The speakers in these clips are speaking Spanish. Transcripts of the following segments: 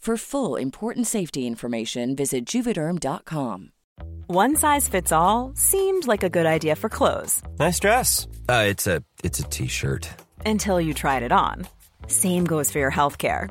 For full important safety information, visit juvederm.com. One size fits all seemed like a good idea for clothes Nice dress. Uh, it's a it's a t-shirt. until you tried it on. Same goes for your healthcare.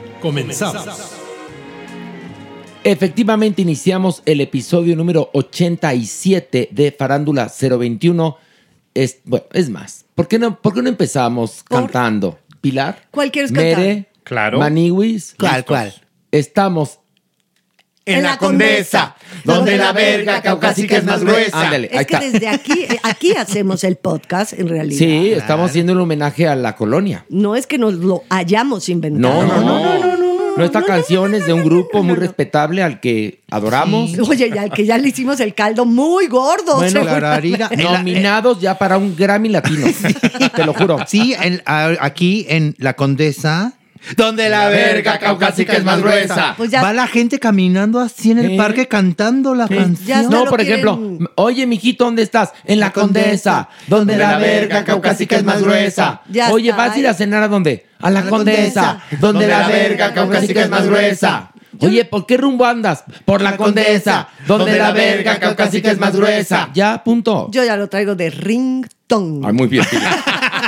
Comenzamos. Efectivamente, iniciamos el episodio número 87 de Farándula 021. Es, bueno, es más, ¿por qué no, por qué no empezamos cantando? Pilar, ¿Cuál quieres Mere, cantar? Claro. Maniwis. ¿Cuál, cuál? Estamos. En la Condesa, donde la verga caucásica es más gruesa. Ándale, ahí Es que está. desde aquí, aquí hacemos el podcast, en realidad. Sí, estamos haciendo un homenaje a la colonia. No es que nos lo hayamos inventado. No, no, no. Nuestra canción es de un grupo muy respetable al que adoramos. Oye, ya que ya le hicimos el caldo muy gordo. Bueno, seguramente. nominados ya para un Grammy latino. Te lo juro. Sí, en- a- aquí en La Condesa. Donde la verga caucásica es más gruesa. Pues ya- Va la gente caminando así en el parque cantando la canción. Ya No, lo por quieren- ejemplo, oye, mijito, ¿dónde estás? En la Condesa, donde la verga caucásica es más gruesa. Ya Oye, está, ¿vas a ir a cenar a dónde? A la la Condesa, Condesa, donde la verga caucásica es más gruesa. Oye, ¿por qué rumbo andas? Por la Condesa, donde la verga caucásica es más gruesa. Ya, punto. Yo ya lo traigo de ringtone. Ay, muy bien.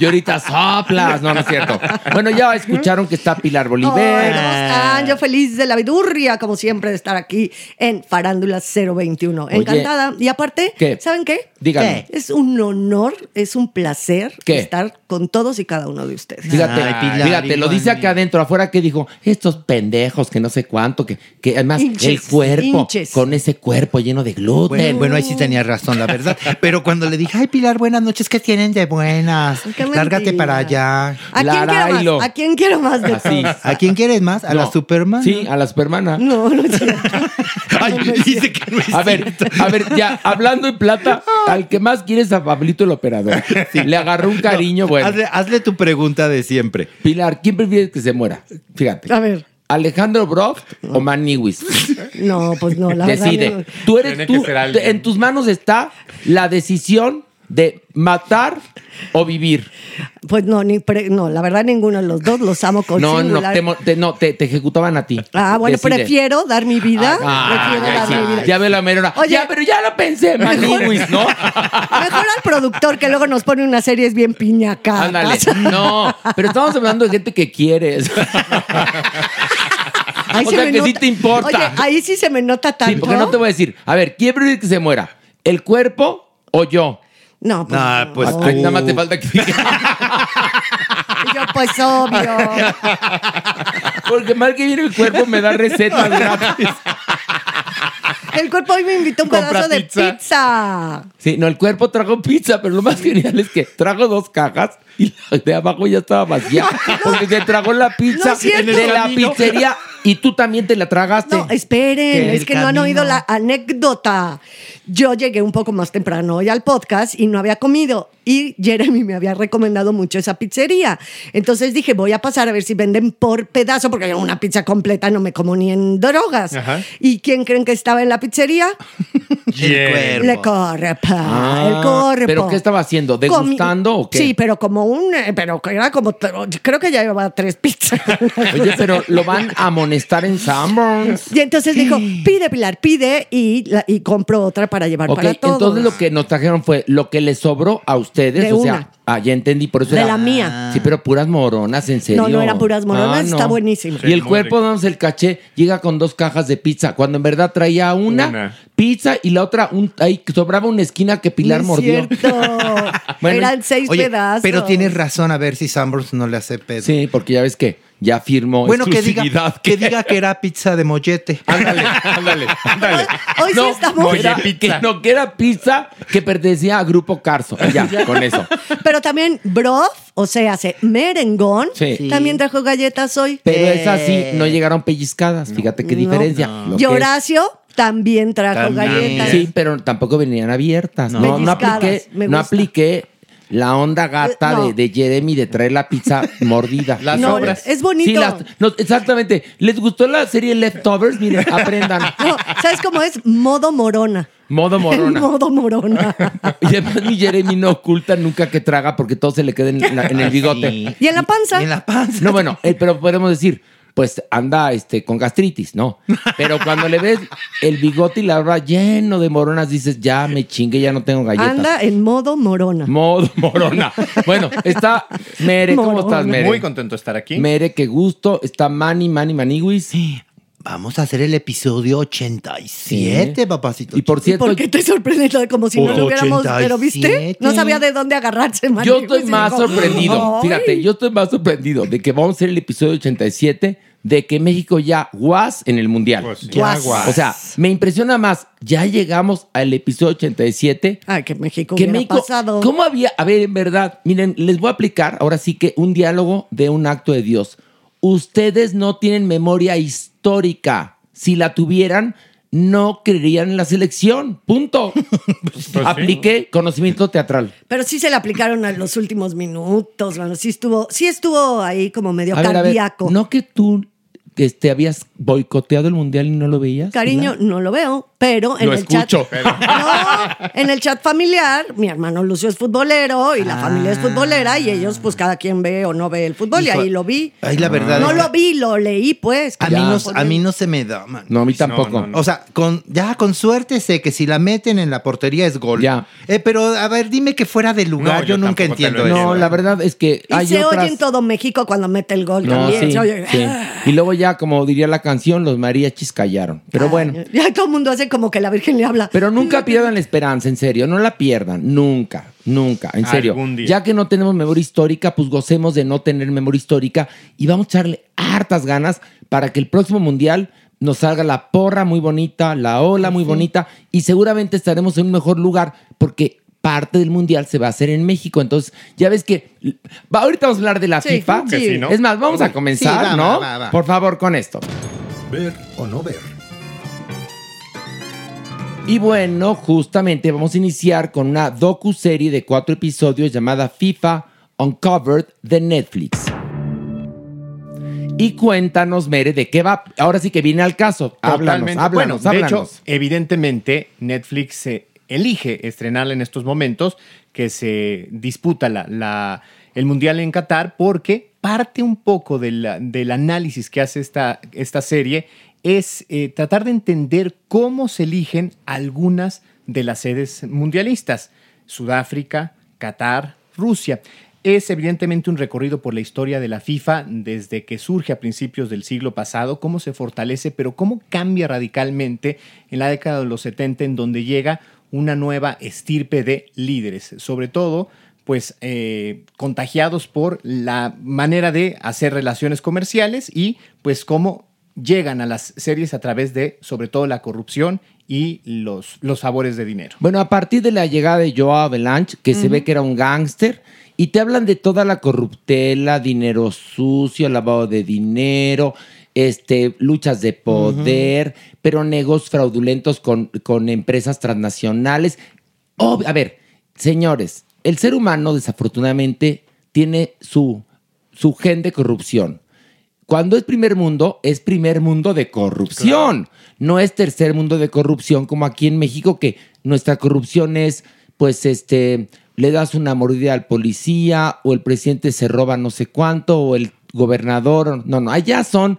Y ahorita soplas. No, no es cierto. Bueno, ya escucharon que está Pilar Bolívar. ¿Cómo están? Yo feliz de la vidurria, como siempre, de estar aquí en Farándula 021. Oye. Encantada. Y aparte, ¿Qué? ¿saben qué? Díganme. ¿Qué? Es un honor, es un placer ¿Qué? estar con todos y cada uno de ustedes. Fíjate, Ay, Pilar, fíjate, lo dice acá adentro, afuera que dijo, estos pendejos que no sé cuánto, que, que además el cuerpo, con ese cuerpo lleno de gluten. Bueno, bueno, ahí sí tenía razón, la verdad. Pero cuando le dije, ay, Pilar, buenas noches, ¿qué tienen de buenas? Qué Lárgate para allá. ¿A quién quiero más? ¿A quién quiero más de Así. todos? ¿A quién quieres más? ¿A la No. Superman? Sí, a la supermana. No, no es cierto. Ay, dice que no es A ver, a ver, ya, hablando en plata, al que más quieres es a Pablito el operador. Le agarró un cariño, bueno. Hazle, hazle tu pregunta de siempre. Pilar, ¿quién prefieres que se muera? Fíjate. A ver. ¿Alejandro Broft o Maniwis? No, pues no, la verdad. Decide. no. Tú eres Tiene que tú. ser alguien. En tus manos está la decisión de matar o vivir. Pues no, ni pre- no, la verdad ninguno de los dos los amo con No, no, te, no, te, te ejecutaban a ti. Ah, bueno, Decide. prefiero dar mi vida. Ah, prefiero ya, dar sí. mi vida. Ya ve la mera. Oye. ya, pero ya lo pensé, Maniwis, ¿no? Mejor al productor que luego nos pone unas series bien piñacadas. Ándale. No, pero estamos hablando de gente que quieres. Ahí o se sea, me que sí te importa. Oye, ahí sí se me nota tanto. Sí, porque no te voy a decir. A ver, ¿quién prefieres que se muera? ¿El cuerpo o yo? No, pues. No. pues tú. nada más te falta que yo, pues obvio. Porque mal que viene el cuerpo me da recetas gratis. El cuerpo hoy me invitó un Compra pedazo de pizza. pizza. Sí, no, el cuerpo trajo pizza, pero lo más genial es que trajo dos cajas y la de abajo ya estaba vacía. Porque se tragó la pizza de la pizzería y tú también te la tragaste. No, esperen, Que es que no han camino- oído la anécdota. Yo llegué un poco más temprano hoy al podcast y no había comido. Y Jeremy me había recomendado mucho esa pizzería. Entonces dije, voy a pasar a ver si venden por pedazo, porque yo una pizza completa no me como ni en drogas. Ajá. ¿Y quién creen que estaba en la pizzería? El cuerpo. Le corpo, Ah, el corpo. ¿Pero qué estaba haciendo? ¿Degustando o qué? Sí, pero como un, eh, pero que era como, creo que ya llevaba tres pizzas. Oye, pero lo van a amonestar en Sanborns. Y entonces dijo, pide Pilar, pide y, la- y compro otra para llevar Ok, para todos. entonces lo que nos trajeron fue lo que les sobró a ustedes. De o una. sea, ah, ya entendí, por eso De era- la mía. Sí, pero puras moronas, en serio. No, no eran puras moronas, Ah, no. está buenísimo. Y el cuerpo, rico. damos el caché, llega con dos cajas de pizza, cuando en verdad traía una, Una. Pizza y la otra, un, ahí sobraba una esquina que Pilar No es mordió. cierto. Bueno, Eran seis Oye, pedazos. pero tienes razón, a ver si Sanborns no le hace pedo. Sí, porque ya ves que ya firmó Bueno, que diga, que diga que era pizza de mollete. Ándale, ándale, ándale. Hoy sí estamos- era, Oye, que, no, que era pizza que pertenecía a Grupo Carso. Ya, con eso. Pero también broth, o sea, hace merengón. Sí. También trajo galletas hoy. Pero es Eh. así, no llegaron pellizcadas. Fíjate qué No. diferencia. Lo Y Horacio también trajo También. galletas. Sí, pero tampoco venían abiertas. No, no, apliqué, me no apliqué la onda gata Eh, no. de, de Jeremy de traer la pizza mordida. Las No, obras. es bonito. Sí, las- no, exactamente. ¿Les gustó la serie Leftovers? Miren, aprendan. No, ¿sabes cómo es? Modo morona. Modo morona. Modo morona. Y además mi Jeremy no oculta nunca que traga porque todo se le queda en, la- en el bigote. Sí. Y en la panza. Y en la panza. No, bueno, eh, pero podemos decir, pues anda este, con gastritis, ¿no? Pero cuando le ves el bigote y la barba lleno de moronas, dices, ya me chingue, ya no tengo galletas. Anda en modo morona. Modo morona. Bueno, está Mere, ¿cómo Morona. estás, Mere? Muy contento de estar aquí. Mere, qué gusto. Está Manny, Manny Maniwis. Vamos a hacer el episodio 87, papacito. Y por ¿Y cierto, por qué te sorprendes como si no lo hubiéramos? Pero viste, 87. no sabía de dónde agarrarse. yo Mario. estoy más digo, sorprendido. "Ay". Fíjate, yo estoy más sorprendido de que vamos a hacer el episodio 87 de que México ya was en el Mundial. Pues, ya, guas. O sea, me impresiona más. Ya llegamos al episodio 87 Ay, que México que México, pasado. ¿cómo había? A ver, en verdad, miren, les voy a aplicar ahora sí que un diálogo de un acto de Dios. Ustedes no tienen memoria histórica. Si la tuvieran, no creerían en la selección. Punto. Pues sí. Apliqué conocimiento teatral. Pero sí se le aplicaron a los últimos minutos, bueno, sí estuvo, sí estuvo ahí como medio A ver, a ver, cardíaco. ¿no que tú este, habías boicoteado el mundial y no lo veías? Cariño, no lo veo, pero en Lo el escucho. chat. No, en el chat familiar, mi hermano Lucio es futbolero y la familia es futbolera y ellos, pues cada quien ve o no ve el fútbol y ahí lo vi. Ay, la verdad. No es- lo vi, lo leí, pues. A mí, no, a mí no se me da, man. No, a mí tampoco. no, no. O sea, con, ya con suerte sé que si la meten en la portería es gol. Ya. Eh, pero a ver, dime que fuera de lugar. No, yo, yo nunca entiendo eso. No, la verdad es que Y hay se otras... oye en todo México cuando mete el gol No, también. sí, se oye, sí. "Ah". Y luego ya, como diría la canción, los mariachis callaron. Pero Ay, bueno. Ya todo el mundo hace como que la Virgen le habla. Pero nunca pierdan la esperanza, en serio. No la pierdan. Nunca, nunca. En serio. Algún día. Ya que no tenemos memoria histórica, pues gocemos de no tener memoria histórica y vamos a echarle hartas ganas para que el próximo mundial nos salga la porra muy bonita, la ola muy bonita y seguramente estaremos en un mejor lugar porque parte del mundial se va a hacer en México. Entonces, ya ves que va, ahorita vamos a hablar de la Sí, FIFA. sí, ¿no? Es más, vamos a comenzar, Sí, va, ¿no? va, va, va. Por favor, con esto. Ver o no ver. Y bueno, justamente vamos a iniciar con una docu-serie de cuatro episodios llamada FIFA Uncovered de Netflix. Y cuéntanos, Mere, de qué va. Ahora sí que viene al caso. Háblanos, Totalmente. háblanos, bueno, de hecho, evidentemente, Netflix eh, elige estrenarla en estos momentos que se disputa la, la- el Mundial en Qatar porque parte un poco de la- del análisis que hace esta, esta serie es eh, tratar de entender cómo se eligen algunas de las sedes mundialistas. Sudáfrica, Qatar, Rusia. Es evidentemente un recorrido por la historia de la FIFA desde que surge a principios del siglo pasado, cómo se fortalece, pero cómo cambia radicalmente en la década de los 70 en donde llega una nueva estirpe de líderes, sobre todo pues eh, contagiados por la manera de hacer relaciones comerciales y pues cómo llegan a las series a través de sobre todo la corrupción y los, los favores de dinero. Bueno, a partir de la llegada de Joe Avalanche, que se ve que era un gángster, y te hablan de toda la corruptela, dinero sucio, lavado de dinero, este, luchas de poder, pero negocios fraudulentos con, con empresas transnacionales. Ob- a ver, señores, el ser humano desafortunadamente tiene su, su gen de corrupción. Cuando es primer mundo, es primer mundo de corrupción. No es tercer mundo de corrupción como aquí en México, que nuestra corrupción es, pues, este, le das una mordida al policía o el presidente se roba no sé cuánto o el gobernador. No, no, allá son,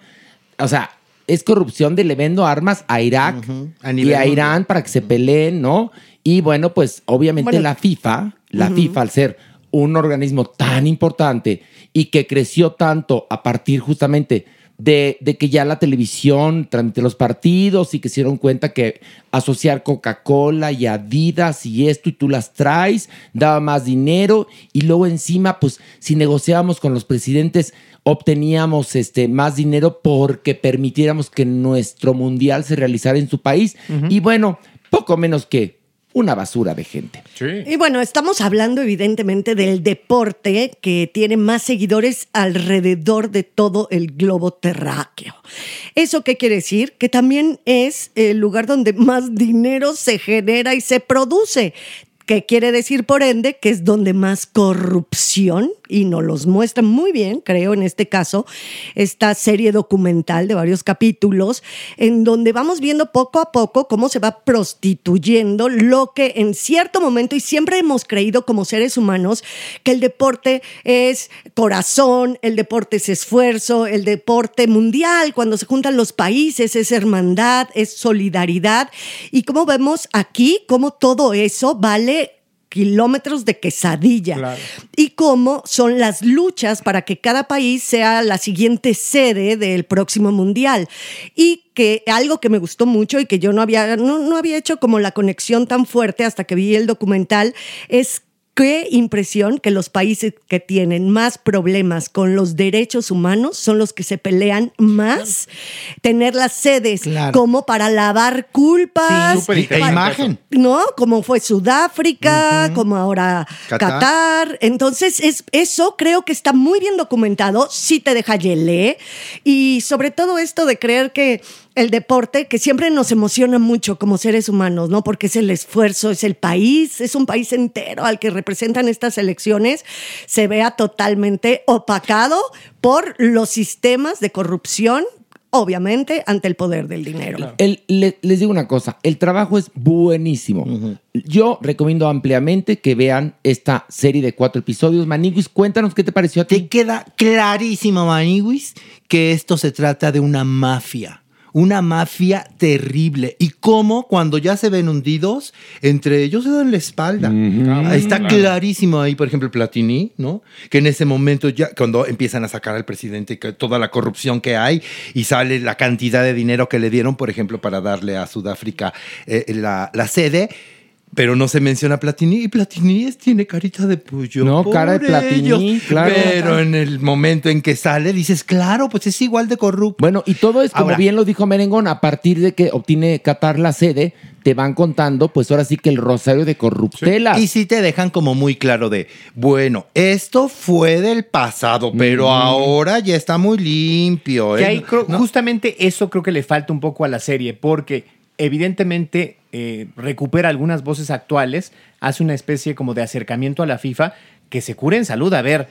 o sea, es corrupción de le vendo armas a Irak A y a. Irán para que se peleen, ¿no? Y bueno, pues obviamente Bueno. la FIFA, la. FIFA al ser un organismo tan importante y que creció tanto a partir justamente de, de que ya la televisión transmite los partidos y que se dieron cuenta que asociar Coca-Cola y Adidas y esto y tú las traes daba más dinero y luego encima pues si negociábamos con los presidentes obteníamos este más dinero porque permitiéramos que nuestro mundial se realizara en su país. Y bueno, poco menos que una basura de gente. Y bueno, estamos hablando evidentemente del deporte que tiene más seguidores alrededor de todo el globo terráqueo. ¿Eso qué quiere decir? Que también es el lugar donde más dinero se genera y se produce. Que quiere decir, por ende, que es donde más corrupción, y nos los muestra muy bien, creo, en este caso, esta serie documental de varios capítulos, en donde vamos viendo poco a poco cómo se va prostituyendo lo que en cierto momento, y siempre hemos creído como seres humanos, que el deporte es corazón, el deporte es esfuerzo, el deporte mundial, cuando se juntan los países, es hermandad, es solidaridad, y como vemos aquí, cómo todo eso vale kilómetros de quesadilla. Y cómo son las luchas para que cada país sea la siguiente sede del próximo mundial. Y que algo que me gustó mucho y que yo no había no, no había hecho como la conexión tan fuerte hasta que vi el documental es Qué impresión que los países que tienen más problemas con los derechos humanos son los que se pelean más. Tener las sedes Claro. como para lavar culpas. Sí, interesante imagen. ¿no? Como fue Sudáfrica, como ahora Qatar. Qatar. Entonces, es, eso creo que está muy bien documentado, sí te deja yelé. Y sobre todo esto de creer que el deporte, que siempre nos emociona mucho como seres humanos, ¿no? Porque es el esfuerzo, es el país, es un país entero al que representan estas elecciones, se vea totalmente opacado por los sistemas de corrupción. Obviamente, ante el poder del dinero. El- le- les digo una cosa, el trabajo es buenísimo. Yo recomiendo ampliamente que vean esta serie de cuatro episodios. Maniguis, cuéntanos qué te pareció a ti. Te queda clarísimo, Maniwis, que esto se trata de una mafia. Una mafia terrible. Y cómo cuando ya se ven hundidos, entre ellos se dan la espalda. Ah, Está claro. clarísimo ahí, por ejemplo, Platini, ¿no? Que en ese momento ya, cuando empiezan a sacar al presidente toda la corrupción que hay y sale la cantidad de dinero que le dieron, por ejemplo, para darle a Sudáfrica eh, la, la sede. Pero no se menciona Platini y Platini es- tiene carita de pollo. No, cara de Platini, ellos. claro. Pero en el momento en que sale, dices, claro, pues es igual de corrupto. Bueno, y todo es como Ahora- bien lo dijo Merengón, a partir de que obtiene Qatar la sede, te van contando, pues ahora sí que el rosario de corruptelas. Y sí te dejan como muy claro de, bueno, esto fue del pasado, pero Mm. ahora ya está muy limpio. Que ¿eh? ahí creo- ¿No? justamente eso creo que le falta un poco a la serie, porque evidentemente eh, recupera algunas voces actuales, hace una especie como de acercamiento a la FIFA, que se cure en salud. A ver,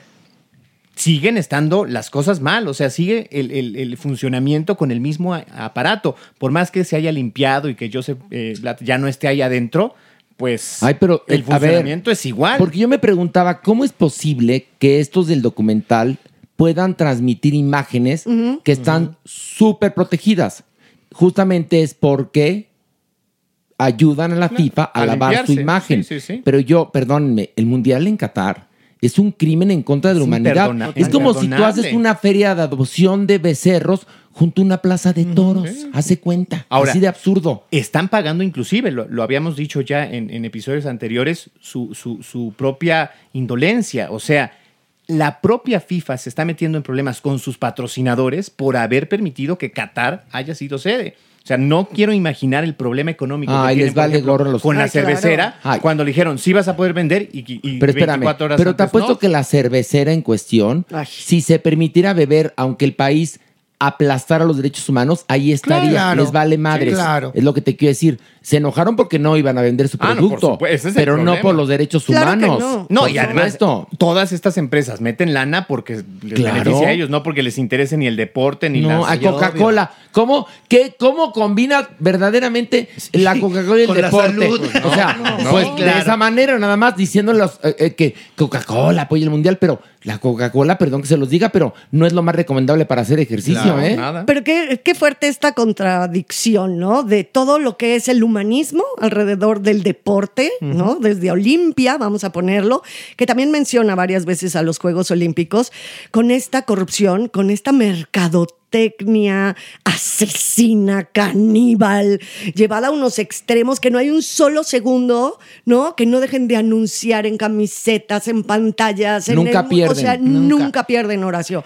siguen estando las cosas mal, o sea, sigue el, el- el funcionamiento con el mismo aparato. Por más que se haya limpiado y que Joseph eh, Blatt ya no esté ahí adentro, pues Ay, pero el eh, ver, funcionamiento es igual. Porque yo me preguntaba, ¿cómo es posible que estos del documental puedan transmitir imágenes que están súper protegidas? Justamente es porque ayudan a la FIFA a, a lavar su imagen. Sí, sí, sí. Pero yo, perdónenme, el Mundial en Qatar es un crimen en contra de la humanidad. Es como si tú haces una feria de adopción de becerros junto a una plaza de toros. Hace cuenta. Ahora- así de absurdo. Están pagando inclusive, lo, lo habíamos dicho ya en, en episodios anteriores, su, su- su propia indolencia. O sea, la propia FIFA se está metiendo en problemas con sus patrocinadores por haber permitido que Qatar haya sido sede. O sea, no quiero imaginar el problema económico Ay, que tienen, les vale ejemplo, gorro los- con la Ay, cervecera cuando le dijeron sí vas a poder vender y, y Pero espérame, 24 horas pero te apuesto no. que la cervecera en cuestión, si se permitiera beber, aunque el país aplastara los derechos humanos, ahí estaría. Claro. Les vale madres. Sí, claro. Es lo que te quiero decir. Se enojaron porque no iban a vender su Ah, no, por producto, es pero no por los derechos humanos. No, y además todas estas empresas meten lana porque les Claro. beneficia a ellos, no porque les interese ni el deporte ni No, a Coca-Cola. ¿Cómo, qué, ¿Cómo combina verdaderamente la Coca-Cola y el con deporte? O sea, No, pues no, de claro. esa manera, nada más diciendo que Coca-Cola apoya el mundial, pero la Coca-Cola, perdón que se los diga, pero no es lo más recomendable para hacer ejercicio, Claro, ¿eh? Pero qué, qué fuerte esta contradicción, ¿no? De todo lo que es el humanismo alrededor del deporte, ¿no? Desde Olimpia, vamos a ponerlo, que también menciona varias veces a los Juegos Olímpicos, con esta corrupción, con esta mercadotecnia asesina, caníbal, llevada a unos extremos que no hay un solo segundo, ¿no? Que no dejen de anunciar en camisetas, en pantallas, en Nunca el- pierden, O sea, nunca. nunca pierden Horacio.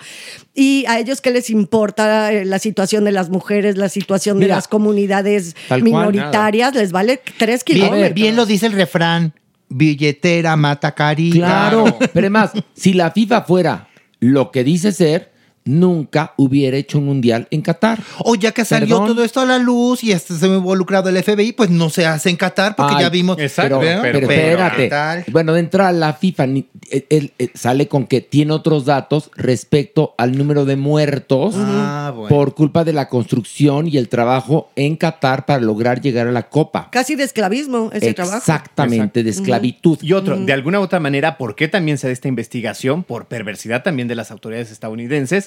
Y a ellos qué les importa eh, la situación de las mujeres, la situación Mira, de las comunidades cual, minoritarias, les vale tres Bien, kilómetros. bien lo dice el refrán. Billetera mata carita. Claro, pero además, si la FIFA fuera lo que dice ser, nunca hubiera hecho un mundial en Qatar. O ya que salió Perdón. todo esto a la luz y hasta se ha involucrado el FBI, pues no se hace en Qatar porque Ay, ya vimos. Pero, ¿Verdad? pero ¿qué espérate. tal? Bueno, de entrada la FIFA ni- él- él- él sale con que tiene otros datos respecto al número de muertos Ah, bueno. por culpa de la construcción y el trabajo en Qatar para lograr llegar a la Copa. Casi de esclavismo ese trabajo. Exactamente, de Exacto. esclavitud. Y otro, de alguna u otra manera, ¿por qué también se da esta investigación? Por perversidad también de las autoridades estadounidenses.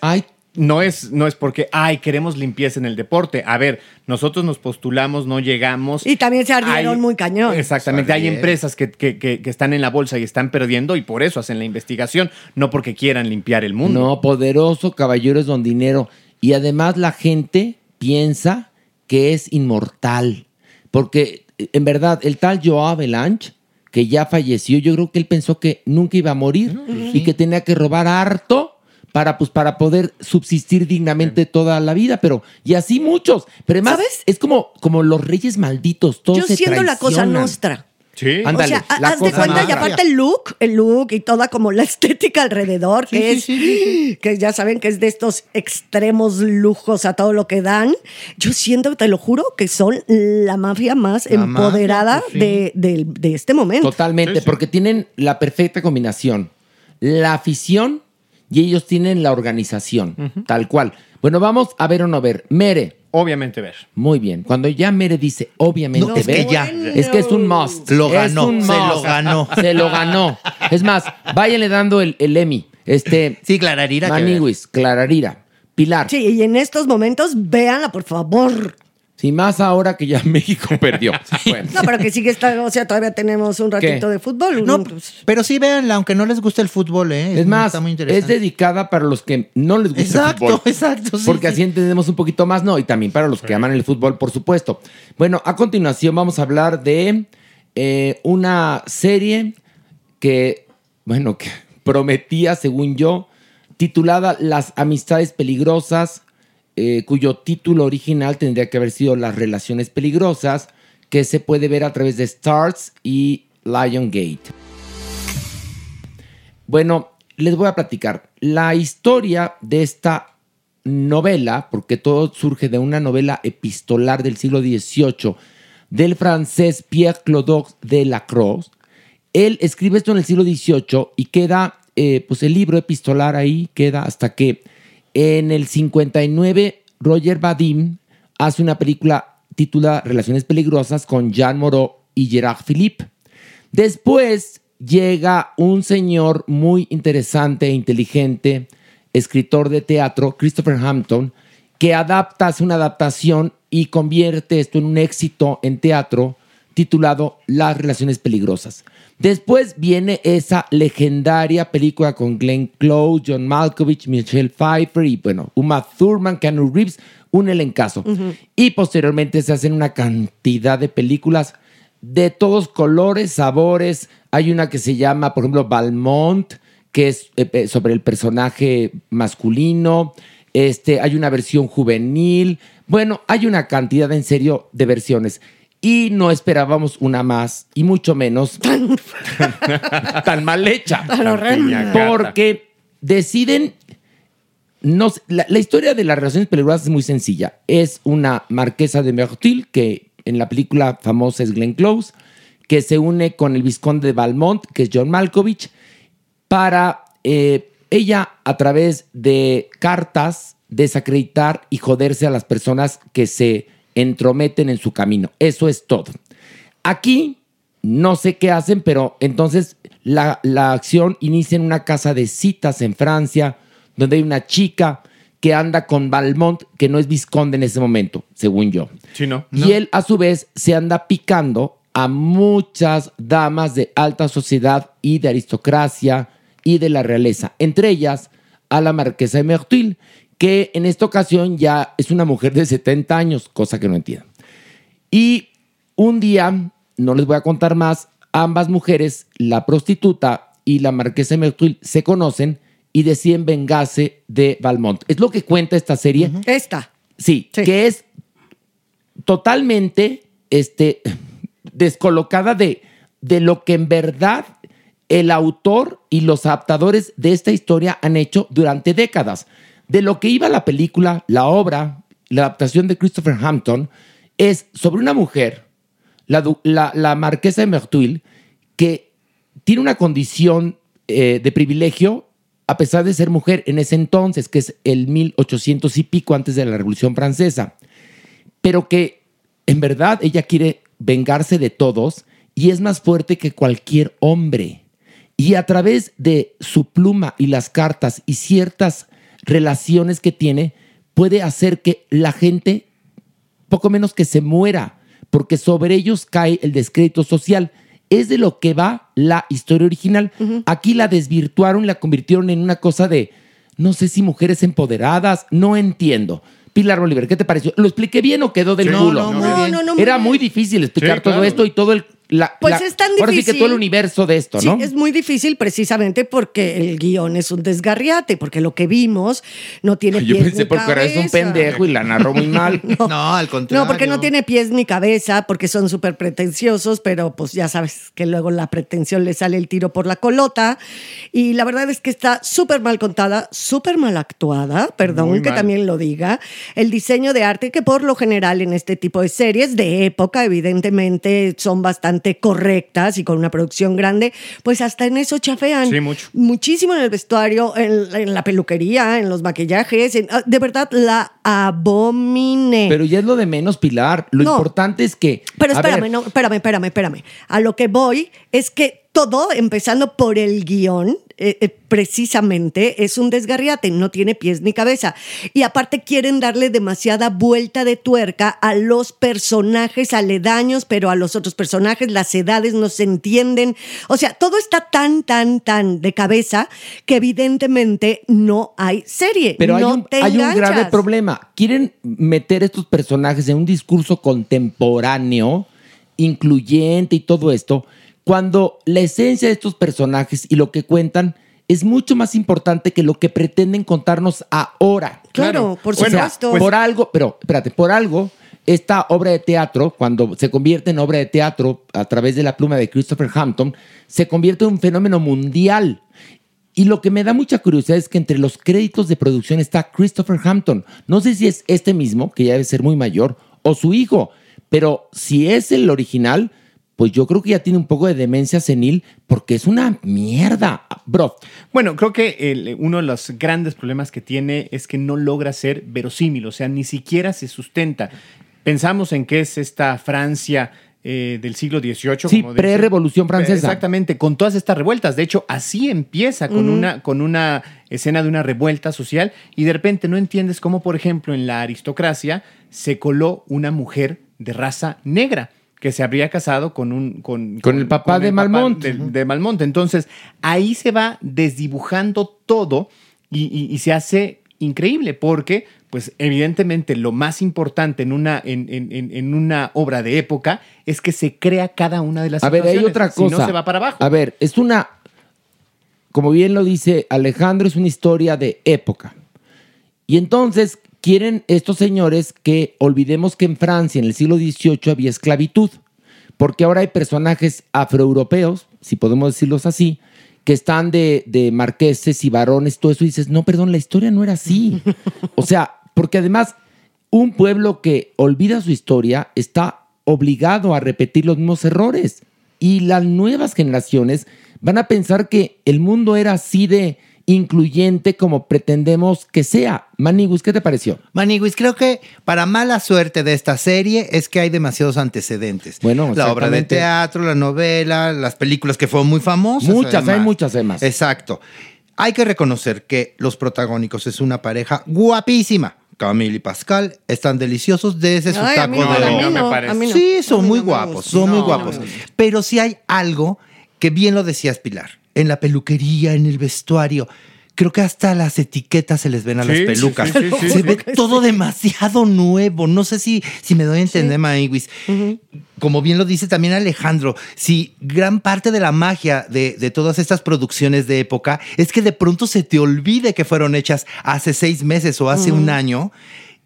No es, no es porque, ay, queremos limpieza en el deporte. A ver, nosotros nos postulamos, no llegamos. Y también se ardieron Hay- muy cañón. Exactamente, hay empresas que, que- que- que están en la bolsa y están perdiendo y por eso hacen la investigación, no porque quieran limpiar el mundo. No, poderoso, caballeros don dinero. Y además la gente piensa que es inmortal. Porque en verdad, el tal Joao Avalanche, que ya falleció, yo creo que él pensó que nunca iba a morir y que tenía que robar harto para, pues, para poder subsistir dignamente toda la vida. Pero, y así muchos. Pero además, es como, como los reyes malditos, todos Yo se siento la cosa nostra. Sí. Ándale, o sea, haz de cuenta, y aparte el look, el look y toda como la estética alrededor, que es, sí, que ya saben que es de estos extremos lujos a todo lo que dan. Yo siento, te lo juro, que son la mafia más La mafia, empoderada pues sí. de, de- de este momento. Totalmente, porque tienen la perfecta combinación. La afición y ellos tienen la organización, tal cual. Bueno, vamos a ver o no ver. Mere. Obviamente ver. Muy bien. Cuando ya Mere dice obviamente No, es que ver, ya. es que es un must. Lo Es ganó, se lo ganó. Se lo ganó. Es más, váyanle dando el, el Emmy. Este, sí, Clararira. que. Maniwis, Clararira. Pilar. Sí, y en estos momentos, véanla, por favor. Sí, más ahora que ya México perdió. Bueno. No, pero que sigue estando, o sea, todavía tenemos un ratito ¿Qué? de fútbol. No, pues, pero sí véanla, aunque no les guste el fútbol, ¿eh? Es más, está muy es interesante. dedicada para los que no les gusta Exacto, el fútbol. exacto, sí, porque sí. así entendemos un poquito más, ¿no? Y también para los que aman el fútbol, por supuesto. Bueno, a continuación vamos a hablar de eh, una serie que, bueno, que prometía, según yo, titulada Las amistades peligrosas, eh, cuyo título original tendría que haber sido Las relaciones peligrosas, que se puede ver a través de Stars y Lion Gate. Bueno, les voy a platicar. La historia de esta novela, porque todo surge de una novela epistolar del siglo XVIII del francés Pierre Clodox de Lacroix. Él escribe esto en el siglo XVIII y queda, eh, pues el libro epistolar ahí queda hasta que en el 59 Roger Vadim hace una película titulada Relaciones Peligrosas con Jean Moreau y Gerard Philippe. Después llega un señor muy interesante e inteligente, escritor de teatro, Christopher Hampton, que adapta, hace una adaptación y convierte esto en un éxito en teatro titulado Las relaciones peligrosas. Después viene esa legendaria película con Glenn Close, John Malkovich, Michelle Pfeiffer y bueno, Uma Thurman, Keanu Reeves, un elencazo. Y posteriormente se hacen una cantidad de películas de todos colores, sabores. Hay una que se llama, por ejemplo, Valmont, que es eh, eh, sobre el personaje masculino. Este, hay una versión juvenil. Bueno, hay una cantidad en serio de versiones. Y no esperábamos una más, y mucho menos tan mal hecha. Tan. Porque deciden. No, la historia de las relaciones peligrosas es muy sencilla. Es una marquesa de Mertil, que en la película famosa es Glenn Close, que se une con el vizconde de Valmont, que es John Malkovich, para eh, ella, a través de cartas, desacreditar y joderse a las personas que se entrometen en su camino. Eso es todo. Aquí no sé qué hacen, pero entonces la, la acción inicia en una casa de citas en Francia, donde hay una chica que anda con Valmont, que no es vizconde en ese momento, según yo. Sí, no. Y él, a su vez, se anda picando a muchas damas de alta sociedad y de aristocracia y de la realeza, entre ellas a la marquesa de Mertil, que en esta ocasión ya es una mujer de 70 años, cosa que no entiendo. Y un día, no les voy a contar más, ambas mujeres, la prostituta y la marquesa de Mertil, se conocen y deciden vengarse de Valmont. Es lo que cuenta esta serie. Esta. Sí, que es totalmente este, descolocada de, de lo que en verdad el autor y los adaptadores de esta historia han hecho durante décadas. De lo que iba la película, la obra, la adaptación de Christopher Hampton, es sobre una mujer, la, marquesa de Merteuil, que tiene una condición eh, de privilegio a pesar de ser mujer en ese entonces, que es el 1800 y pico antes de la Revolución Francesa, pero que en verdad ella quiere vengarse de todos y es más fuerte que cualquier hombre. Y a través de su pluma y las cartas y ciertas relaciones que tiene, puede hacer que la gente poco menos que se muera, porque sobre ellos cae el descrédito social. Es de lo que va la historia original. Aquí la desvirtuaron y la convirtieron en una cosa de, no sé si mujeres empoderadas, no entiendo. Pilar Oliver, ¿qué te pareció? ¿Lo expliqué bien o quedó del Sí. culo? No, no, muy No, bien. no, no, muy Era bien. muy difícil explicar Sí, todo claro. esto y todo el... la- Pues la- es tan Ahora sí que difícil. todo el universo de esto, Sí, ¿no? es muy difícil precisamente porque el guion es un desgarriate, porque lo que vimos no tiene Yo pies pensé ni porque eres un cabeza. pendejo y la narró muy mal. No, al contrario. No, porque no tiene pies ni cabeza, porque son súper pretenciosos, pero pues ya sabes que luego la pretensión le sale el tiro por la colota. Y la verdad es que está súper mal contada, súper mal actuada, perdón Muy que mal. también lo diga. El diseño de arte, que por lo general en este tipo de series de época, evidentemente son bastante correctas y con una producción grande, pues hasta en eso chafean. Sí, mucho. Muchísimo en el vestuario, en, en la peluquería, en los maquillajes. en- ah, de verdad, la abomine. Pero ya es lo de menos, Pilar. Lo No. importante es que... Pero espérame, ver, no, espérame, espérame, espérame. A lo que voy es que todo, empezando por el guion, eh, eh, precisamente es un desgarriate, no tiene pies ni cabeza. Y aparte quieren darle demasiada vuelta de tuerca a los personajes aledaños, pero a los otros personajes las edades no se entienden. O sea, todo está tan, tan, tan de cabeza que evidentemente no hay serie. Pero hay, un, te hay un grave problema. Quieren meter estos personajes en un discurso contemporáneo, incluyente y todo esto, cuando la esencia de estos personajes y lo que cuentan es mucho más importante que lo que pretenden contarnos ahora. Claro, por O sea, supuesto. por algo, pero espérate, por algo, esta obra de teatro, cuando se convierte en obra de teatro a través de la pluma de Christopher Hampton, se convierte en un fenómeno mundial. Y lo que me da mucha curiosidad es que entre los créditos de producción está Christopher Hampton. No sé si es este mismo, que ya debe ser muy mayor, o su hijo, pero si es el original, pues yo creo que ya tiene un poco de demencia senil porque es una mierda, bro. Bueno, creo que el- uno de los grandes problemas que tiene es que no logra ser verosímil, o sea, ni siquiera se sustenta. Pensamos en qué es esta Francia eh, del siglo XVIII. Sí, pre-revolución francesa. Exactamente, con todas estas revueltas. De hecho, así empieza con, una, con una escena de una revuelta social y de repente no entiendes cómo, por ejemplo, en la aristocracia se coló una mujer de raza negra. Que se habría casado con un con, Con el papá de Malmont. de, de Malmont. Entonces, ahí se va desdibujando todo y, y- y se hace increíble porque, pues, evidentemente lo más importante en una, en, en- en- una obra de época es que se crea cada una de las A ver, hay otra Si cosa. no, se va para abajo. A ver, es una, como bien lo dice Alejandro, es una historia de época. Y entonces quieren estos señores que olvidemos que en Francia en el siglo XVIII había esclavitud, porque ahora hay personajes afroeuropeos, si podemos decirlos así, que están de, de marqueses y varones, todo eso, y dices, no, perdón, la historia no era así. O sea, porque además un pueblo que olvida su historia está obligado a repetir los mismos errores. Y las nuevas generaciones van a pensar que el mundo era así de incluyente como pretendemos que sea. Manigus, ¿qué te pareció? Maniguis, creo que para mala suerte de esta serie es que hay demasiados antecedentes. Bueno, la obra de teatro, la novela, las películas que fueron muy famosas. Muchas, hay muchas además. Exacto. Hay que reconocer que los protagónicos es una pareja guapísima. Camille y Pascal están deliciosos desde su Ay, a mí taco no, de no, a mí no. Sí, son muy no me guapos, son muy No, guapos. no me. Pero sí hay algo que bien lo decías, Pilar, en la peluquería, en el vestuario. Creo que hasta las etiquetas se les ven a Sí, las pelucas. sí, sí, sí, se sí. ve todo demasiado nuevo. No sé si, si me doy a entender, Maniwis. Como bien lo dice también Alejandro, si gran parte de la magia de, de todas estas producciones de época es que de pronto se te olvide que fueron hechas hace seis meses o hace un año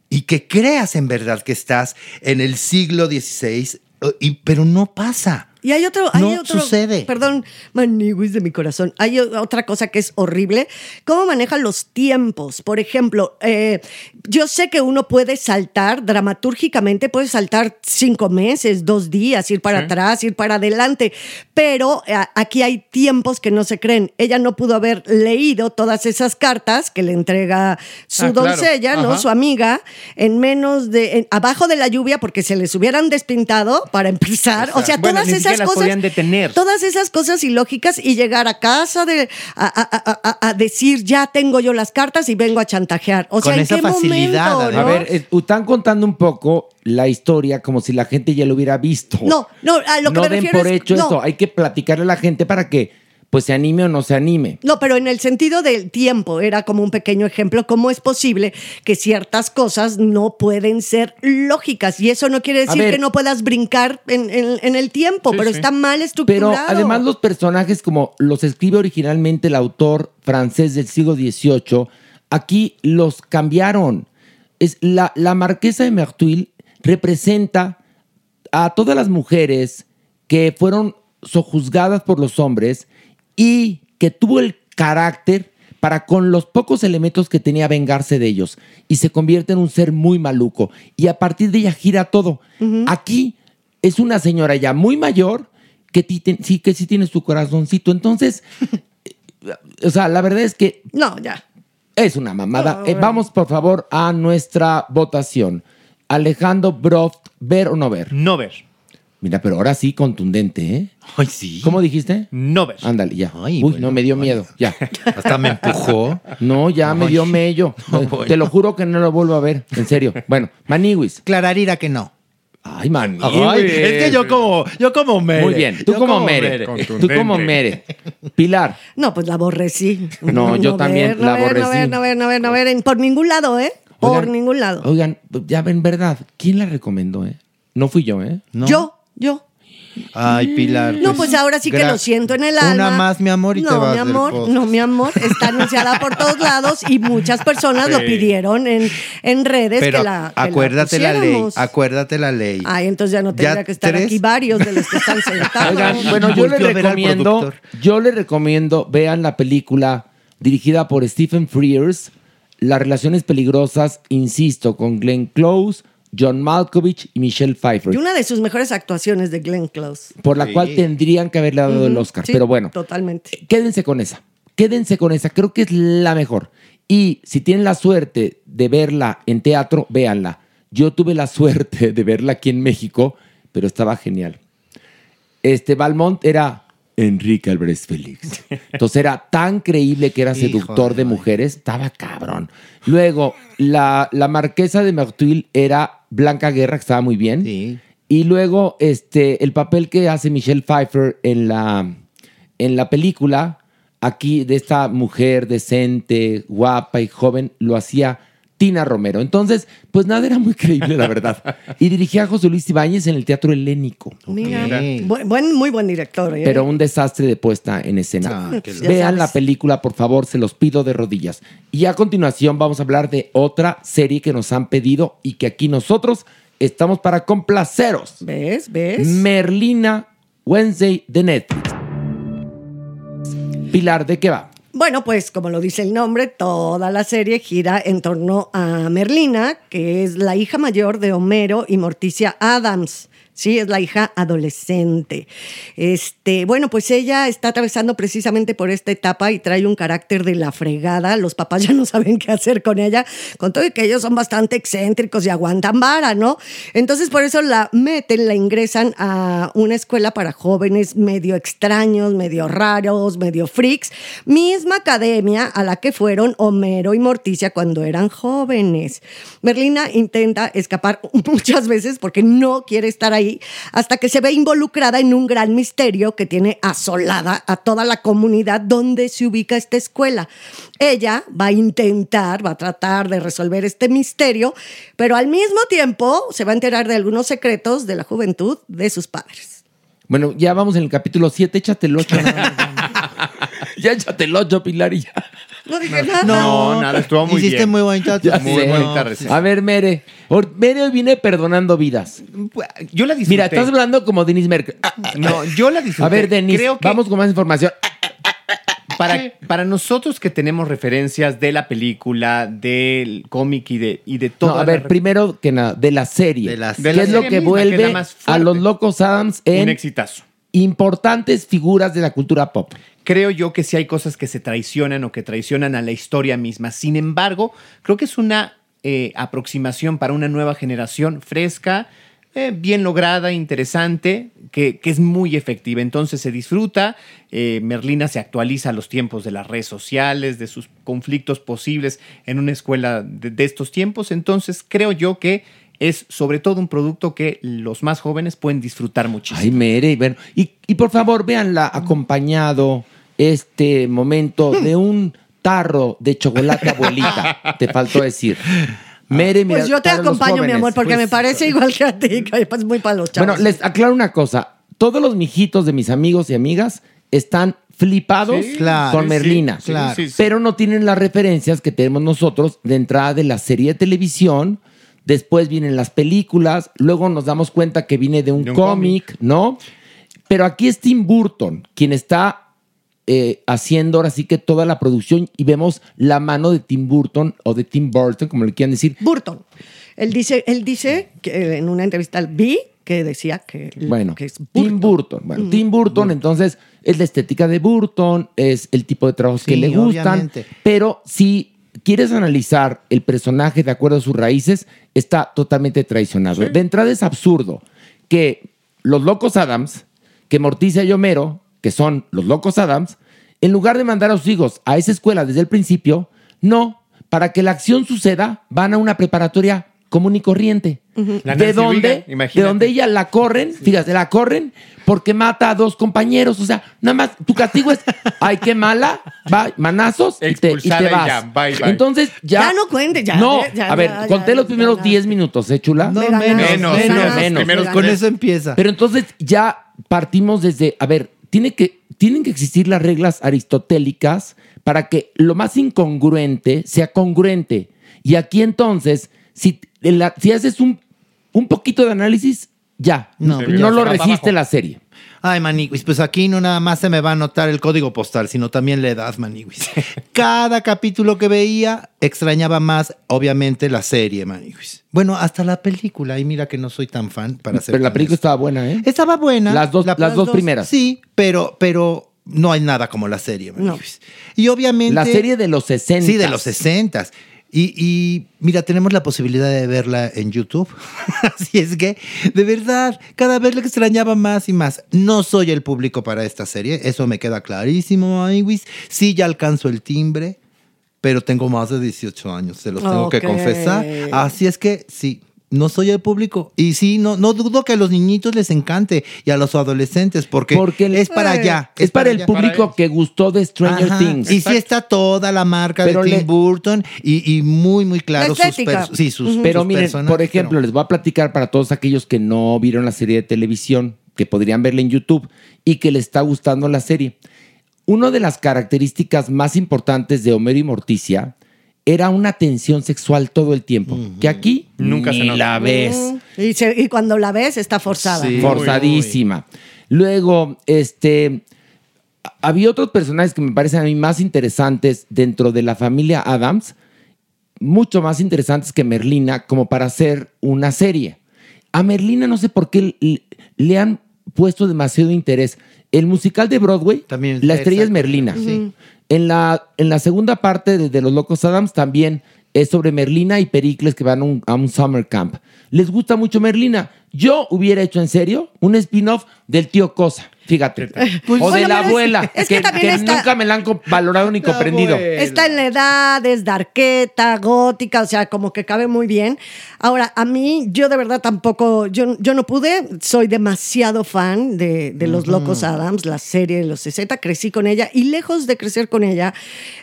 y que creas en verdad que estás en el siglo XVI, eh, y, pero no pasa. Y hay otro, hay No otro, sucede. Perdón, maniguis de mi corazón. Hay otra cosa que es horrible. ¿Cómo manejan los tiempos? Por ejemplo, eh, yo sé que uno puede saltar dramatúrgicamente, puede saltar cinco meses, dos días, ir para atrás, ir para adelante, pero eh, aquí hay tiempos que no se creen. Ella no pudo haber leído todas esas cartas que le entrega su Ah, claro. doncella, ¿no? Su amiga, en menos de, en- abajo de la lluvia, porque se les hubieran despintado para empezar. O sea, Bueno, todas ni esas las cosas. podían detener. Todas esas cosas ilógicas y llegar a casa de, a, a- a- a- decir, ya tengo yo las cartas y vengo a chantajear. O sea, Con ¿en esa qué facilidad, momento? además. ¿no? A ver, eh, están contando un poco la historia como si la gente ya lo hubiera visto. No, no, a lo que no me den refiero por es- hecho no. esto. Hay que platicarle a la gente para que pues se anime o no se anime. No, pero en el sentido del tiempo, era como un pequeño ejemplo, cómo es posible que ciertas cosas no pueden ser lógicas. Y eso no quiere decir ver. que no puedas brincar en, en- en el tiempo, Sí, pero sí. está mal Pero estructurado. además los personajes, como los escribe originalmente el autor francés del siglo XVIII, aquí los cambiaron. Es la, la marquesa de Merteuil representa a todas las mujeres que fueron sojuzgadas por los hombres y que tuvo el carácter para con los pocos elementos que tenía vengarse de ellos y se convierte en un ser muy maluco y a partir de ella gira todo. Aquí es una señora ya muy mayor que sí que sí tiene su corazoncito, entonces o sea, la verdad es que No, ya. es una mamada. Ah, Eh, vamos por favor a nuestra votación. Alejandro Broft, ver o no ver. No ver. Mira, pero ahora sí contundente, ¿eh? Ay, sí. ¿Cómo dijiste? No ver. Ándale, ya. Ay, Uy, bueno, no, me dio miedo. Ya. Hasta me empujó. No, ya me dio mello. No, bueno. Te lo juro que no lo vuelvo a ver. En serio. Bueno, Maniwis. Clararira que no. Ay, Maniwis. Ay, es que yo como, yo como mere. Muy bien. Tú Yo como Mere. Tú como Mere. Pilar. No, pues la aborrecí. No, yo también ver, la no ver, No aborrecí. ver, no ver, no ver, no ver, por ningún lado, ¿eh? Por Oigan, ningún lado. Oigan, ya ven, verdad. ¿Quién la recomendó, eh? No fui yo, ¿eh? ¿No? Yo, yo. Ay, Pilar. No, pues ahora sí que lo siento en el alma. Una más, mi amor, y no, te vas mi amor, no, mi amor, está anunciada por todos lados y muchas personas lo pidieron en, en redes Pero que la que acuérdate la, ley, acuérdate la ley. Ay, entonces ya no tendría Ya que estar tres. aquí varios de los que están sentados. Oigan, bueno, yo les recomiendo, yo les recomiendo, vean la película dirigida por Stephen Frears, Las relaciones peligrosas, insisto, con Glenn Close, John Malkovich y Michelle Pfeiffer, Y una de sus mejores actuaciones de Glenn Close. por la cual tendrían que haberle dado el Oscar. Sí, Pero bueno, Totalmente. quédense con esa. Quédense con esa. Creo que es la mejor. Y si tienen la suerte de verla en teatro, véanla. Yo tuve la suerte de verla aquí en México, pero estaba genial. Este Valmont era Enrique Álvarez Félix. Entonces era tan creíble que era seductor de mujeres, estaba cabrón. Luego, la, la marquesa de Merteuil era Blanca Guerra, que estaba muy bien. Sí. Y luego, este, el papel que hace Michelle Pfeiffer en la, en la película, aquí de esta mujer decente, guapa y joven, lo hacía Tina Romero. Entonces, pues nada, era muy creíble, la verdad. Y dirigía a José Luis Ibáñez en el Teatro Helénico. Mira, buen, buen- muy buen director. ¿eh? Pero un desastre de puesta en escena. Ah, Vean la película, por favor, se los pido de rodillas. Y a continuación vamos a hablar de otra serie que nos han pedido y que aquí nosotros estamos para complaceros. ¿Ves? ¿Ves? Merlina Wednesday de Netflix. Pilar, ¿de qué va? Bueno, pues como lo dice el nombre, toda la serie gira en torno a Merlina, que es la hija mayor de Homero y Morticia Adams. Sí, es la hija adolescente. Este, bueno, pues ella está atravesando precisamente por esta etapa y trae un carácter de la fregada. Los papás ya no saben qué hacer con ella, con todo y que ellos son bastante excéntricos y aguantan vara, ¿no? Entonces, por eso la meten, la ingresan a una escuela para jóvenes medio extraños, medio raros, medio freaks, misma academia a la que fueron Homero y Morticia cuando eran jóvenes. Merlina intenta escapar muchas veces porque no quiere estar ahí hasta que se ve involucrada en un gran misterio que tiene asolada a toda la comunidad donde se ubica esta escuela. Ella va a intentar, va a tratar de resolver este misterio, pero al mismo tiempo se va a enterar de algunos secretos de la juventud de sus padres. Bueno, ya vamos en el capítulo 7, échate el 8. ya échate el 8, Pilar, y ya. No dije nada. No, nada, estuvo muy Hiciste bien. muy bonita. Ya Muy sé. bonita reseña. A ver, Mere. Por- Mere hoy viene perdonando vidas. Yo la disfruté. Mira, estás hablando como Denis Merkel. Ah, No, yo la disfruté. A ver, Denis, Creo que vamos con más información. para, para nosotros que tenemos referencias de la película, del cómic y de, y de todo. No, a ver, primero que nada, de la serie. De la- ¿Qué de la es lo serie que misma, que es vuelve a los locos Adams un en exitazo. importantes figuras de la cultura pop? Creo yo que sí hay cosas que se traicionan o que traicionan a la historia misma. Sin embargo, creo que es una eh, aproximación para una nueva generación fresca, eh, bien lograda, interesante, que, es muy efectiva. Entonces se disfruta. eh, Merlina se actualiza a los tiempos de las redes sociales, de sus conflictos posibles en una escuela de, de estos tiempos. Entonces creo yo que es sobre todo un producto que los más jóvenes pueden disfrutar muchísimo. Ay, Mere, bueno. Y, y por favor, véanla acompañado este momento de un tarro de chocolate abuelita. Te faltó decir. Mere, mira, Pues yo te acompaño, mi amor, porque pues, me parece igual que a ti, que es muy para los chavos. Bueno, les aclaro una cosa. Todos los mijitos de mis amigos y amigas están flipados Sí, claro, con Merlina. sí, claro. sí, sí. Pero no tienen las referencias que tenemos nosotros de entrada de la serie de televisión. Después vienen las películas. Luego nos damos cuenta que viene de un, De un cómic, ¿no? Pero aquí es Tim Burton quien está eh, haciendo ahora sí que toda la producción y vemos la mano de Tim Burton o de Tim Burton, como le quieran decir, Burton. Él dice, él dice que en una entrevista vi que decía que, Bueno, que es Tim Burton. Bueno, Tim Burton, entonces, es la estética de Burton, es el tipo de trabajos que le gustan. obviamente. Pero si quieres analizar el personaje de acuerdo a sus raíces, está totalmente traicionado. De entrada es absurdo que los locos Adams, que Morticia y Homero, que son los locos Adams, en lugar de mandar a sus hijos a esa escuela desde el principio, no, para que la acción suceda, van a una preparatoria común y corriente. La de donde, de donde ella la corren, fíjate, la corren porque mata a dos compañeros. O sea, nada más tu castigo es, ay, qué mala, va, manazos y te, y vas. ya, bye, bye. Entonces ya. Ya no cuente, ya, No, ya, a ver, ya, conté ya, los primeros ya. 10 minutos, ¿eh, chula? No, menos, menos, menos, menos, menos. Con eso empieza. Pero entonces ya partimos desde, a ver, tiene que, tienen que existir las reglas aristotélicas para que lo más incongruente sea congruente. Y aquí entonces, si, la- si haces un, un poquito de análisis, ya, No, no, ya lo va para resiste abajo. la serie. Ay, Maniguis, pues aquí no nada más se me va a notar el código postal, sino también la edad, Maniguis. Cada capítulo que veía extrañaba más, obviamente, la serie, Maniguis. Bueno, hasta la película, y mira que no soy tan fan para ser Pero la película estaba buena, ¿eh? Estaba buena. Las dos- las dos primeras. Sí, pero, pero no hay nada como la serie, Maniguis. Y obviamente... La serie de los 60. Sí, de los 60. Y, y, mira, tenemos la posibilidad de verla en YouTube. Así es que, de verdad, cada vez le extrañaba más y más. No soy el público para esta serie, eso me queda clarísimo, amiguis. Sí, ya alcanzo el timbre, pero tengo más de 18 años, se los tengo que confesar. Así es que, sí, no soy el público. Y sí, no, no dudo que a los niñitos les encante y a los adolescentes, porque, es para allá. Es para el allá. público que gustó de Stranger Ajá. Things. Y sí está toda la marca Pero de Tim le- Burton y, y muy, muy claro La sus, sí, sus, Pero sus miren, personajes, por ejemplo, les voy a platicar para todos aquellos que no vieron la serie de televisión, que podrían verla en YouTube y que les está gustando la serie. Una de las características más importantes de Homero y Morticia era una tensión sexual todo el tiempo, que aquí Nunca ni se nota. la ves. Y, se- y cuando la ves, está forzada. Sí. forzadísima. Luego, este, había otros personajes que me parecen a mí más interesantes dentro de la familia Adams, mucho más interesantes que Merlina, como para hacer una serie. A Merlina no sé por qué le, le han puesto demasiado interés. El musical de Broadway, También, la estrella es. Merlina. Sí. En la, en la segunda parte de, de Los Locos Adams también es sobre Merlina y Pericles que van un, a un summer camp. Les gusta mucho Merlina. Yo hubiera hecho en serio un spin-off del tío Cosa, fíjate. o de Bueno, la es- abuela, es que que, también que está- nunca me la han valorado ni comprendido. Está en la edad, es darqueta, gótica, o sea, como que cabe muy bien. Ahora, a mí, yo de verdad tampoco, yo, yo no pude, soy demasiado fan de, de Los Locos Adams, la serie de los 60, crecí con ella y lejos de crecer con ella,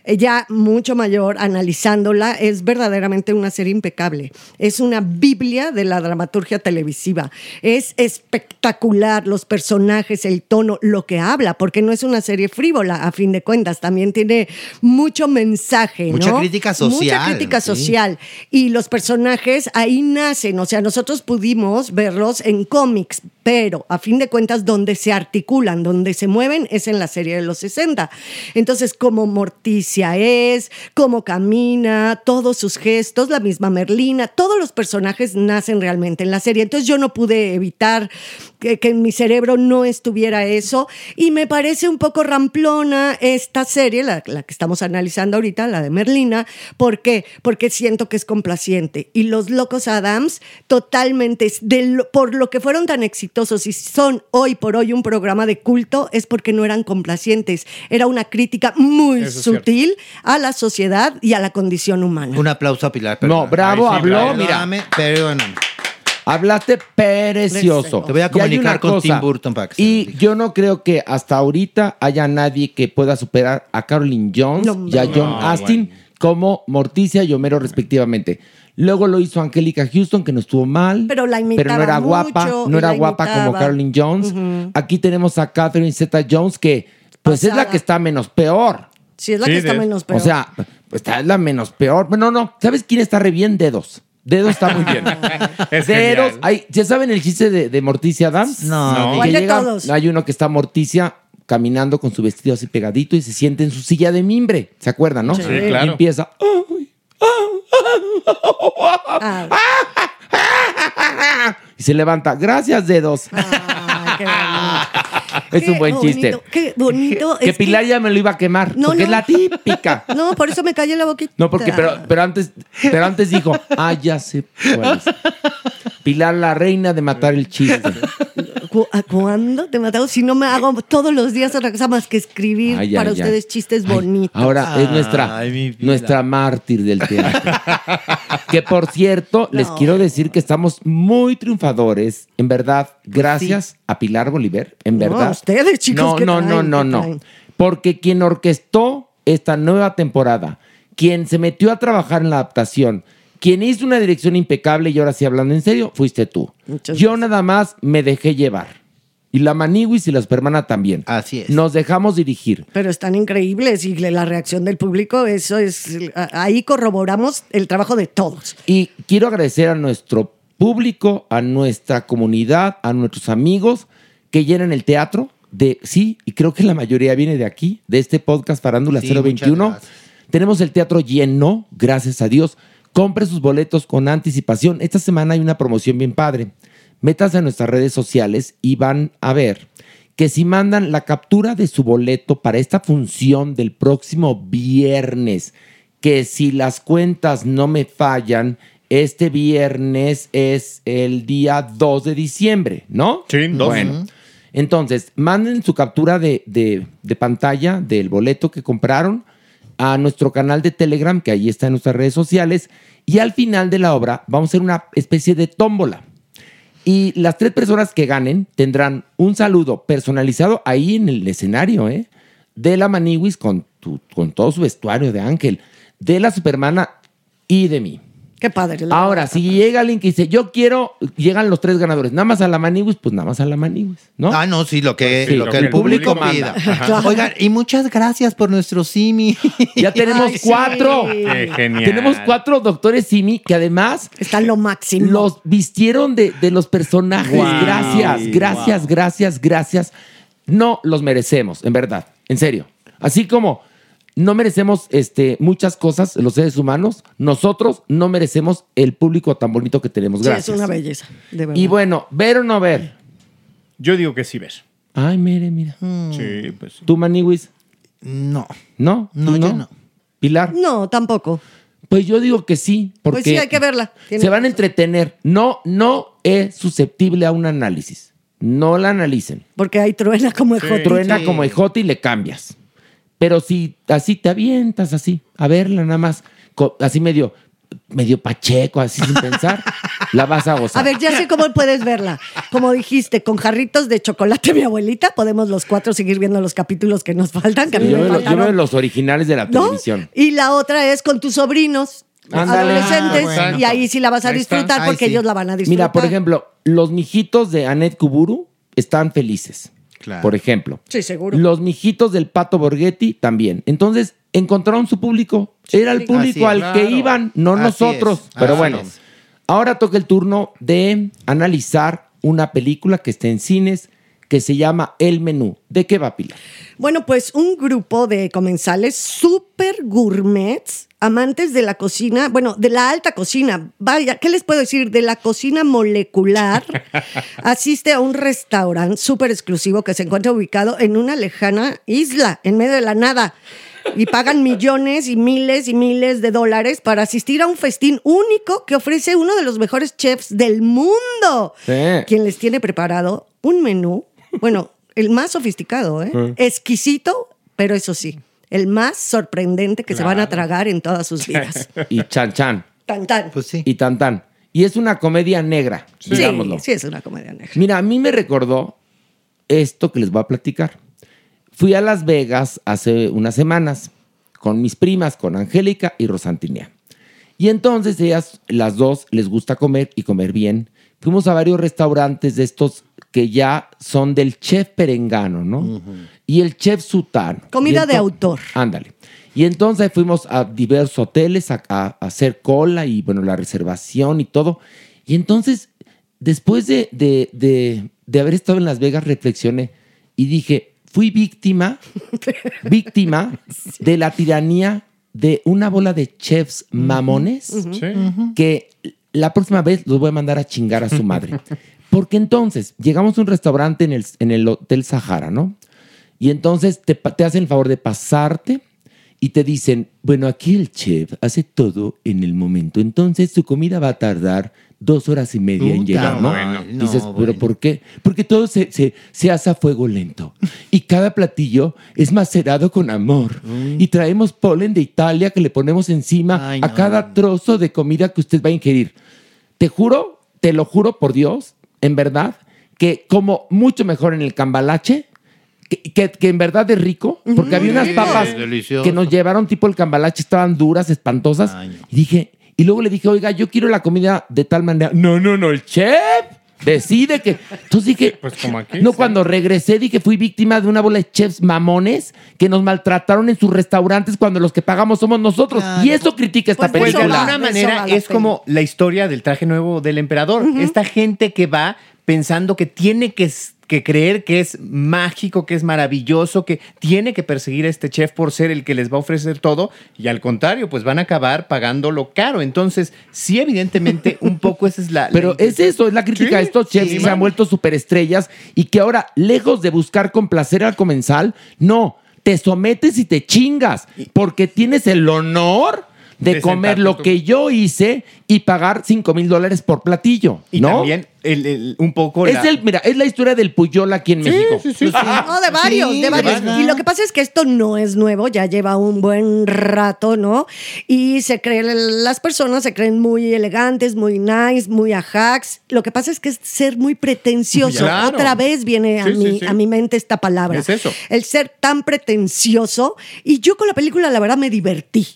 ya mucho mayor, analizándola, es verdaderamente una serie impecable. Es una biblia de la dramaturgia televisiva. Es espectacular los personajes, el tono, lo que habla, porque no es una serie frívola, a fin de cuentas, también tiene mucho mensaje, Mucha crítica Mucha social, crítica sí. social. Y los personajes ahí nacen, o sea, nosotros pudimos verlos en cómics, pero a fin de cuentas donde se articulan, donde se mueven es en la serie de los 60. Entonces, como Morticia es, cómo camina, todos sus gestos, la misma Merlina, todos los personajes nacen realmente en la serie. Entonces yo no pude evitar que, que en mi cerebro no estuviera eso y me parece un poco ramplona esta serie, la, la que estamos analizando ahorita, la de Merlina. ¿Por qué? Porque siento que es complaciente. Y los locos Adams, totalmente, de lo- por lo que fueron tan exitosos y son hoy por hoy un programa de culto, es porque no eran complacientes. Era una crítica muy Eso sutil a la sociedad y a la condición humana. Un aplauso a Pilar. No, bravo, sí, habló, mira. Perdóname, perdóname. Hablaste precioso. Te voy a comunicar una con Tim Burton para que se lo Y yo no creo que hasta ahorita haya nadie que pueda superar a Carolyn Jones No, y a. John No, Astin bueno. como Morticia y Homero respectivamente. Luego lo hizo Angélica Houston, que no estuvo mal. Pero la Pero no era guapa, no era guapa como. Carolyn Jones. Aquí tenemos a Catherine Zeta Jones, que pues es la que está menos peor. Sí, es la Sí, que está menos peor. O sea, pues está la menos peor. No, no. ¿Sabes quién está re bien? Dedos. Dedos está muy bien. Es Dedos. genial. Ay, ¿Ya saben el chiste de, de Morticia Adams? No. No. Que ¿Cuál de llega- todos? Hay uno que está Morticia caminando con su vestido así pegadito y se siente en su silla de mimbre. ¿Se acuerdan, no? Sí. Sí, claro. Y empieza. "Ay, Ah, Y se levanta. Gracias, dedos. ay, qué. Es Qué un buen chiste. bonito, Qué bonito. Que es Pilar ya me lo iba a quemar. No, porque no. es la típica. No, por eso me callé la boquita. No, porque, pero, pero antes, pero antes dijo, ah, ya sé cuál es. Pilar, la reina de matar el chiste. ¿Cu- a ¿Cuándo te matado? Si no me hago todos los días otra cosa más que escribir Ay, para ay, ay. ustedes chistes Ay, bonitos. Ahora es nuestra, nuestra mártir del teatro. que por cierto, les quiero decir que estamos muy triunfadores. En verdad, gracias a Pilar Bolívar. En No, verdad. a ustedes, chicos, No, ¿qué no, no, traen? no, ¿Qué no. Porque quien orquestó esta nueva temporada, quien se metió a trabajar en la adaptación, quien hizo una dirección impecable, y ahora sí hablando en serio, fuiste tú. Muchas Yo nada más me dejé llevar. Y la Maniwis y la Supermana también. Así es. Nos dejamos dirigir. Pero están increíbles y la reacción del público, eso es. Ahí corroboramos el trabajo de todos. Y quiero agradecer a nuestro público, a nuestra comunidad, a nuestros amigos que llenan el teatro. De, sí, y creo que la mayoría viene de aquí, de este podcast Farándula Sí, 021. muchas gracias. Tenemos el teatro lleno, gracias a Dios. Compre sus boletos con anticipación. Esta semana hay una promoción bien padre. Métanse a nuestras redes sociales y van a ver que si mandan la captura de su boleto para esta función del próximo viernes, que si las cuentas no me fallan, este viernes es el día 2 de diciembre, ¿no? Sí, dos. Bueno, entonces, manden su captura de, de- de pantalla del boleto que compraron a nuestro canal de Telegram, que ahí está en nuestras redes sociales, y al final de la obra vamos a hacer una especie de tómbola. Y las tres personas que ganen tendrán un saludo personalizado ahí en el escenario, ¿eh? De la Maniwis con, tu- con todo su vestuario de ángel, de la Supermana y de mí. Qué padre. Ahora, si llega alguien que dice, yo quiero, llegan los tres ganadores, nada más a la Maniwis, pues nada más a la Maniwis, ¿no? Ah, no, sí, lo que, Sí, lo que el público, pida. Claro. Oigan, y muchas gracias por nuestro Simi. Ya tenemos Ay, sí. cuatro. Qué genial. Tenemos cuatro doctores Simi que además Están lo máximo. los vistieron de, de los personajes. Wow. Gracias, gracias, gracias, gracias. No los merecemos, en verdad, en serio. Así como no merecemos este, muchas cosas, los seres humanos, nosotros no merecemos el público tan bonito que tenemos. Sí, Gracias. es una belleza, de verdad. y bueno, ver o no ver. Yo digo que sí ves. Ay, mire, mira. Sí, pues sí. ¿Tú, Maniwis? No. ¿No? No, ¿Tú yo no. ¿Pilar? No, tampoco. Pues yo digo que sí, porque Pues sí, hay que verla. Tiene se van a entretener. No, no es susceptible a un análisis. No la analicen. Porque ahí truena como ejote. Truena como ejote y le cambias. Pero si así te avientas así, a verla nada más, así medio, medio pacheco, así sin pensar, la vas a gozar. A ver, ya sé cómo puedes verla. Como dijiste, con jarritos de chocolate, mi abuelita, podemos los cuatro seguir viendo los capítulos que nos faltan. Que a mí yo, me veo, veo los originales de la ¿No? televisión. Y la otra es con tus sobrinos adolescentes Ah, bueno. y ahí sí la vas a Ahí disfrutar porque sí. ellos la van a disfrutar. Mira, por ejemplo, los mijitos de Annette Kuburu están felices. Claro. Por ejemplo. Sí, seguro. Los mijitos del Pato Borghetti también. Entonces, encontraron su público. Era el público es, al que iban, no Así nosotros. es, Pero así bueno, es. ahora toca el turno de analizar una película que está en cines que se llama El Menú. ¿De qué va, Pilar? Bueno, pues un grupo de comensales súper gourmets, amantes de la cocina, bueno, de la alta cocina, vaya, ¿qué les puedo decir? De la cocina molecular, asiste a un restaurante súper exclusivo que se encuentra ubicado en una lejana isla, en medio de la nada. Y pagan millones y miles y miles de dólares para asistir a un festín único que ofrece uno de los mejores chefs del mundo, Sí. quien les tiene preparado un menú, bueno, el más sofisticado, ¿eh? exquisito, pero eso sí, el más sorprendente que se van a tragar en todas sus vidas. Y Chan Chan. Tan tan. Pues sí. Y Tan Tan. Y es una comedia negra, Sí, digámoslo. sí, es una comedia negra. Mira, a mí me recordó esto que les voy a platicar. Fui a Las Vegas hace unas semanas con mis primas, con Angélica y Rosantinia. Y entonces ellas, las dos, les gusta comer y comer bien. Fuimos a varios restaurantes de estos que ya son del chef perengano, ¿no? Y el chef sutano. Comida de autor. Ándale. Y entonces fuimos a diversos hoteles a, a- a hacer cola y, bueno, la reservación y todo. Y entonces, después de, de- de- de haber estado en Las Vegas, reflexioné y dije, fui víctima, víctima de la tiranía de una bola de chefs mamones que la próxima vez los voy a mandar a chingar a su madre. Porque entonces llegamos a un restaurante en el, en el Hotel Sahara, ¿no? Y entonces te, te hacen el favor de pasarte y te dicen, bueno, aquí el chef hace todo en el momento. Entonces su comida va a tardar dos horas y media en llegar, ¿no? madre, no, Dices, pero bueno. ¿por qué? Porque todo se, se, se hace a fuego lento. Y cada platillo es macerado con amor. Y traemos polen de Italia que le ponemos encima Ay, a no, cada trozo de comida que usted va a ingerir. Te juro, te lo juro por Dios, en verdad, que como mucho mejor en el cambalache, que, que- que en verdad es rico, porque había unas papas delicioso. que nos llevaron tipo el cambalache, estaban duras, espantosas. Ay. Y dije, y luego le dije, oiga, yo quiero la comida de tal manera. No, no, no, el chef decide que. Entonces dije, Pues como aquí, no, sí. cuando regresé dije, fui víctima de una bola de chefs mamones que nos maltrataron en sus restaurantes cuando los que pagamos somos nosotros. Claro. Y eso critica esta Pues, Pues de película. alguna manera es pena. como la historia del traje nuevo del emperador. Esta gente que va pensando que tiene que, que creer que es mágico, que es maravilloso, que tiene que perseguir a este chef por ser el que les va a ofrecer todo y al contrario, pues van a acabar pagándolo caro. Entonces, sí, evidentemente, un poco esa es la... la Pero es eso, es la crítica Sí, a estos chefs sí, que se han vuelto superestrellas y que ahora, lejos de buscar complacer al comensal, no, te sometes y te chingas porque tienes el honor de, De comer lo tu- que yo hice y pagar 5 mil dólares por platillo. Y ¿no? también el- el- un poco Es la- el, mira, es la historia del Puyol aquí en México. No, de varios, Sí, de varios. de Y lo que pasa es que esto no es nuevo, ya lleva un buen rato, ¿no? Y se creen, las personas se creen muy elegantes, muy nice, muy ajax. Lo que pasa es que es ser muy pretencioso. Claro. Otra vez viene a, Sí, sí, mi, sí. a mi mente esta palabra. Es eso. El ser tan pretencioso. Y yo con la película, la verdad, me divertí.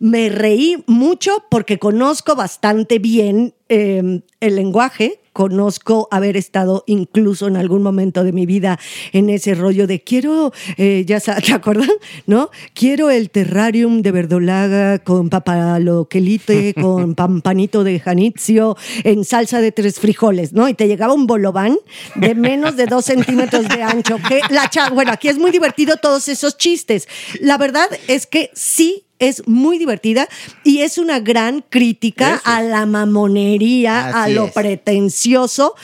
Me reí mucho porque conozco bastante bien eh, el lenguaje, conozco haber estado incluso en algún momento de mi vida en ese rollo de quiero, eh, ya sa- ¿te acuerdan? ¿No? Quiero el terrarium de verdolaga con papaloquelite, con pampanito de janitzio, en salsa de tres frijoles, ¿no? Y te llegaba un bolobán de menos de dos centímetros de ancho. Que la cha- bueno, aquí es muy divertido todos esos chistes. La verdad es que sí es muy divertida y es una gran crítica a la mamonería, a lo es. pretencioso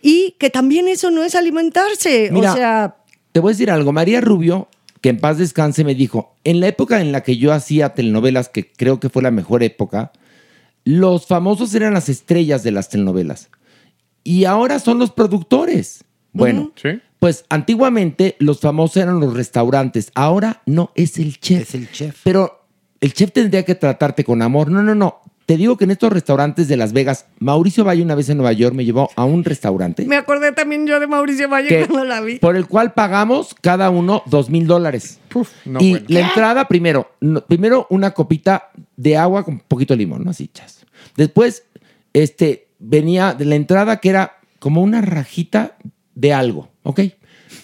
y que también eso no es alimentarse. Mira, o sea, Te voy a decir algo. María Rubio, que en paz descanse, me dijo, en la época en la que yo hacía telenovelas, que creo que fue la mejor época, los famosos eran las estrellas de las telenovelas. Y ahora son los productores. Bueno, Sí. pues antiguamente los famosos eran los restaurantes. Ahora no, es el chef. Es el chef. Pero el chef tendría que tratarte con amor. No, no, no. Te digo que en estos restaurantes de Las Vegas, Mauricio Valle una vez en Nueva York me llevó a un restaurante me acordé también yo de Mauricio Valle que- cuando la vi. por el cual pagamos cada uno dos mil dólares. no, y bueno. la entrada, primero, no- primero una copita de agua con poquito de limón, ¿no? Así, chas. Después, este, venía de la entrada que era como una rajita de algo, ¿ok?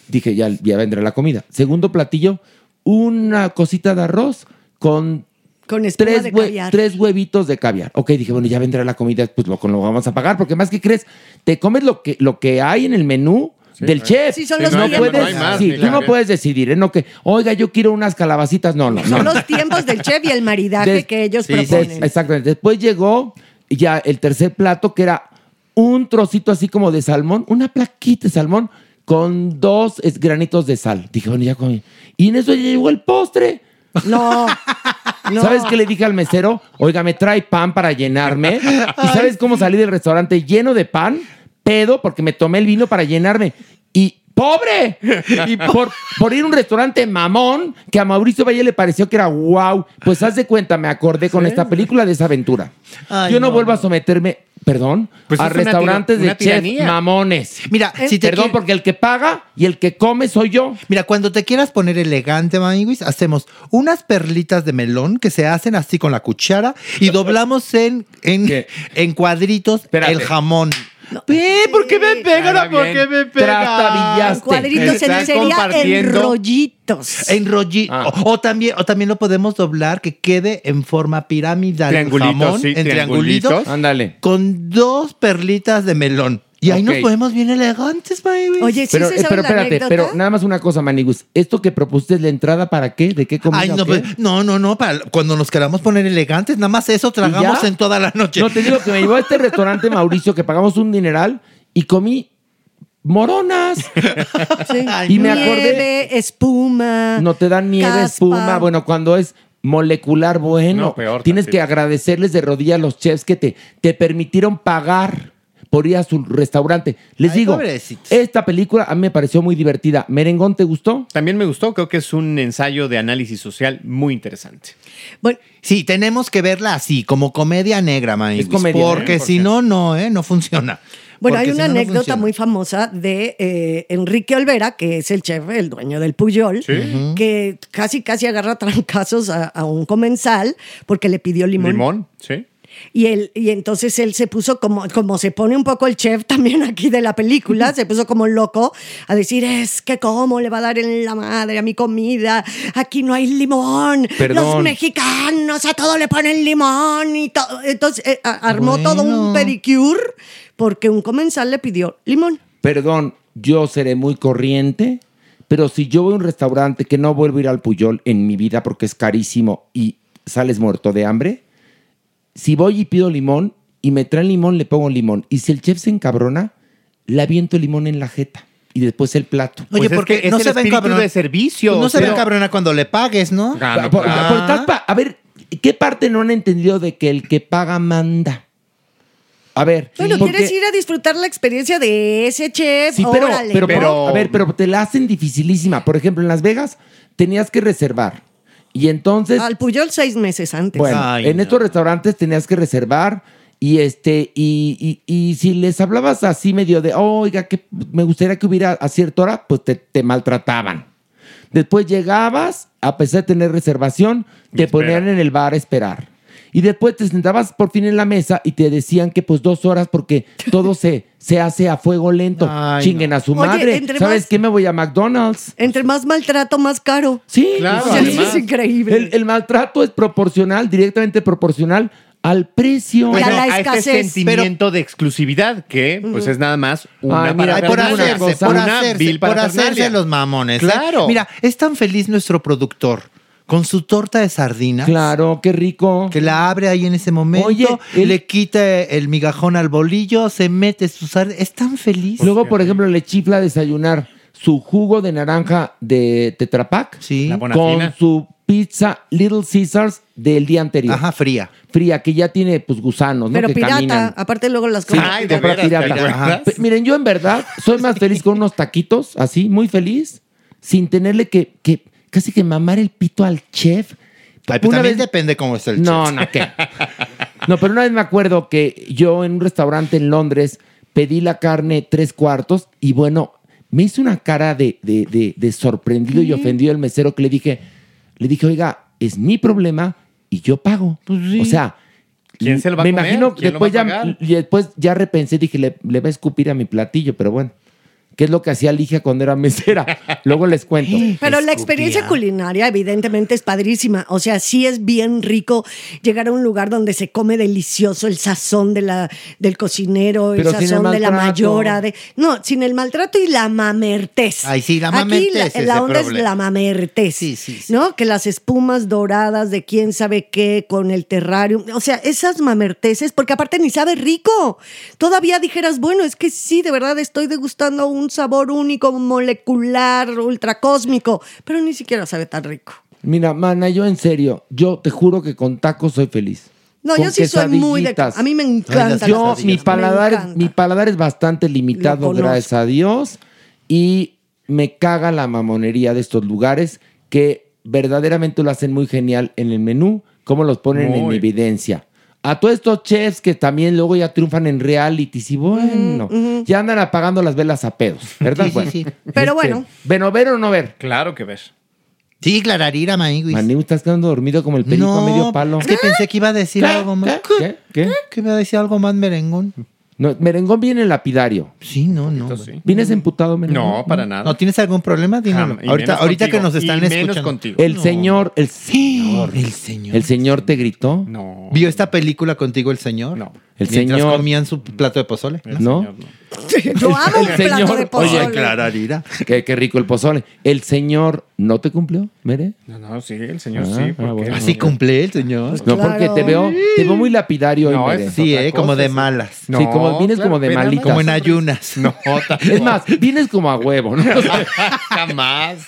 Dije, ya, ya vendrá la comida. Segundo platillo, una cosita de arroz con Con espuma tres, de hue- tres huevitos de caviar. Ok, dije, bueno, ya vendrá la comida, pues lo, lo vamos a pagar, porque más que crees, te comes lo que, lo que hay en el menú del chef. Sí, son los no tiempos. puedes, no hay más, sí, ni tú no puedes decidir, ¿eh? No que, oiga, yo quiero unas calabacitas. No, no, no. Son los tiempos del chef y el maridaje Des- que ellos sí, sí, proponen. Exactamente. Después llegó ya el tercer plato, que era un trocito así como de salmón, una plaquita de salmón con dos granitos de sal. Dije, bueno, ya comí. Y en eso ya llegó el postre. No, no. ¿Sabes qué le dije al mesero? Oiga, me trae pan para llenarme. ¿Y sabes cómo salí del restaurante lleno de pan? Pedo, porque me tomé el vino para llenarme. Y ¡pobre! Y por, por ir a un restaurante mamón que a Mauricio Valle le pareció que era wow. Pues haz de cuenta, me acordé con esta película de esa aventura. Ay, Yo no, no, vuelvo a someterme, perdón, Pues a una restaurantes una de chef tiranía. mamones. Mira, si te Perdón, porque el que paga y el que come soy yo. Mira, cuando te quieras poner elegante, Maniguis, hacemos unas perlitas de melón que se hacen así con la cuchara y doblamos en, en, en cuadritos Espérate. el jamón. ¿Por qué me pegan? Nada ¿Por bien. qué me pegan? Tratavillaste. Cuadritos en sería en rollitos. Enrolli- Ah. o, o también, o también lo podemos doblar que quede en forma piramidal. Triangulitos, jamón, sí, en triangulitos. triangulitos. Ándale. Con dos perlitas de melón. Y ahí nos podemos bien elegantes, Maniguis. Oye, sí Pero, se sabe pero la espérate, anécdota? pero nada más una cosa, Manigus. ¿Esto que propusiste es la entrada para qué? ¿De qué comida? Ay, o no, qué? pues, no, no, no, para cuando nos queramos poner elegantes, nada más eso tragamos en toda la noche. No, te digo que me llevó a este restaurante Mauricio que pagamos un dineral y comí moronas. Sí. Ay, Y me nieve, acordé- espuma. No te dan nieve, caspa. espuma. Bueno, cuando es molecular, bueno, No, peor tienes tantito. que agradecerles de rodillas a los chefs que te, te permitieron pagar por ir a su restaurante. Les Ay, digo, pobrecitos. esta película a mí me pareció muy divertida. ¿Merengón te gustó? También me gustó, creo que es un ensayo de análisis social muy interesante. Bueno, Sí, tenemos que verla así, como comedia negra. Es comedia, Porque ¿eh? si no, no, ¿eh? No funciona. Bueno, Porque hay una si no, no anécdota muy famosa de eh, Enrique Olvera, que es el chef, el dueño del Puyol, que casi casi agarra trancazos a, a un comensal porque le pidió limón. Limón, sí. Y, él, y entonces él se puso como, como se pone un poco el chef también aquí de la película, se puso como loco a decir, es que cómo le va a dar en la madre a mi comida, aquí no hay limón, Perdón. los mexicanos a todo le ponen limón y todo. Entonces eh, armó Bueno. todo un pedicure porque un comensal le pidió limón. Perdón, yo seré muy corriente, pero si yo voy a un restaurante que no vuelvo a ir al Puyol en mi vida porque es carísimo y sales muerto de hambre, si voy y pido limón y me traen limón, le pongo limón. Y si el chef se encabrona, le aviento el limón en la jeta y después el plato. Oye, Pues es porque que es no el se ven espíritu de servicio, no se pero- ven cabrona cuando le pagues, ¿no? Ah, no, Por- claro. por- a ver, ¿qué parte no han entendido de que el que paga manda? A ver, Bueno, porque- ¿quieres ir a disfrutar la experiencia de ese chef? Sí, pero, Órale. pero, a ver, pero te la hacen dificilísima. Por ejemplo, en Las Vegas tenías que reservar. Y entonces, Al Puyol seis meses antes. bueno, en estos restaurantes tenías que reservar y este y, y- y si les hablabas así medio de, oiga, que me gustaría que hubiera a cierta hora, pues te, te maltrataban. Después llegabas, a pesar de tener reservación, te ponían en el bar a esperar. Y después te sentabas por fin en la mesa y te decían que pues dos horas porque todo se, se hace a fuego lento. Ay, Chinguen a su Oye, madre. ¿Sabes más- qué? Me voy a McDonald's. Entre más maltrato, más caro. Sí, Claro. Eso es increíble. El, el maltrato es proporcional, directamente proporcional al precio. Bueno, a este sentimiento de exclusividad que pues es nada más una Ay, mira, para por una hacerse, cosa, por una hacerse, por hacerse los mamones. ¿eh? Claro. Mira, es tan feliz nuestro productor con su torta de sardinas. Claro, qué rico. Que la abre ahí en ese momento, Oye, él- le quita el migajón al bolillo, se mete sus sardinas. Es tan feliz. Luego, por ejemplo, le chifla a desayunar su jugo de naranja de Tetrapac La con su pizza Little Caesars del día anterior. Ajá, fría. Fría, que ya tiene pues gusanos, ¿no? Pero que pirata, caminan. aparte luego las Sí, cosas. compra pirata. Ajá. Pe- Miren, yo en verdad soy más feliz con unos taquitos, así, muy feliz, sin tenerle que, que casi que mamar el pito al chef. Ay, pues también depende cómo está el No, chef. no, ¿qué? No, pero una vez me acuerdo que yo en un restaurante en Londres pedí la carne tres cuartos y bueno, me hizo una cara de, de- de- de sorprendido y ofendido el mesero que le dije, le dije, oiga, es mi problema y yo pago. O sea, ¿Quién se lo va a me comer? imagino ¿Quién lo después ya, y después ya repensé, dije, le, le va a escupir a mi platillo, pero bueno. ¿Qué es lo que hacía Ligia cuando era mesera? Luego les cuento. Pero la experiencia culinaria evidentemente es padrísima. O sea, sí es bien rico llegar a un lugar donde se come delicioso el sazón de la, del cocinero, el Pero sin el sazón de la mayora. De, no, sin el maltrato y la mamertez. Ay, sí, la Aquí mamertez la, es la el onda es la mamertez. ¿No? Que las espumas doradas de quién sabe qué con el terrario. O sea, esas mamerteces, porque aparte ni sabe rico. Todavía dijeras, bueno, es que sí, de verdad estoy degustando un sabor único, molecular, ultracósmico, pero ni siquiera sabe tan rico. Mira, mana, yo en serio, yo te juro que con tacos soy feliz. No, Con yo sí soy muy de. A mí me encanta. Yo, mi paladar, es- mi paladar es bastante limitado, gracias a Dios. Y me caga la mamonería de estos lugares que verdaderamente lo hacen muy genial en el menú, cómo los ponen en evidencia. A todos estos chefs que también luego ya triunfan en realities y bueno, ya andan apagando las velas a pedos, ¿verdad? Sí, sí, Bueno, sí. Pero este, bueno. Bueno, ver o no ver. Claro que ves. Sí, Clararira, Maniguis. Maniu, estás quedando dormido como el perico a medio palo. es que pensé que iba a decir ¿Qué? algo más. ¿Qué? ¿Qué? Que iba a decir algo más merengón. No, merengón viene lapidario. Sí, no, no. ¿Vienes emputado, merengón? No, para nada. ¿No tienes algún problema? Dímelo. Jam- ahorita ahorita que nos están Y menos escuchando. contigo. El señor, el señor. El señor. El señor te gritó. No. ¿Vio esta película contigo el señor? No. El Mientras señor- comían su plato de pozole. ¿No? Yo amo un El plato señor- de pozole. Oye, Clararira. Qué, qué rico el pozole. ¿El señor no te cumplió, Mere? No, no, sí, el señor Ah, sí. ah, bueno. Así cumple el señor. No, porque te veo, te veo muy lapidario hoy, No, Mere. Sí, eh, como de sí. malas. Sí, como vienes claro, como de ve nada malita. más. Como en ayunas. No, Es más, vienes como a huevo, ¿no? jamás.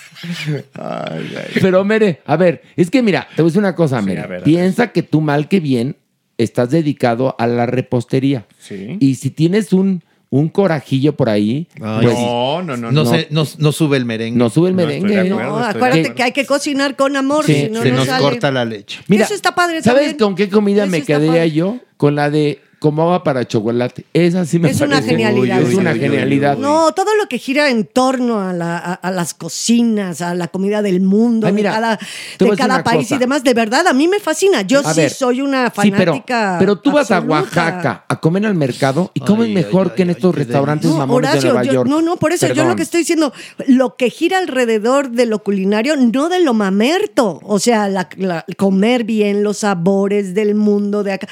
Ay, ay. Pero, Mere, a ver, es que mira, te voy a decir una cosa, Mere. a ver, a Piensa que tú mal que bien estás dedicado a la repostería. Sí. Y si tienes un, un corajillo por ahí, Ay, pues No, no, no. No, no. se- no, no sube el merengue. no sube el merengue. acuerdo. No, acuérdate que hay que cocinar con amor, Sí, si no, se no nos sale. corta la leche. Mira, Eso está padre ¿Sabes también. con qué comida Eso me padre. yo? Con la de como agua para chocolate. Esa sí me Es una parece- genialidad. Es Uy, una uy, uy, genialidad. No, todo lo que gira en torno a, la- a- a las cocinas, a la comida del mundo, Ay, de mira, cada, te voy a de cada una país cosa. y demás, de verdad, a mí me fascina. Yo A sí ver, soy una Sí, pero, fanática. pero tú vas a. Oaxaca a comer al mercado y comes mejor ay, que en ay, estos restaurantes No, mamones de Horacio, Nueva yo- York. no, no, por eso yo Perdón. lo que estoy diciendo, lo que gira alrededor de lo culinario, no de lo mamerto. O sea, la- la- comer bien los sabores del mundo de acá.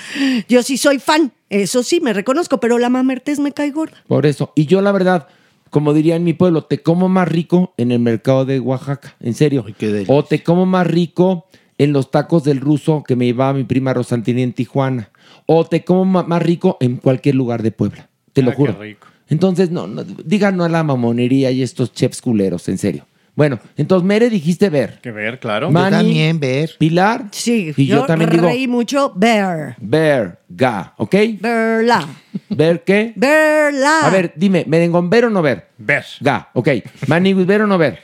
Yo sí soy fan, eso sí, me reconozco, pero la mamertez me cae gorda. Por eso. Y yo, la verdad, como diría en mi pueblo, te como más rico en el mercado de Oaxaca. En serio. Ay, qué delicia. o te como más rico en los tacos del ruso que me llevaba mi prima Rosantini en Tijuana. O te como más rico en cualquier lugar de Puebla. Te lo Ah, qué juro. rico. Entonces, no, no, digan no a la mamonería y estos chefs culeros, en serio. Bueno, entonces Mere dijiste ver. Que ver, claro. Manny, también ver. Pilar. Sí, Y yo, también digo reí mucho. Bear. ver, ga, ¿ok? Verla. ¿Ver qué? Verla. A ver, dime, merengón, ¿ver o no ver? Ver. Ga, ok. Manny, ¿ver o no ver?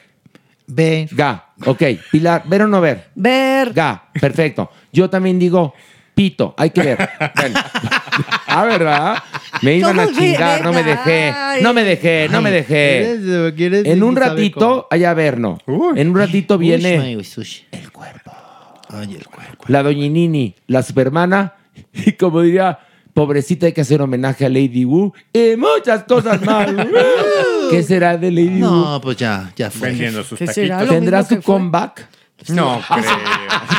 Ver. Ga, ok. Pilar, ¿ver o no ver? Ver. Ga, perfecto. Yo también digo pito, hay que ver. Bueno. Ah, ¿verdad? Me iban a ¿Cómo chingar, no me dejé, no me dejé, no me dejé. ¿Quieres- quieres- En un ratito, allá ver, no. En un ratito viene. El cuerpo. Ay, el cuerpo. la doñinini, la supermana, y como diría, pobrecita hay que hacer homenaje a Lady Wu y muchas cosas más. ¿Qué será de Lady Wu? No, pues ya, ya fue. ¿Tendrá su comeback? No creo.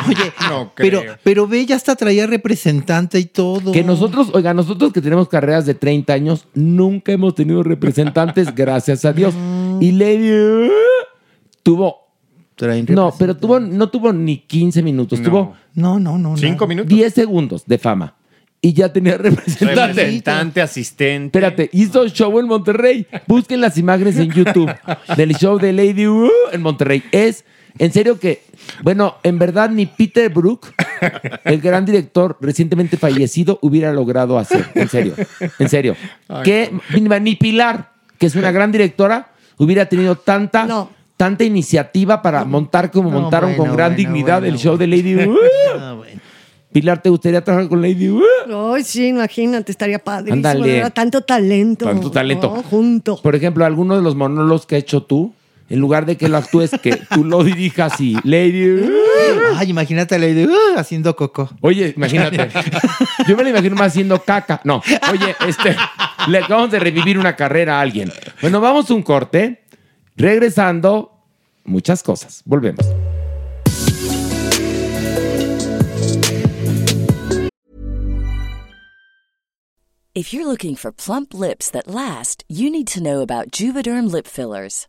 Oye, No pero, creo. pero ve, ya hasta traía representante y todo. Que nosotros, oiga, nosotros que tenemos carreras de 30 años, nunca hemos tenido representantes, gracias a Dios. Y Lady Wu tuvo, no, pero tuvo, no tuvo ni 15 minutos, No. tuvo No, no, no. Cinco no. minutos. 10 segundos de fama. Y ya tenía representante. Representante, asistente. Espérate, hizo show en Monterrey. Busquen las imágenes en YouTube del show de Lady Wu en Monterrey. Es, en serio que, bueno, en verdad ni Peter Brook, el gran director recientemente fallecido, hubiera logrado hacer. En serio, en serio. Que ni Pilar, que es una gran directora, hubiera tenido tanta... No. Tanta iniciativa para montar como No, montaron con gran bueno, dignidad bueno, el show de Lady. Ah, bueno. Pilar, ¿te gustaría trabajar con Lady? Ay, sí, imagínate, estaría padre. Tanto talento. Tanto talento. ¿no? Junto. Por ejemplo, alguno de los monólogos que has hecho tú, en lugar de que lo actúes, que tú lo dirijas y Lady. Ay, imagínate a Lady uh, haciendo coco. Oye, imagínate. Yo me lo imagino más haciendo caca. No, oye, este, le acabamos de revivir una carrera a alguien. Bueno, vamos a un corte. Regresando, muchas cosas. Volvemos. If you're looking for plump lips that last, you need to know about Juvederm lip fillers.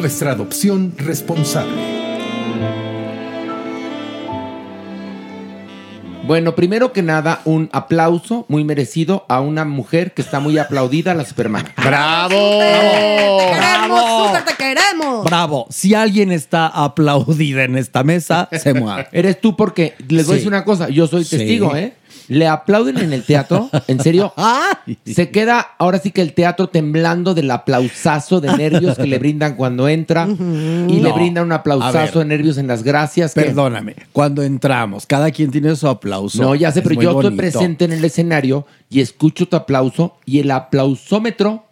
Nuestra adopción responsable. Bueno, primero que nada, un aplauso muy merecido a una mujer que está muy aplaudida, la Superman. ¡Bravo! ¡Te queremos! ¡Súper te queremos! Bravo. Si alguien está aplaudida en esta mesa, se mueve. Eres tú porque les voy a decir una cosa, yo soy Sí. testigo, ¿eh? Le aplauden en el teatro, en serio, se queda ahora sí que el teatro temblando del aplausazo de nervios que le brindan cuando entra y le No. brindan un aplausazo de nervios en las gracias. que- Perdóname, cuando entramos, cada quien tiene su aplauso. No, ya sé, Es pero muy yo estoy bonito. presente en el escenario y escucho tu aplauso y el aplausómetro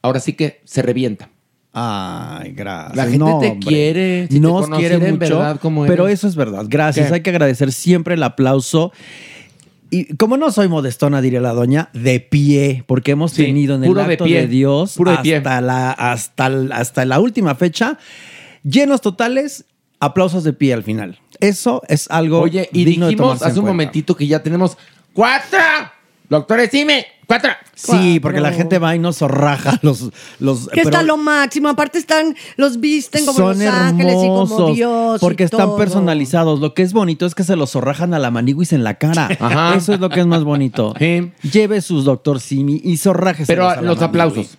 ahora sí que se revienta. Ay, gracias. La gente No, te hombre. quiere, si te Nos conociera quiere en mucho, verdad como pero eres. eso es verdad. Gracias. ¿Qué? Hay que agradecer siempre el aplauso. Y como no soy modestona, diría la doña, de pie, porque hemos Sí, tenido en el puro de acto pie, de Dios puro de hasta, pie. La, hasta, hasta la última fecha, llenos totales, aplausos de pie al final. Eso es algo Oye, y digno de dijimos en hace un cuenta. momentito que ya tenemos cuatro. Doctores, dime, cuatro. Sí, porque la gente va y nos zorraja los... los Que está lo máximo. Aparte están, los visten como son los ángeles y como hermosos Dios. y porque están todo. personalizados. Lo que es bonito es que se los zorrajan a la maniguis en la cara. Ajá. Eso es lo que es más bonito. Lleve sus doctor Simi y zorrajes. Pero los aplausos.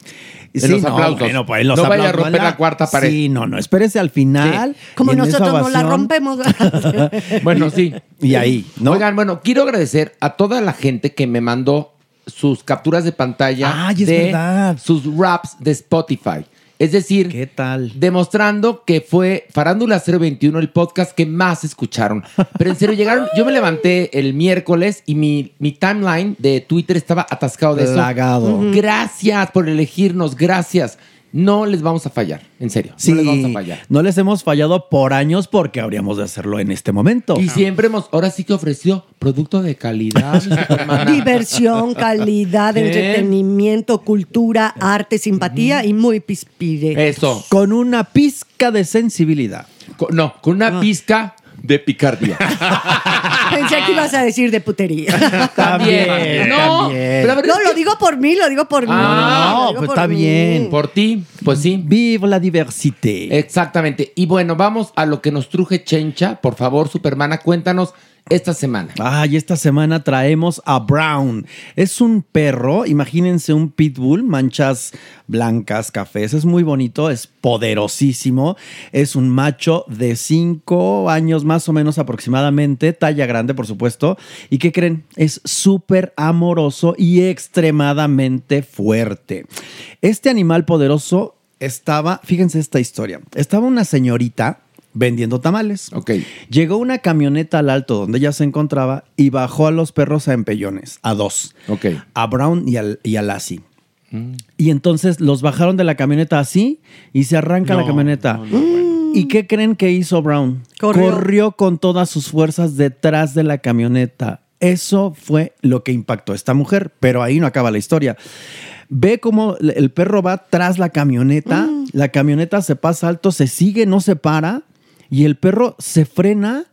En los aplausos. Bueno, pues en los No vaya a aplausos, romper la cuarta pared. Sí, no, no. Espérese al final. Como nosotros no la rompemos. Bueno, sí. Y ahí, ¿no? Oigan, bueno, quiero agradecer a toda la gente que me mandó sus capturas de pantalla Ay, es de verdad. sus raps de Spotify. Es decir, ¿qué tal? Demostrando que fue Farándula 021 el podcast que más escucharon. Pero en serio, llegaron. Yo me levanté el miércoles y mi, mi timeline de Twitter estaba atascado de eso. Ujú. Gracias por elegirnos, gracias. No les vamos a fallar, en serio. Sí, No les vamos a fallar. no les hemos fallado por años porque habríamos de hacerlo en este momento. Y siempre hemos, ahora sí que ofreció producto de calidad. Diversión, calidad, ¿Eh? entretenimiento, cultura, arte, simpatía y muy pispire. Eso. Con una pizca de sensibilidad. Con- no, con una pizca de picardía. Pensé que ibas a decir de putería. También. No, también. pero a ver, No, es lo digo por mí, lo digo por mí. Ah, lo no, digo pues por está mí. bien. Por ti, pues sí. Vive la diversité. Exactamente. Y bueno, vamos a lo que nos truje Chencha. Por favor, Supermana, cuéntanos esta semana. Ay, esta semana traemos a Brown. Es un perro, imagínense un pitbull, manchas blancas, cafés. Es muy bonito, es poderosísimo. Es un macho de 5 años más o menos aproximadamente, talla grande, por supuesto. ¿Y qué creen? Es súper amoroso y extremadamente fuerte. Este animal poderoso estaba, fíjense esta historia, estaba una señorita vendiendo tamales. Ok. Llegó una camioneta al alto donde ella se encontraba y bajó a los perros a empellones, a dos, Ok. a Brown y, al, y a Lassie. Y entonces los bajaron de la camioneta así y se arranca la camioneta. ¿Y qué creen que hizo Brown? Corrió. con todas sus fuerzas detrás de la camioneta. Eso fue lo que impactó a esta mujer, pero ahí no acaba la historia. Ve cómo el perro va tras la camioneta, la camioneta se pasa alto, se sigue, no se para, y el perro se frena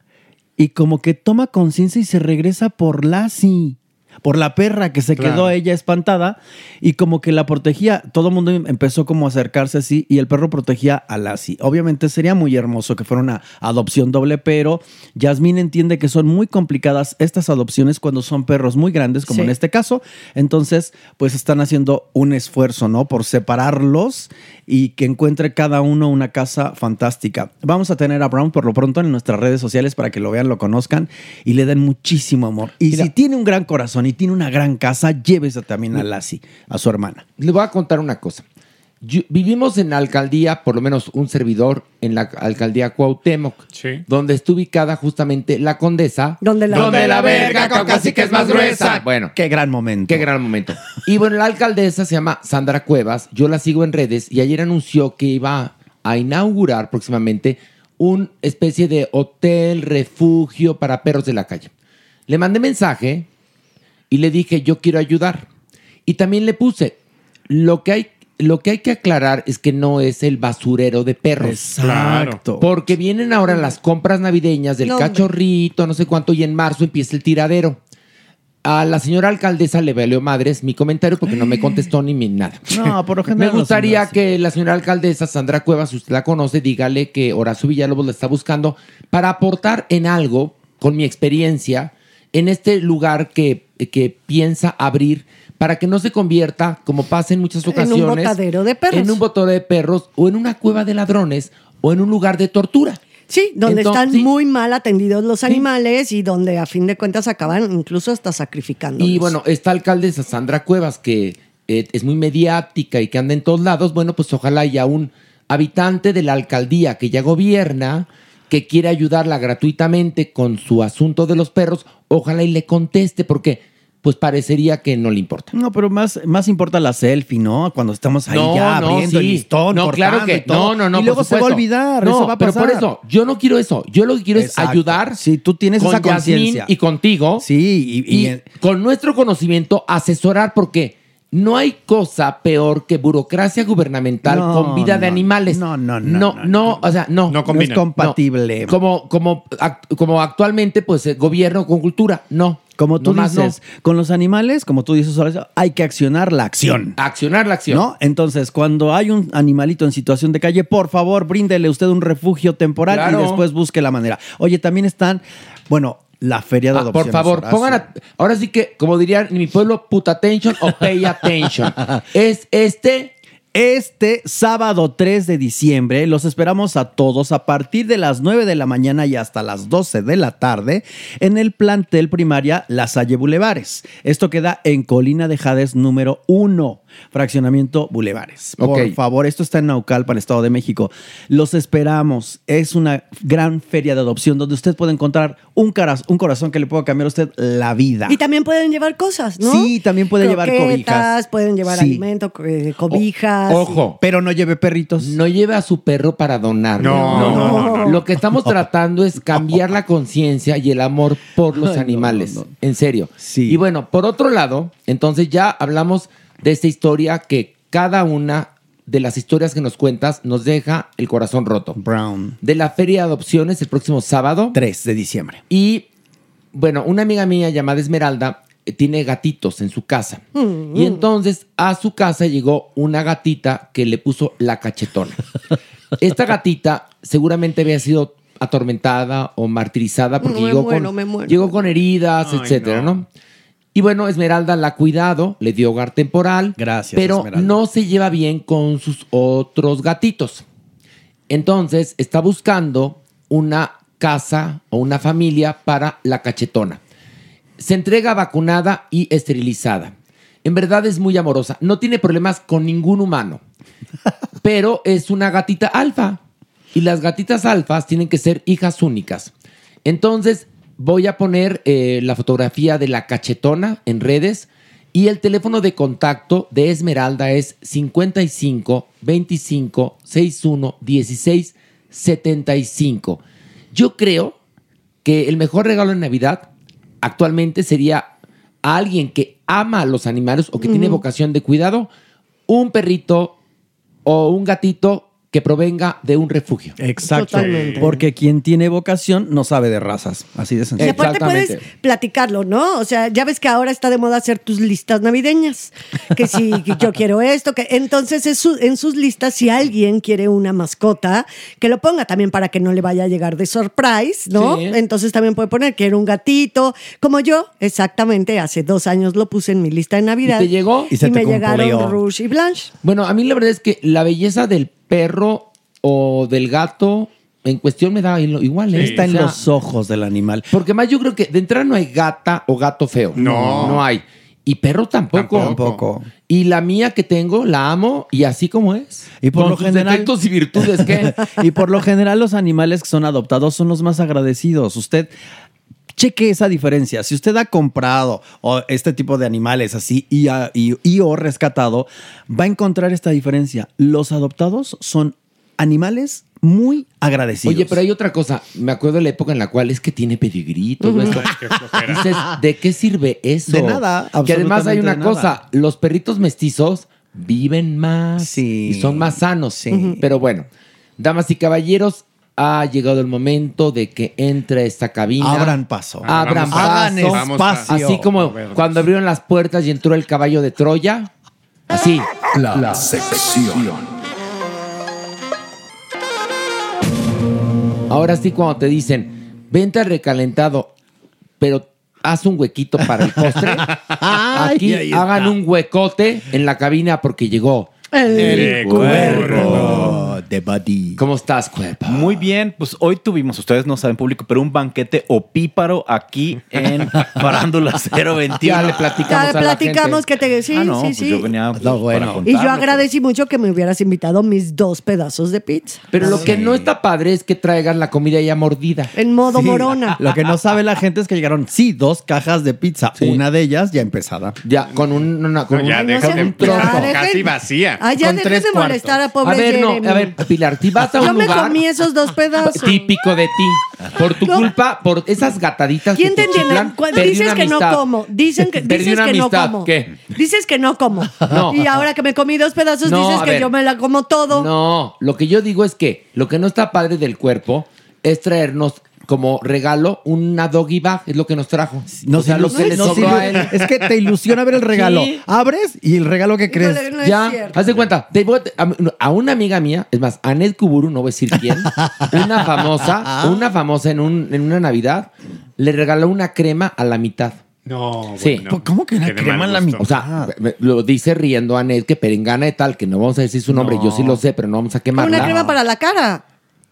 y como que toma conciencia y se regresa por Lassie, por la perra que se Claro. quedó ella espantada y como que la protegía. Todo el mundo empezó como a acercarse así y el perro protegía a Lassie. Obviamente sería muy hermoso que fuera una adopción doble, pero Yasmín entiende que son muy complicadas estas adopciones cuando son perros muy grandes, como Sí. en este caso. Entonces, pues están haciendo un esfuerzo, ¿no? Por separarlos y que encuentre cada uno una casa fantástica. Vamos a tener a Brown por lo pronto en nuestras redes sociales para que lo vean, lo conozcan y le den muchísimo amor. Y si tiene un gran corazón y tiene una gran casa, llévese también a Lassie, a su hermana. Le voy a contar una cosa. Yo- vivimos en la alcaldía, por lo menos un servidor, en la alcaldía Cuauhtémoc, donde está ubicada justamente la condesa. Donde la- donde la verga casi que es más gruesa. Bueno, Qué gran momento. Qué gran momento. Y bueno, la alcaldesa se llama Sandra Cuevas. Yo la sigo en redes y ayer anunció que iba a inaugurar próximamente una especie de hotel, refugio para perros de la calle. Le mandé mensaje y le dije, yo quiero ayudar. Y también le puse, lo que hay, lo que, hay que aclarar es que no es el basurero de perros. Exacto. Porque vienen ahora las compras navideñas del No, cachorrito, no sé cuánto, y en marzo empieza el tiradero. A la señora alcaldesa le valió madres mi comentario porque no me contestó ni mi nada. No, por lo Me general. gustaría no se que la señora alcaldesa Sandra Cuevas, si usted la conoce, dígale que Horacio Villalobos la está buscando para aportar en algo, con mi experiencia, en este lugar que, que piensa abrir para que no se convierta, como pasa en muchas En un ocasiones, botadero de perros. en un botadero de perros o en una cueva de ladrones o en un lugar de tortura. Sí, donde Entonces, están sí. muy mal atendidos los animales y donde a fin de cuentas acaban incluso hasta sacrificando. Y bueno, esta alcaldesa Sandra Cuevas, que eh, es muy mediática y que anda en todos lados, bueno, pues ojalá haya un habitante de la alcaldía que ya gobierna, que quiere ayudarla gratuitamente con su asunto de los perros, ojalá y le conteste, porque pues parecería que no le importa. No, pero más, más importa la selfie, ¿no? Cuando estamos ahí No, ya no, abriendo el sí. listón, No, claro que y todo. no, no, no. Y luego se va a olvidar, No, eso va a pero pasar. por eso, yo no quiero eso. Yo lo que quiero Exacto. es ayudar. Si tú tienes con esa conciencia. y contigo. Sí, y, y- con nuestro conocimiento asesorar porque no hay cosa peor que burocracia gubernamental No, con vida de no, animales. no, no, no, no, no, o sea, no. No es compatible. No. Como, como, act- como actualmente, pues, gobierno con cultura, no. Como tú Nomás no. dices, con los animales, como tú dices, hay que accionar la acción. Accionar la acción. ¿No? Entonces, cuando hay un animalito en situación de calle, por favor, bríndele usted un refugio temporal Claro. y después busque la manera. Oye, también están, bueno, la feria de Ah, adopciones. por favor, Horacio. pongan. a- ahora sí que, como dirían en mi pueblo, put attention o pay attention. es este. Este sábado 3 de diciembre los esperamos a todos a partir de las 9 de la mañana y hasta las 12 de la tarde en el plantel primaria La Salle Bulevares. Esto queda en Colina de Jades número 1, fraccionamiento Bulevares. Por favor, esto está en Naucalpan, Estado de México. Los esperamos. Es una gran feria de adopción donde usted puede encontrar un, un corazón que le pueda cambiar a usted la vida. Y también pueden llevar cosas, ¿no? Sí, también puede llevar Croquetas, cobijas. Pueden llevar Sí. alimento, eh, cobijas. Ojo. Pero no lleve perritos. No lleve a su perro para donarlo. No, no, no, no. Lo que estamos tratando es cambiar la conciencia y el amor por los animales. no, no. En serio. Sí. Y bueno, por otro lado, entonces ya hablamos de esta historia que cada una de las historias que nos cuentas nos deja el corazón roto. Brown. De la feria de adopciones el próximo sábado. 3 de diciembre. Y bueno, una amiga mía llamada Esmeralda eh, tiene gatitos en su casa. Mm. Y entonces a su casa llegó una gatita que le puso la cachetona. Esta gatita seguramente había sido atormentada o martirizada porque Me llegó, muero, con, me muero. llegó con heridas, Ay, etcétera, no. ¿no? Y bueno, Esmeralda la ha cuidado, le dio hogar temporal. Gracias, Pero Esmeralda. no se lleva bien con sus otros gatitos. Entonces está buscando una casa o una familia para la cachetona. Se entrega vacunada y esterilizada. En verdad es muy amorosa. No tiene problemas con ningún humano. Pero es una gatita alfa. Y las gatitas alfas tienen que ser hijas únicas. Entonces voy a poner eh, la fotografía de la cachetona en redes. Y el teléfono de contacto de Esmeralda es 55 25 61 16 75. Yo creo que el mejor regalo de Navidad actualmente sería a alguien que ama a los animales o que tiene vocación de cuidado, un perrito o un gatito que provenga de un refugio. Exacto. Totalmente. Porque quien tiene vocación no sabe de razas. Así de Y sencillo. aparte puedes platicarlo, ¿no? O sea, ya ves que ahora está de moda hacer tus listas navideñas. Que si que yo quiero esto, que entonces es su- en sus listas, si alguien quiere una mascota, que lo ponga también para que no le vaya a llegar de surprise, ¿no? Sí. Entonces también puede poner, quiero un gatito, como yo, exactamente, hace dos años lo puse en mi lista de Navidad. ¿Y te llegó? Y se te me cumplió. llegaron Rouge y Blanche. Bueno, a mí la verdad es que la belleza del perro o del gato en cuestión me da igual. ¿eh? Está O en sea, los ojos del animal. Porque más yo creo que de entrada no hay gata o gato feo. No. No hay. Y perro tampoco. Tampoco. Y la mía que tengo, la amo y así como es. Y por Con lo sus general- defectos y virtudes que... Y por lo general los animales que son adoptados son los más agradecidos. Usted cheque esa diferencia. Si usted ha comprado o este tipo de animales así y, ha- y- y o rescatado, va a encontrar esta diferencia. Los adoptados son animales muy agradecidos. Oye, pero hay otra cosa. Me acuerdo de la época en la cual es que tiene pedigrí, todo. Dices, ¿de qué sirve eso? De nada, Que además hay una cosa, los perritos mestizos viven más Sí. y son más sanos. Sí. Pero bueno, damas y caballeros, ha llegado el momento de que entre a esta cabina. Abran paso. Abran Vamos a- Hagan paso. Espacio. Así como cuando abrieron las puertas y entró el caballo de Troya. Así. La, la sección. Ahora sí, cuando te dicen, vente al recalentado, pero haz un huequito para el postre. Aquí hagan un huecote en la cabina porque llegó El, El cuervo. The Buddy. ¿Cómo estás, cuerpo? Muy bien, pues hoy tuvimos, ustedes no saben público, pero un banquete opíparo aquí en Farándula 021. Ya le platicamos Ya platicamos que te. Sí, Ah, no, sí, pues sí. yo venía pues, para Y yo agradecí mucho que me hubieras invitado mis dos pedazos de pizza. Pero lo que no está padre es que traigan la comida ya mordida. En modo Sí, morona. Lo que no sabe la gente es que llegaron, sí, dos cajas de pizza. Una de ellas ya empezada. Ya, con un, una- con No, ya un, deja con de- un trozo. Casi vacía. Ay, ya Con dejen tres de cuartos. molestar a pobre A ver, no, Jeremy. a ver, Pilar, si vas a un Yo me lugar comí esos dos pedazos. típico de ti, por tu No. culpa, por esas gataditas ¿Quién que te te entiende? chiflan, Cu- perdí Dices una que no amistad. como. Dicen que, Perdí dices una que no amistad. como. ¿Qué? Dices que no como. No. Y ahora que me comí dos pedazos, No, dices a que ver. yo me la como todo. No, lo que yo digo es que lo que no está padre del cuerpo es traernos como regalo una doggy bag, es lo que nos trajo. No o sea, lo que le nos sobró a él. Es que te ilusiona ver el regalo. Sí. Abres y el regalo que crees. No ya, haz de cuenta, te voy a, una amiga mía, es más, Anet Kuburu, no voy a decir quién, una famosa, una famosa en, un, en una Navidad, le regaló una crema a la mitad. No, Sí. bueno. ¿Cómo que una crema en la gusto. O sea, me- lo dice riendo Anet que perengana y tal, que no vamos a decir su nombre, yo sí lo sé, pero no vamos a quemarla. Una crema para la cara.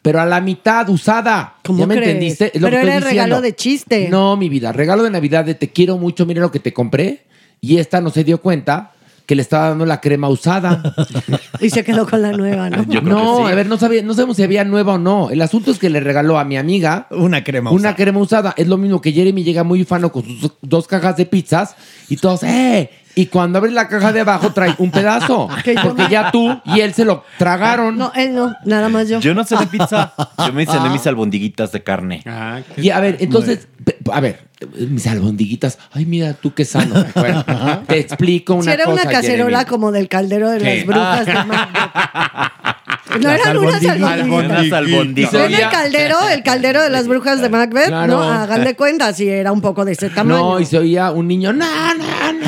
Pero a la mitad usada. ¿Cómo ¿Ya me crees? entendiste? Es lo Pero que estoy era el diciendo. regalo de chiste. No, mi vida. Regalo de Navidad de te quiero mucho, mira lo que te compré. Y esta no se dio cuenta que le estaba dando la crema usada. Y se quedó con la nueva, ¿no? no, a ver, no, sabía, no sabemos si había nueva o no. El asunto es que le regaló a mi amiga Una crema una usada. crema usada. Es lo mismo que Jeremy llega muy ufano con sus dos cajas de pizzas y todos, ¡eh! Y cuando abre la caja de abajo trae un pedazo. Que yo Porque ya tú y él se lo tragaron. No, él no, nada más yo. Yo no cené pizza, yo me cené mis albondiguitas de carne. Ah, Y a ver, entonces, pe- a ver, mis albondiguitas. Ay, mira, tú qué sano. Bueno, te explico una Si era cosa. una cacerola Jeremy. como del caldero de ¿Qué? las brujas de Macbeth. No Las eran unas albondiguitas. albondiguitas. ¿Ven el caldero? El caldero de las brujas de Macbeth. Claro. No, hagan de cuenta si era un poco de ese tamaño. No, y se oía un niño, no, no, no.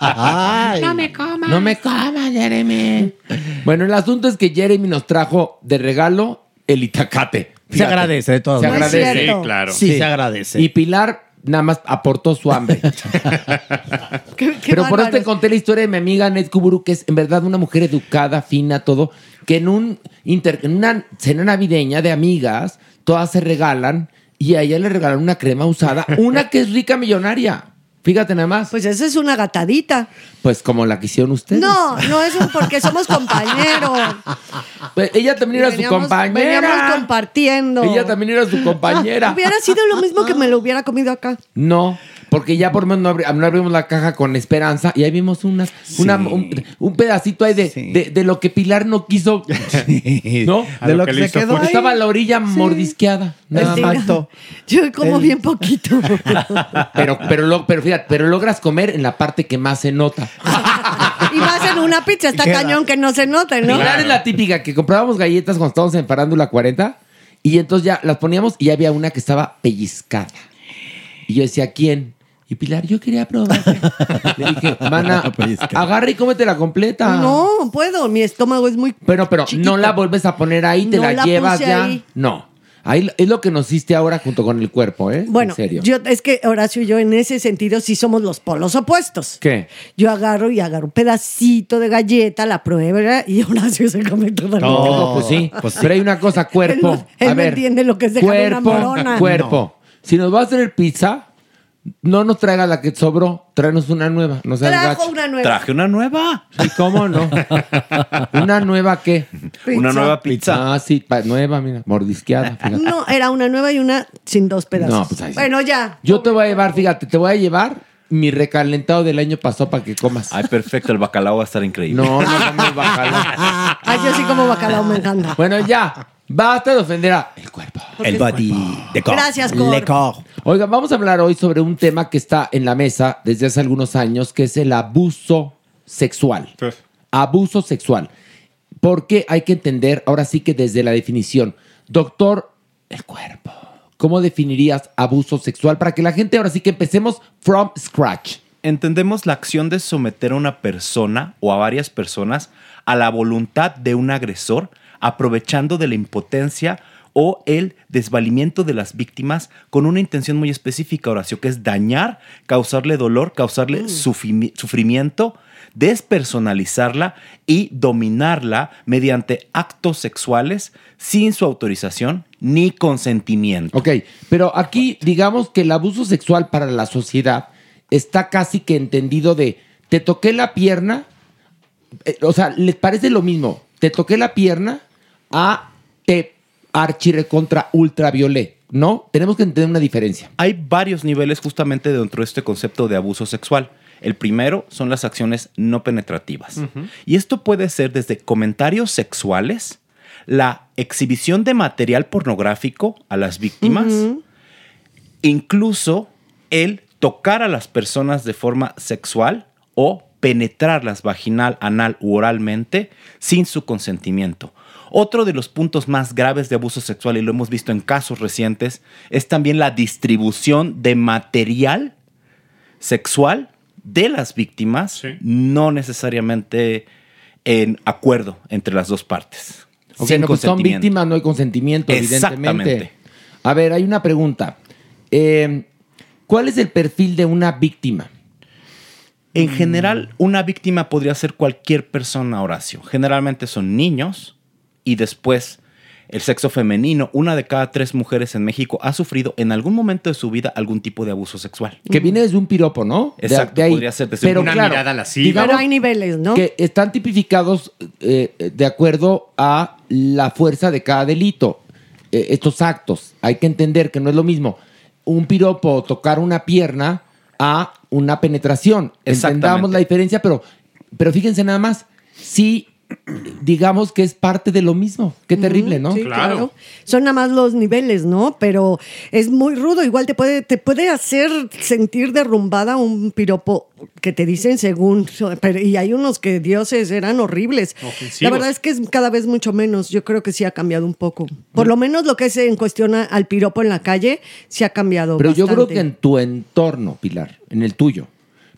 Ay. No me comas. No me comas, Jeremy. Bueno, el asunto es que Jeremy nos trajo de regalo el itacate. Se agradece de todas Se maneras. Agradece. Sí, claro. Sí, se agradece. Y Pilar nada más aportó su hambre. Qué- qué Pero por eso te conté la historia de mi amiga Ned Kuburu, que es en verdad una mujer educada, fina, todo, que en, un inter- en una cena navideña de amigas, todas se regalan y a ella le regalan una crema usada, una que es rica millonaria. Fíjate nada más. Pues, Pues esa es una gatadita. como la que hicieron ustedes. No, no es un porque somos compañeros. Pues ella también era su compañera. Veníamos compartiendo. Ella también era su compañera. Hubiera sido lo mismo que me lo hubiera comido acá. No, porque ya por lo menos no, abri- no abrimos la caja con esperanza y ahí vimos unas, una, un, un pedacito ahí de, Sí. de, de lo que Pilar no quiso. ¿No? A De lo lo que se quedó ahí. Estaba a la orilla mordisqueada. Nada más. Exacto. Yo como El- bien poquito. Pero, pero, lo- pero fíjate, pero logras comer en la parte que más se nota. y más en una pizza, está cañón que no se note, ¿no? Pilar es la típica que comprábamos galletas cuando estábamos en Farándula 40 y entonces ya las poníamos y había una que estaba pellizcada. Y yo decía, ¿quién? Y Pilar, yo quería probar. Le dije, mana, Pellizcada. agarra y cómete la completa. No, puedo, mi estómago es muy... Pero, pero Chiquito. no la vuelves a poner ahí, te No la, la llevas puse ya. ahí. No. Ahí es lo que nos hiciste ahora junto con el cuerpo, ¿eh? Bueno, en serio. yo es que Horacio y yo en ese sentido sí somos los polos opuestos. ¿Qué? Yo agarro y agarro un pedacito de galleta, la pruebo ¿verdad? y Horacio se come toda la No, pues sí. Pero hay una cosa, cuerpo. Él no- él a no ver, entiende lo que es dejar una cuerpo, morona. Cuerpo. Si nos va a hacer pizza, no nos traiga la que sobró, tráenos una nueva. No seas Trajo gacho. una nueva. Traje una nueva. ¿Y cómo no? ¿Una nueva qué? Una nueva pizza. Ah, sí, pa- nueva, mira, mordisqueada. fíjate. No, era una nueva y una sin dos pedazos. No, pues ahí sí. Bueno, ya. Yo te voy a llevar, fíjate, te voy a llevar mi recalentado del año pasado para que comas. Ay, perfecto, el bacalao va a estar increíble. No, no comes bacalao. Ay, yo sí como bacalao, me encanta. Bueno, ya. Basta de ofender a el cuerpo. El body de corps. Gracias, Cor. Le corps. Oigan, vamos a hablar hoy sobre un tema que está en la mesa desde hace algunos años, que es el abuso sexual. Abuso sexual. Porque hay que entender, ahora sí que desde la definición, doctor, el cuerpo. ¿Cómo definirías abuso sexual para que la gente ahora sí que empecemos from scratch? Entendemos la acción de someter a una persona o a varias personas a la voluntad de un agresor, aprovechando de la impotencia o el desvalimiento de las víctimas con una intención muy específica, Horacio, que es dañar, causarle dolor, causarle sufrimi- sufrimiento, despersonalizarla y dominarla mediante actos sexuales sin su autorización ni consentimiento. Ok, pero aquí digamos que el abuso sexual para la sociedad está casi que entendido de te toqué la pierna, eh, o sea, les parece lo mismo, te toqué la pierna a te archirecontra ultraviolet, ¿no? Tenemos que entender una diferencia. Hay varios niveles justamente dentro de este concepto de abuso sexual. El primero son las acciones no penetrativas. Y esto puede ser desde comentarios sexuales, la exhibición de material pornográfico a las víctimas, incluso el tocar a las personas de forma sexual o penetrarlas vaginal, anal u oralmente sin su consentimiento. Otro de los puntos más graves de abuso sexual, y lo hemos visto en casos recientes, es también la distribución de material sexual de las víctimas, no necesariamente en acuerdo entre las dos partes. Ok, sin no, pues son víctimas, no hay consentimiento, evidentemente. Exactamente. A ver, hay una pregunta. Eh, ¿Cuál es el perfil de una víctima? En general, una víctima podría ser cualquier persona, Horacio. Generalmente son niños y después el sexo femenino. Una de cada tres mujeres en México ha sufrido en algún momento de su vida algún tipo de abuso sexual. Que viene desde un piropo, ¿no? Exacto, de ahí. podría ser desde Pero una claro, mirada lasciva. Pero hay niveles, ¿no? Que están tipificados eh, de acuerdo a la fuerza de cada delito. Eh, estos actos. Hay que entender que no es lo mismo un piropo o tocar una pierna a una penetración. Entendamos la diferencia, pero, pero fíjense nada más. Sí, digamos que es parte de lo mismo. Qué terrible, ¿no? Sí, claro. Son nada más los niveles, ¿no? Pero es muy rudo. Igual te puede, te puede hacer sentir derrumbada un piropo que te dicen según. pero- y hay unos que dioses eran horribles. La verdad es que es cada vez mucho menos. Yo creo que sí ha cambiado un poco. Por lo menos lo que es en cuestión al piropo en la calle, sí ha cambiado. Pero yo creo que en tu entorno, Pilar, en el tuyo,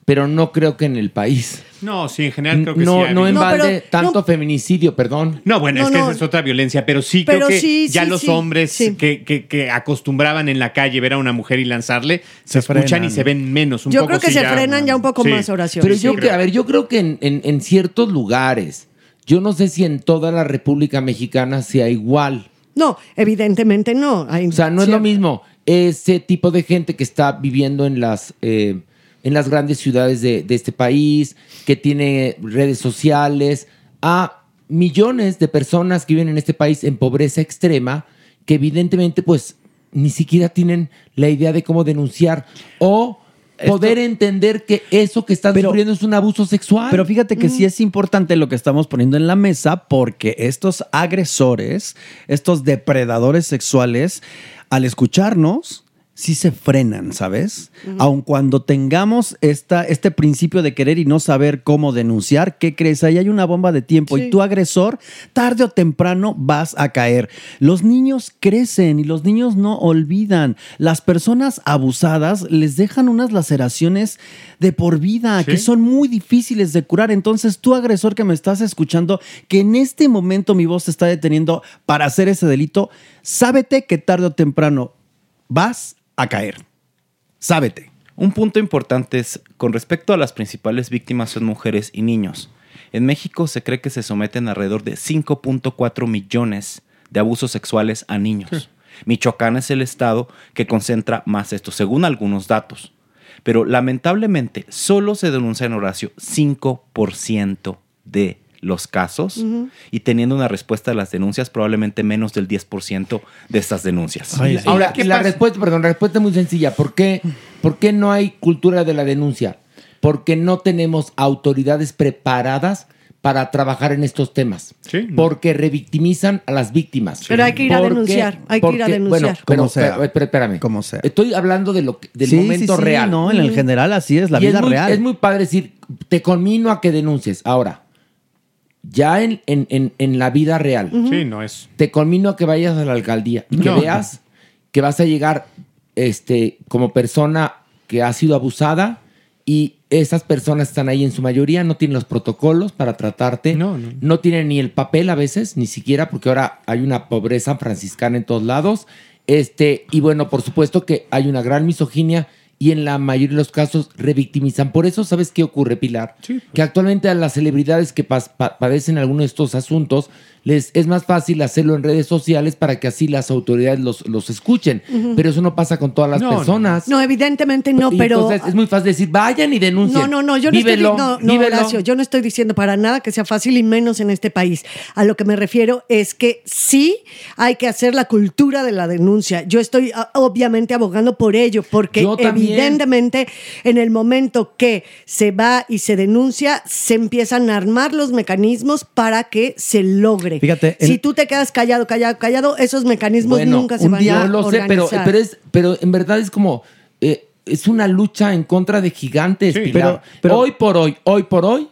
pero no creo que en el país. No, sí, en general creo que no, sí. ha no en balde tanto feminicidio, perdón. No, bueno, No, es que no. esa es otra violencia, pero sí Pero creo que sí, ya sí, los sí, hombres que, que- que acostumbraban en la calle ver a una mujer y lanzarle, se, escuchan frenan. y se ven menos. Un Yo poco creo que se ya- frenan ya un poco Sí. más oraciones. Pero yo, que, a ver, yo creo que en, en- en ciertos lugares, yo no sé si en toda la República Mexicana sea igual. No, evidentemente no. Hay O sea, no es lo mismo ese tipo de gente que está viviendo en las, eh, en las grandes ciudades de, de este país, que tiene redes sociales, a millones de personas que viven en este país en pobreza extrema, que evidentemente pues ni siquiera tienen la idea de cómo denunciar o poder entender que eso que están sufriendo es un abuso sexual. Pero fíjate que sí es importante lo que estamos poniendo en la mesa porque estos agresores, estos depredadores sexuales, al escucharnos, sí se frenan, ¿sabes? Aun cuando tengamos esta, este principio de querer y no saber cómo denunciar, ¿qué crees? Ahí hay una bomba de tiempo y tu agresor, tarde o temprano, vas a caer. Los niños crecen y los niños no olvidan. Las personas abusadas les dejan unas laceraciones de por vida que son muy difíciles de curar. Entonces, tú agresor que me estás escuchando, que en este momento mi voz te está deteniendo para hacer ese delito, sábete que tarde o temprano vas a caer. Sábete. Un punto importante es, con respecto a las principales víctimas son mujeres y niños. En México se cree que se someten alrededor de 5.4 millones de abusos sexuales a niños. Michoacán es el estado que concentra más esto, según algunos datos. Pero lamentablemente solo se denuncia en Horacio 5% de los casos y teniendo una respuesta a las denuncias probablemente menos del 10% de estas denuncias. Ahora, la respuesta, perdón, la respuesta es muy sencilla. ¿Por qué, ¿Por qué no hay cultura de la denuncia? Porque no tenemos autoridades preparadas para trabajar en estos temas. Porque revictimizan a las víctimas. Pero hay que ir a Porque- denunciar, hay que ir a denunciar. Bueno, pero, Como sea. pero- espera- espérame. Como sea. Estoy hablando de lo que- del Sí, momento sí, sí, real. no, en el general así es, la Y vida muy- real. Es muy padre decir, te conmino a que denuncies. Ahora, ya en, en- en- en la vida real. Sí, no es. Te conmino a que vayas a la alcaldía y que No. veas que vas a llegar este, como persona que ha sido abusada y esas personas están ahí en su mayoría, no tienen los protocolos para tratarte, no, tienen ni el papel a veces, ni siquiera, porque ahora hay una pobreza franciscana en todos lados. Este, y bueno, por supuesto que hay una gran misoginia y en la mayoría de los casos revictimizan. Por eso, ¿sabes qué ocurre, Pilar? Que actualmente a las celebridades que pa- padecen alguno de estos asuntos, les es más fácil hacerlo en redes sociales para que así las autoridades los, los escuchen. Pero eso no pasa con todas las No, personas. No, evidentemente no, Y pero. entonces es muy fácil decir, vayan y denuncien. No, no, no, yo no Vívelo, estoy, no, no, vívelo. Horacio, yo no estoy diciendo para nada que sea fácil y menos en este país. A lo que me refiero es que sí hay que hacer la cultura de la denuncia. Yo estoy ah, obviamente abogando por ello, porque evidentemente en el momento que se va y se denuncia, se empiezan a armar los mecanismos para que se logre. Fíjate, el- si tú te quedas callado, callado, callado, esos mecanismos Bueno, nunca se un van día a lo sé, pero, organizar. pero, es, pero en verdad es como. eh, es una lucha en contra de gigantes, Sí, Pilar. pero- pero- hoy por hoy, hoy por hoy,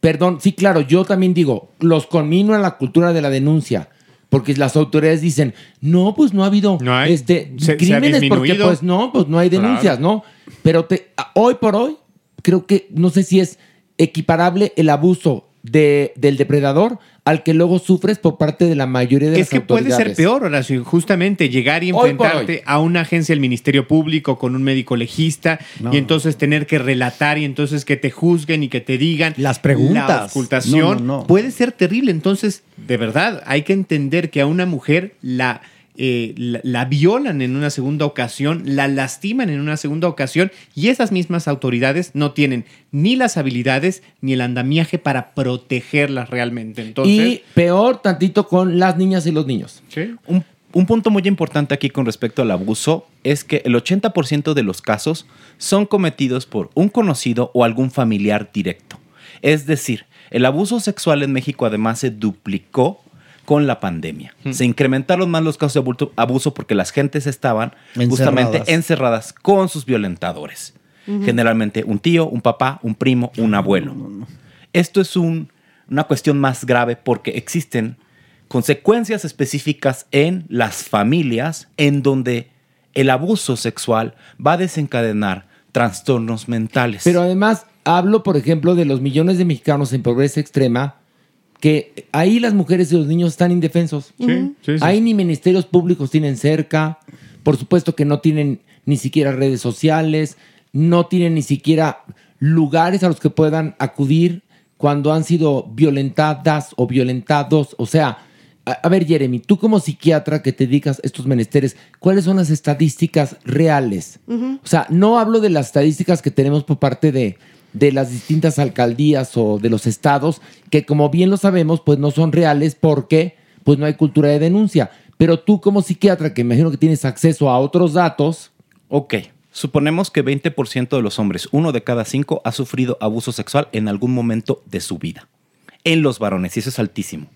perdón, sí, claro, yo también digo, los conmino a la cultura de la denuncia. Porque las autoridades dicen, no, pues no ha habido este, Se- se ha crímenes, porque pues no, pues no hay denuncias, ¿no? Pero te, hoy por hoy, creo que no sé si es equiparable el abuso de, del depredador al que luego sufres por parte de la mayoría de Es las que puede autoridades. ser peor, Horacio, justamente llegar y Hoy enfrentarte a una agencia del Ministerio Público con un médico legista No. y entonces tener que relatar y entonces que te juzguen y que te digan Las preguntas. La ocultación No, no, no. puede ser terrible. Entonces, de verdad, hay que entender que a una mujer la, eh, la, la violan en una segunda ocasión, la lastiman en una segunda ocasión y esas mismas autoridades no tienen ni las habilidades ni el andamiaje para protegerlas realmente. Entonces, y peor tantito con las niñas y los niños. Un, un punto muy importante aquí con respecto al abuso es que el 80% de los casos son cometidos por un conocido o algún familiar directo. Es decir, el abuso sexual en México además se duplicó con la pandemia. Se incrementaron más los casos de abuso, porque las gentes estaban justamente Encerradas. con sus violentadores. Generalmente un tío, un papá, un primo, un abuelo. Esto es un- una cuestión más grave porque existen consecuencias específicas en las familias en donde el abuso sexual va a desencadenar trastornos mentales. Pero además hablo, por ejemplo, de los millones de mexicanos en pobreza extrema, que ahí las mujeres y los niños están indefensos. Sí, sí, sí. Ahí ni ministerios públicos tienen cerca, por supuesto que no tienen ni siquiera redes sociales, no tienen ni siquiera lugares a los que puedan acudir cuando han sido violentadas o violentados. O sea, a, a ver, Jeremy, tú como psiquiatra que te dedicas a estos menesteres, ¿cuáles son las estadísticas reales? O sea, no hablo de las estadísticas que tenemos por parte de, de las distintas alcaldías o de los estados, que como bien lo sabemos, pues no son reales porque pues no hay cultura de denuncia. Pero tú como psiquiatra, que me imagino que tienes acceso a otros datos. Ok, suponemos que 20% de los hombres, uno de cada cinco, ha sufrido abuso sexual en algún momento de su vida. En los varones, y eso es altísimo.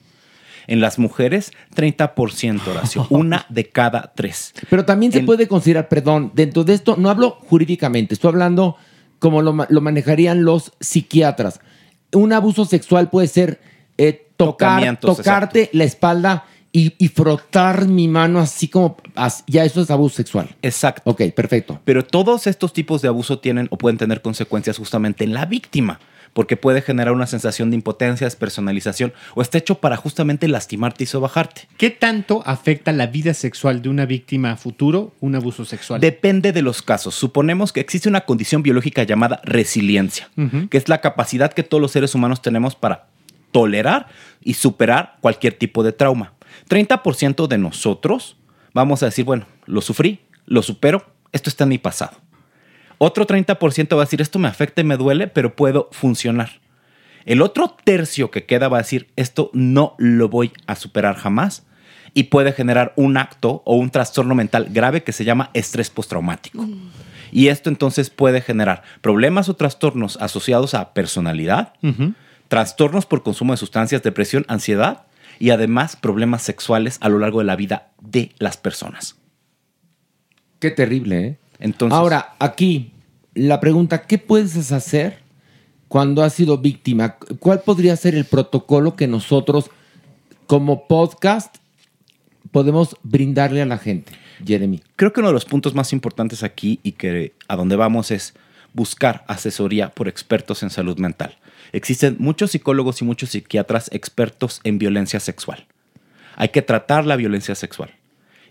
En las mujeres, 30%, Horacio. Una de cada tres. Pero también se puede considerar, perdón, dentro de esto, no hablo jurídicamente, estoy hablando como lo, lo manejarían los psiquiatras. Un abuso sexual puede ser eh, tocar, tocarte la espalda y, y frotar mi mano así como, ya eso es abuso sexual. Exacto. Ok, perfecto. Pero todos estos tipos de abuso tienen o pueden tener consecuencias justamente en la víctima, porque puede generar una sensación de impotencia, despersonalización, o está hecho para justamente lastimarte y sobajarte. ¿Qué tanto afecta la vida sexual de una víctima a futuro un abuso sexual? Depende de los casos. Suponemos que existe una condición biológica llamada resiliencia, que es la capacidad que todos los seres humanos tenemos para tolerar y superar cualquier tipo de trauma. 30% de nosotros vamos a decir, bueno, lo sufrí, lo supero, esto está en mi pasado. Otro 30% va a decir, esto me afecta y me duele, pero puedo funcionar. El otro tercio que queda va a decir, esto no lo voy a superar jamás y puede generar un acto o un trastorno mental grave que se llama estrés postraumático. Y esto entonces puede generar problemas o trastornos asociados a personalidad, trastornos por consumo de sustancias, depresión, ansiedad y además problemas sexuales a lo largo de la vida de las personas. Qué terrible, ¿eh? Entonces, Ahora, aquí, la pregunta, ¿qué puedes hacer cuando has sido víctima? ¿Cuál podría ser el protocolo que nosotros, como podcast, podemos brindarle a la gente, Jeremy? Creo que uno de los puntos más importantes aquí y que a donde vamos es buscar asesoría por expertos en salud mental. Existen muchos psicólogos y muchos psiquiatras expertos en violencia sexual. Hay que tratar la violencia sexual.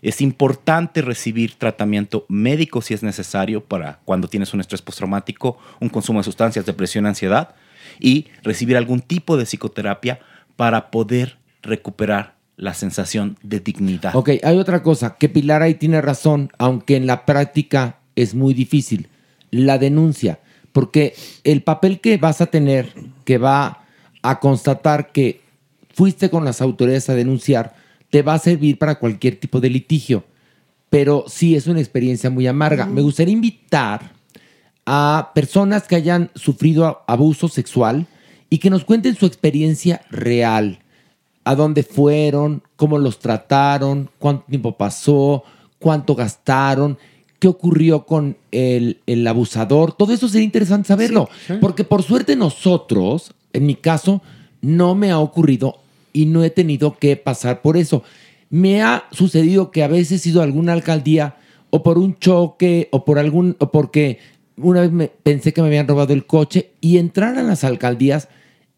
Es importante recibir tratamiento médico si es necesario para cuando tienes un estrés postraumático, un consumo de sustancias, depresión, ansiedad y recibir algún tipo de psicoterapia para poder recuperar la sensación de dignidad. Ok, hay otra cosa, que Pilar ahí tiene razón, aunque en la práctica es muy difícil. La denuncia, porque el papel que vas a tener, que va a constatar que fuiste con las autoridades a denunciar, te va a servir para cualquier tipo de litigio. Pero sí es una experiencia muy amarga. Me gustaría invitar a personas que hayan sufrido abuso sexual y que nos cuenten su experiencia real. A dónde fueron, cómo los trataron, cuánto tiempo pasó, cuánto gastaron, qué ocurrió con el, el abusador. Todo eso sería interesante saberlo. Porque por suerte nosotros, en mi caso, no me ha ocurrido y no he tenido que pasar por eso. Me ha sucedido que a veces he ido a alguna alcaldía o por un choque o por algún o porque una vez me pensé que me habían robado el coche y entrar a las alcaldías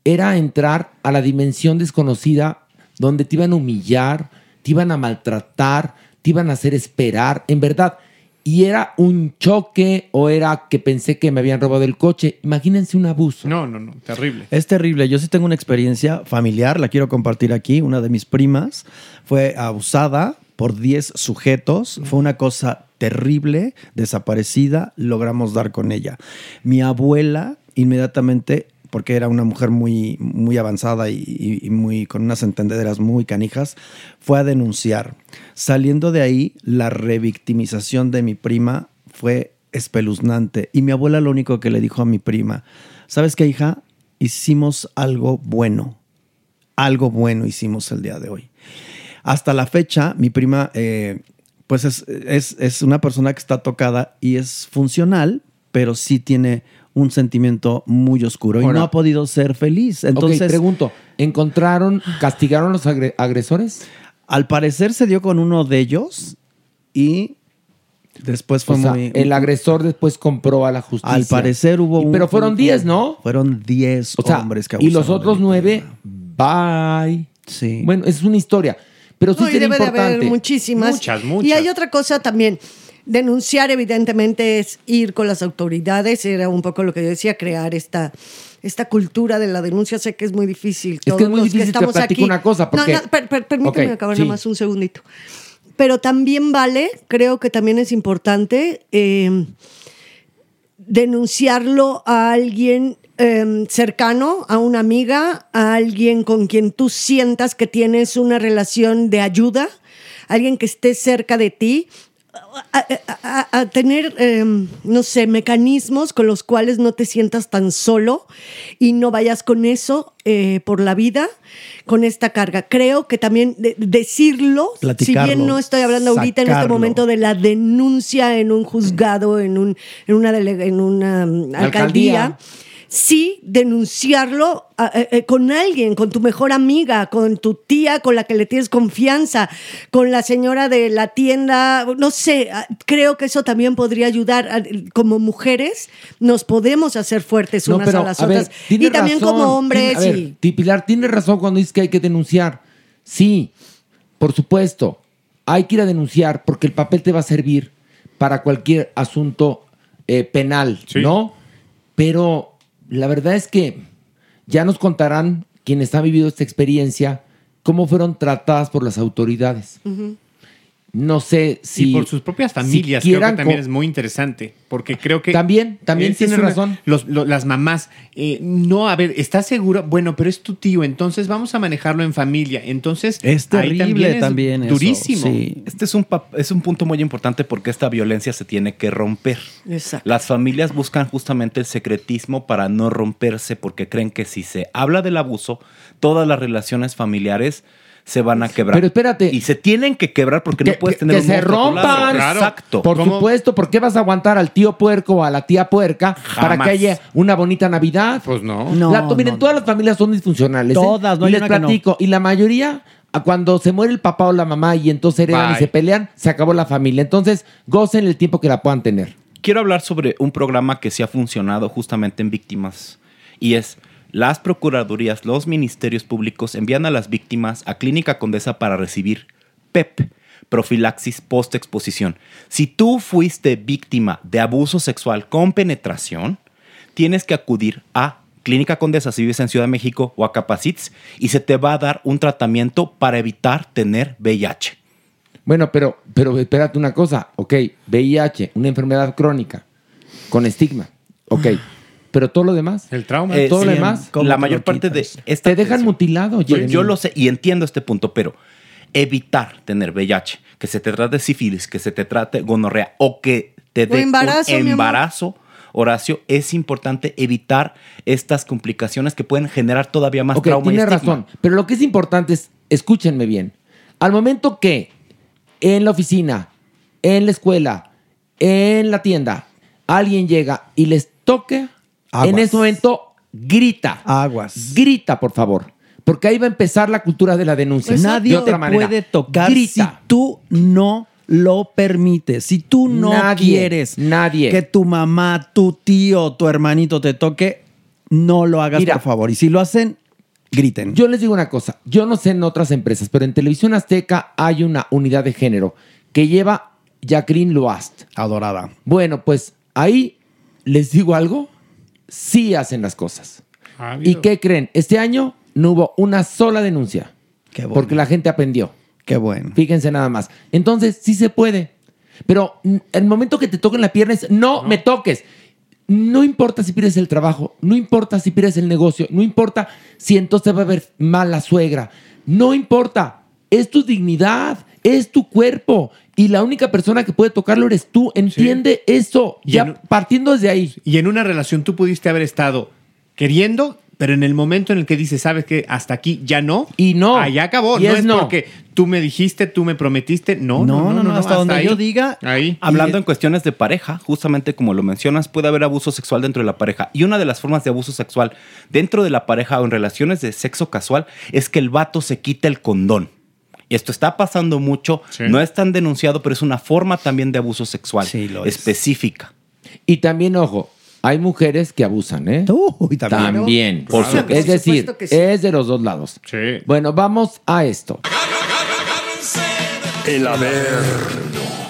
era entrar a la dimensión desconocida donde te iban a humillar, te iban a maltratar, te iban a hacer esperar, en verdad. Y era un choque o era que pensé que me habían robado el coche. Imagínense un abuso. No, no, no, terrible. Es terrible. Yo sí tengo una experiencia familiar, la quiero compartir aquí. Una de mis primas fue abusada por 10 sujetos. Fue una cosa terrible, desaparecida. Logramos dar con ella. Mi abuela inmediatamente, porque era una mujer muy, muy avanzada y, y- muy, con unas entendederas muy canijas, fue a denunciar. Saliendo de ahí, la revictimización de mi prima fue espeluznante. Y mi abuela lo único que le dijo a mi prima, ¿sabes qué, hija? Hicimos algo bueno. Algo bueno hicimos el día de hoy. Hasta la fecha, mi prima, eh, pues es, es- es una persona que está tocada y es funcional, pero sí tiene un sentimiento muy oscuro y no ha podido ser feliz. Entonces, pregunto, ¿encontraron, castigaron a los agre- agresores? al parecer se dio con uno de ellos y después fue O sea, muy... el agresor después compró a la justicia. Al parecer hubo Y- un... Pero fueron 10, ¿no? Fueron 10 O sea, hombres que y los de otros mí. nueve, bye. Sí. Bueno, es una historia. Pero sí No, y debe de importante. haber muchísimas. Muchas, Y muchas. hay otra cosa también. Denunciar, evidentemente, es ir con las autoridades. Era un poco lo que yo decía, crear esta, esta cultura de la denuncia. Sé que es muy difícil. Es que es muy los difícil, estamos aquí- una cosa, No, porque- no, per- per- permíteme acabar sí. nada más un segundito. Pero también vale, creo que también es importante eh, denunciarlo a alguien eh, cercano, a una amiga, a alguien con quien tú sientas que tienes una relación de ayuda, alguien que esté cerca de ti, a, a- a tener, eh, no sé, mecanismos con los cuales no te sientas tan solo y no vayas con eso eh, por la vida, con esta carga. Creo que también de- decirlo, si bien no estoy hablando ahorita en este momento de la denuncia en un juzgado, en, un, en una, delega- en una mm, alcaldía. Alcaldía. Sí, denunciarlo a- eh, eh, con alguien, con tu mejor amiga, con tu tía con la que le tienes confianza, con la señora de la tienda, no sé, ah, creo que eso también podría ayudar. a- Como mujeres nos podemos hacer fuertes No, unas pero, a las a otras. y también razón, como hombres. tiene- a ver, y- Pilar, tiene razón cuando dices que hay que denunciar. Sí, por supuesto. Hay que ir a denunciar porque el papel te va a servir para cualquier asunto eh, penal, ¿no? Pero la verdad es que ya nos contarán quienes han vivido esta experiencia cómo fueron tratadas por las autoridades. No sé si. y por sus propias si familias, creo que también es muy interesante, porque creo que... También, también es- tiene es razón. los- lo- las mamás, eh, no, a ver, ¿estás seguro? Bueno, pero es tu tío, entonces vamos a manejarlo en familia. Entonces, Es ahí terrible también eso, durísimo. sí. Este es un, es un punto muy importante porque esta violencia se tiene que romper. Exacto. Las familias buscan justamente el secretismo para no romperse porque creen que si se habla del abuso, todas las relaciones familiares se van a quebrar. Pero espérate. Y se tienen que quebrar porque no puedes tener que un se rompan. Exacto. Por supuesto, ¿por qué vas a aguantar al tío puerco o a la tía puerca para que haya una bonita Navidad? Pues no. No, La- miren, no, todas las familias son disfuncionales. ¿eh? Todas, no y hay les una que no. platico. Y la mayoría, cuando se muere el papá o la mamá y entonces heredan y se pelean, se acabó la familia. Entonces, gocen el tiempo que la puedan tener. quiero hablar sobre un programa que sí ha funcionado justamente en víctimas y es las procuradurías, los ministerios públicos envían a las víctimas a Clínica Condesa para recibir PEP, profilaxis post-exposición. Si tú fuiste víctima de abuso sexual con penetración, tienes que acudir a Clínica Condesa si vives en Ciudad de México o a Capacits y se te va a dar un tratamiento para evitar tener VIH. Bueno, pero, pero espérate una cosa. Ok, VIH, una enfermedad crónica con estigma. Ok. Pero todo lo demás. El trauma. Eh, todo sí, lo demás. La mayor parte de esta Te dejan mutilado, Yo, yo lo sé y entiendo este punto, pero evitar tener VIH, que se te trate sífilis, que se te trate gonorrea o que te O dé embarazo, un embarazo, Horacio, es importante evitar estas complicaciones que pueden generar todavía más Ok, trauma y tiene razón. Pero lo que es importante es, escúchenme bien. Al momento que en la oficina, en la escuela, en la tienda, alguien llega y les toque, Aguas. en ese momento grita. Aguas. Grita, por favor. Porque ahí va a empezar la cultura de la denuncia. Nadie de otra te manera. puede tocar Grita. si tú no lo permites. Si tú no Nadie, quieres nadie. que tu mamá, tu tío, tu hermanito te toque, no lo hagas, Mira. por favor. Y si lo hacen, griten. Yo les digo una cosa, yo no sé en otras empresas, pero en Televisión Azteca hay una unidad de género que lleva Jacqueline Loast. Adorada. Bueno, pues ahí les digo algo, sí hacen las cosas. Ah, ¿Y qué creen? Este año no hubo una sola denuncia. Qué bueno. Porque la gente aprendió. Qué bueno. Fíjense nada más. Entonces, sí se puede. Pero el momento que te toquen la pierna es, no, me toques. No importa si pierdes el trabajo, no importa si pierdes el negocio, no importa si entonces va a ver mal la suegra. No importa. Es tu dignidad, es tu cuerpo. Y la única persona que puede tocarlo eres tú. Entiende eso. Y Ya en- partiendo desde ahí. Y en una relación tú pudiste haber estado queriendo, pero en el momento en el que dices, sabes que hasta aquí ya no. Y no. Ahí acabó. Y no es es no. porque tú me dijiste, tú me prometiste. No, No, no, no. no, no, hasta donde ahí. yo diga. Ahí. Hablando en cuestiones de pareja, justamente como lo mencionas, puede haber abuso sexual dentro de la pareja. Y una de las formas de abuso sexual dentro de la pareja o en relaciones de sexo casual es que el vato se quita el condón. Y esto está pasando mucho, Sí. no es tan denunciado, pero es una forma también de abuso sexual Sí, lo es. específica. Y también, ojo, hay mujeres que abusan, ¿eh? Uy, también. También. Por Claro. supuesto. Es decir, que sí. es de los dos lados. Sí. Bueno, vamos a esto. El Averno.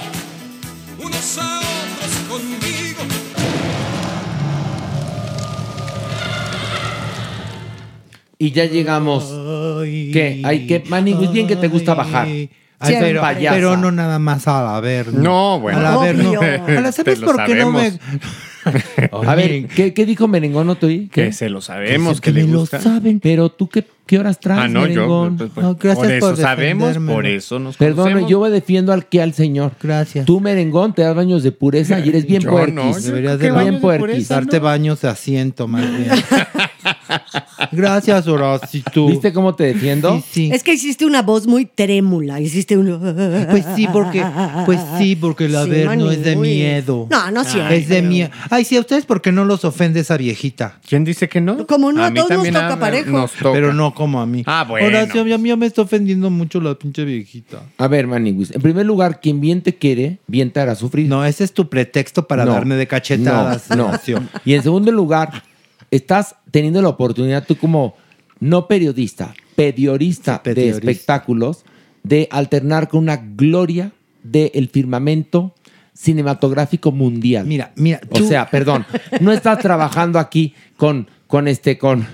Y ya llegamos. ¿Qué? Ay, qué, Manny, pues bien que te gusta bajar. Ay, pero, pero no nada más a ver. No, bueno. A la ver, no. Obvio. A la, ¿Sabes por qué no me.? A ver, ¿qué, qué dijo Merengón? ¿No te oí? ¿Qué? Que se lo sabemos, que que, le me lo gusta. saben. Pero tú, ¿qué, qué horas traes, Ah, no, yo. Merengón? pues, pues, No, gracias por eso por sabemos, por eso nos Perdón, yo defiendo al que al señor. Gracias. Tú, Merengón, te das baños de pureza y eres bien Yo puerquis. no, yo Deberías ¿qué de bien de puerquis. pureza, Darte no? baños de asiento, más bien. Gracias, Horacito. ¿Viste cómo te defiendo? Sí, sí. Es que hiciste una voz muy trémula. Hiciste un. Pues sí, porque, pues sí, porque el Sí, haber no es de miedo. No, no siempre. Es de miedo. Ay, sí, a ustedes, ¿por qué no los ofende esa viejita? ¿Quién dice que no? Como no, a todos nos toca a- parejo. nos toca. Pero no como a mí. Ah, bueno. Horacio, a mí ya me está ofendiendo mucho la pinche viejita. A ver, Maniguis. En primer lugar, quien bien te quiere, bien te hará sufrir. No, ese es tu pretexto para No. darme de cachetadas. No, no. Y en segundo lugar, estás teniendo la oportunidad tú como no periodista, periodista de periodista. espectáculos, de alternar con una gloria del firmamento cinematográfico mundial. Mira, mira. O tú- sea, perdón, no estás trabajando aquí con, con este, con,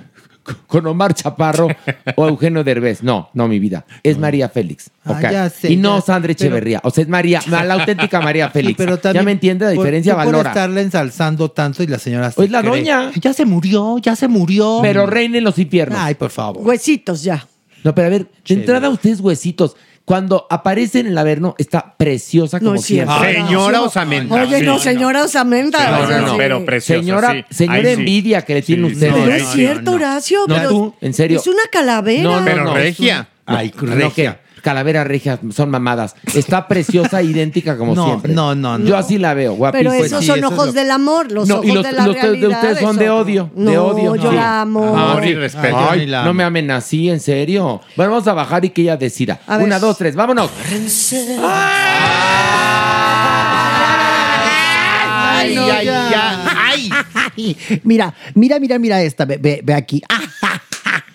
con Omar Chaparro o Eugenio Derbez. No, no, mi vida. Es María Félix. Ah, ya sé, y no ya- Sandra pero- Echeverría. O sea, es María, la auténtica María Félix. Sí, pero también ya me entiende la por- diferencia, por valora. estarla ensalzando tanto y la señora se Es la cree. doña. Ya se murió, ya se murió. Pero reina en los infiernos. Ay, por favor. Huesitos ya. No, pero a ver, de entrada ustedes huesitos. Cuando aparece en el Averno, está preciosa como No siempre. Señora Osamenta. Oye, Sí, no, señora Osamenta. No, no, no, pero preciosa, Señora, sí. señora sí. envidia que le tienen Sí, ustedes. No, no, es cierto, no. Horacio. No, pero tú, en serio. Es una calavera. No, no, Pero no. regia. Ay, regia. Calavera regia, son mamadas. Está preciosa, idéntica como No, siempre. no, no, no. Yo así la veo, guapísima. Pero esos sí, son eso es ojos lo- del amor, los No, ojos y los- de la los de- de realidad. ustedes son de odio, No, de odio. yo Sí. la amo. Amor y respeto. Ay, no me amen así, en serio. Bueno, vamos a bajar y que ella decida. A ver. Una, dos, tres, vámonos. Ay, Ay, ay, ay. Mira, mira, mira, mira esta. Ve, ve- ve aquí.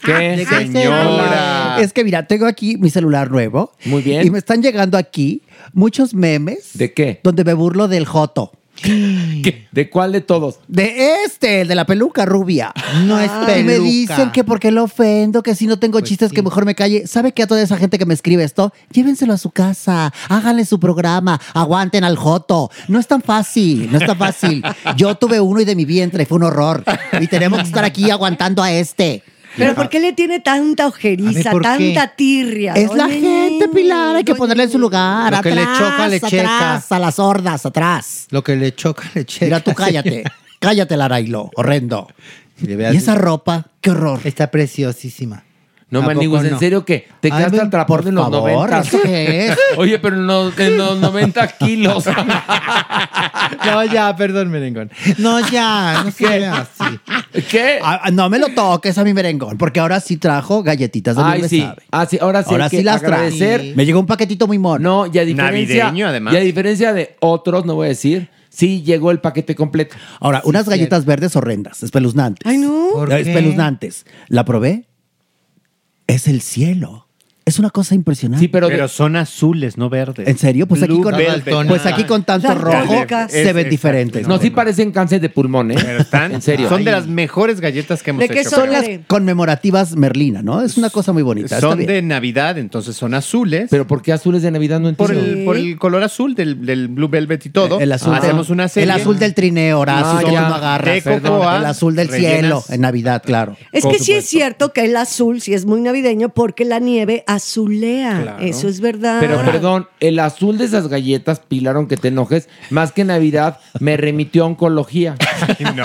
¿Qué, señora? Es que mira, tengo aquí mi celular nuevo. Muy bien. Y me están llegando aquí muchos memes. ¿De qué? Donde me burlo del Joto. ¿Qué? ¿De cuál de todos? De este, el de la peluca rubia. No es Y me peluca. dicen que porque lo ofendo, que si no tengo chistes, que mejor me calle. ¿Sabe que a toda esa gente que me escribe esto? Llévenselo a su casa, háganle su programa, aguanten al Joto. No es tan fácil, no es tan fácil. Yo tuve uno y de mi vientre, fue un horror. Y tenemos que estar aquí aguantando a este. Pero ¿por qué le tiene tanta ojeriza, tanta tirria? Es la gente, Pilar, hay que ponerle en su lugar. Lo que le atrás, choca, le atrás, a las hordas, atrás. Lo que le choca, le checa. Mira, tú cállate. cállate, Larailo. Horrendo. veas- Y esa ropa, qué horror. Está preciosísima. No, ¿A poco en serio que te Ay, quedaste ven, atrapado por en los favor, 90. ¿eso qué es? Oye, pero en los, en los 90 kilos. No, ya, perdón, merengón. No, ya, no vea así. ¿Qué? Ah, no me lo toques a mi merengón, porque ahora sí trajo galletitas de Ay, sí. Ah, sí, ahora sí. Ahora sí las trae. Me llegó un paquetito muy mono. No, y a diferencia. Navideño, además. Y a diferencia de otros, no voy a decir, sí llegó el paquete completo. Ahora, unas galletas verdes horrendas, espeluznantes. Ay, no. ¿Por qué? Espeluznantes. ¿La probé? Es el cielo. Es una cosa impresionante. Sí, pero, de- Pero son azules, no verdes. ¿En serio? Pues aquí, Blue con, pues aquí con tanto rojo se ven diferentes. no, sí parecen cáncer de pulmón, ¿eh? Pero están, En serio. Son de las mejores galletas que hemos ¿De qué hecho. son creo. las- conmemorativas Merlina, ¿no? Es una cosa muy bonita. Son de Navidad, entonces son azules. Pero ¿por qué azules de Navidad no por entiendo? el, por el color azul del, del Blue Velvet y todo. El azul, Hacemos una serie. el azul del trineo, Horacio, Ah, que ya. tú no agarras. De Perdón, cocoa, el azul del rellenas. cielo en Navidad, claro. Es que sí es cierto que el azul sí es muy navideño porque la nieve azulea. Claro. Eso es verdad. Pero perdón, el azul de esas galletas, Pilar, aunque te enojes, más que Navidad, me remitió a oncología. No.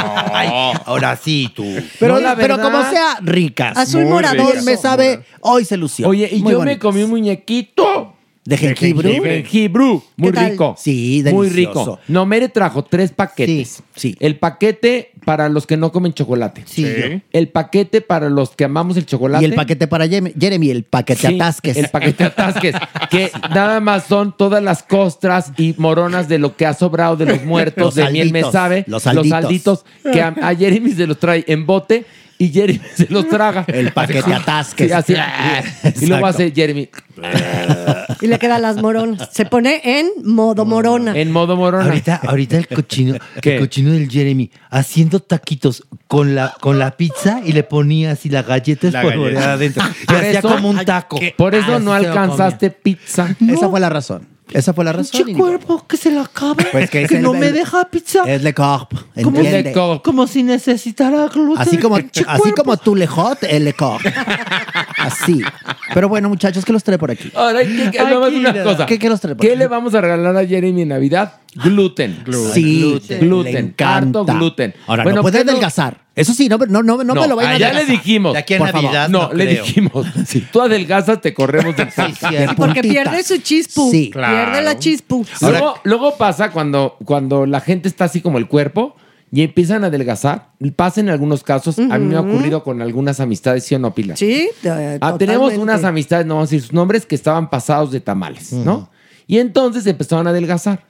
Ahora sí, tú. Pero, No, la pero como sea, ricas. Azul ricas. Me sabe, hoy se lució. Oye, y Muy yo me comí un muñequito ¿De jengibre? de jengibre, muy rico. Sí, Muy delicioso. rico. No, Mere trajo tres paquetes. Sí, sí. El paquete para los que no comen chocolate. Sí. El paquete para los que amamos el chocolate. Y el paquete para Jeremy, el paquete Sí, atasques. El paquete atasques. que nada más son todas las costras y moronas de lo que ha sobrado de los muertos Los de miel me sabe. los salditos. salditos que a, a Jeremy se los trae en bote y Jeremy se los traga. El paquete atasques. Sí, así. y luego hace Jeremy Y le quedan las moronas. Se pone en modo morona. en modo morona. Ahorita, ahorita el cochino, ¿Qué? el cochino del Jeremy haciendo taquitos con la, con la pizza y le ponía así la galleta La espolvoreada adentro. Y hacía como un taco. Por eso no alcanzaste pizza. Esa fue la razón. Esa fue la razón. Pinche cuerpo que se la acaba. Pues que que es el- no me deja pizza. Es Le Corp. Como. Le como si necesitara gluten. Así como, así como tú, Lejot, el Le Corp. Así. Pero bueno, muchachos, ¿qué los trae por aquí? Ahora, ¿qué, qué- Ay, una cosa. ¿Qué- qué nos trae por ¿Qué aquí? le vamos a regalar a Jeremy en Navidad? Gluten. Sí, gluten. gluten. le encanta. Harto gluten. Ahora, Bueno, no puede ¿qué no- adelgazar. Eso sí, no, no, no, no, me lo vayan a ya le dijimos. De aquí a Por favor. Navidad. No, no le dijimos. Si tú adelgazas, te corremos del Sí, cierto. Porque pierde su chispu. Sí. Pierde la Claro. chispu. Luego, luego pasa cuando, cuando la gente está así como el cuerpo y empiezan a adelgazar. Pasa en algunos casos. A mí me ha ocurrido con algunas amistades, ¿sí o no, Pilar? Sí, eh, Ah, tenemos unas amistades, no vamos a decir sus nombres, que estaban pasados de tamales, ¿no? Y entonces empezaron a adelgazar.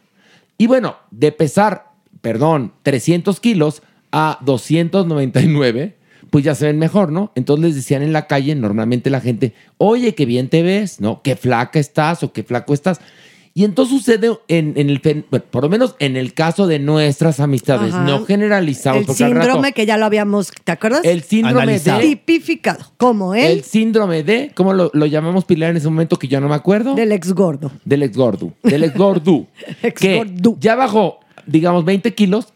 Y bueno, de pesar, perdón, 300 kilos a 299, pues ya se ven mejor, ¿no? Entonces les decían en la calle, normalmente la gente, oye, qué bien te ves, ¿no? Qué flaca estás o qué flaco estás. Y entonces sucede en, en el, bueno, por lo menos en el caso de nuestras amistades, Ajá. no generalizamos. El porque al rato- síndrome que ya lo habíamos, ¿te acuerdas? el síndrome Analizado. de... Tipificado. Como él, El síndrome de, ¿cómo lo, lo llamamos Pilar en ese momento que yo no me acuerdo? del ex gordo. Del ex gordo. Del ex gordo. Ex que gordo. ya bajó, digamos, 20 kilos.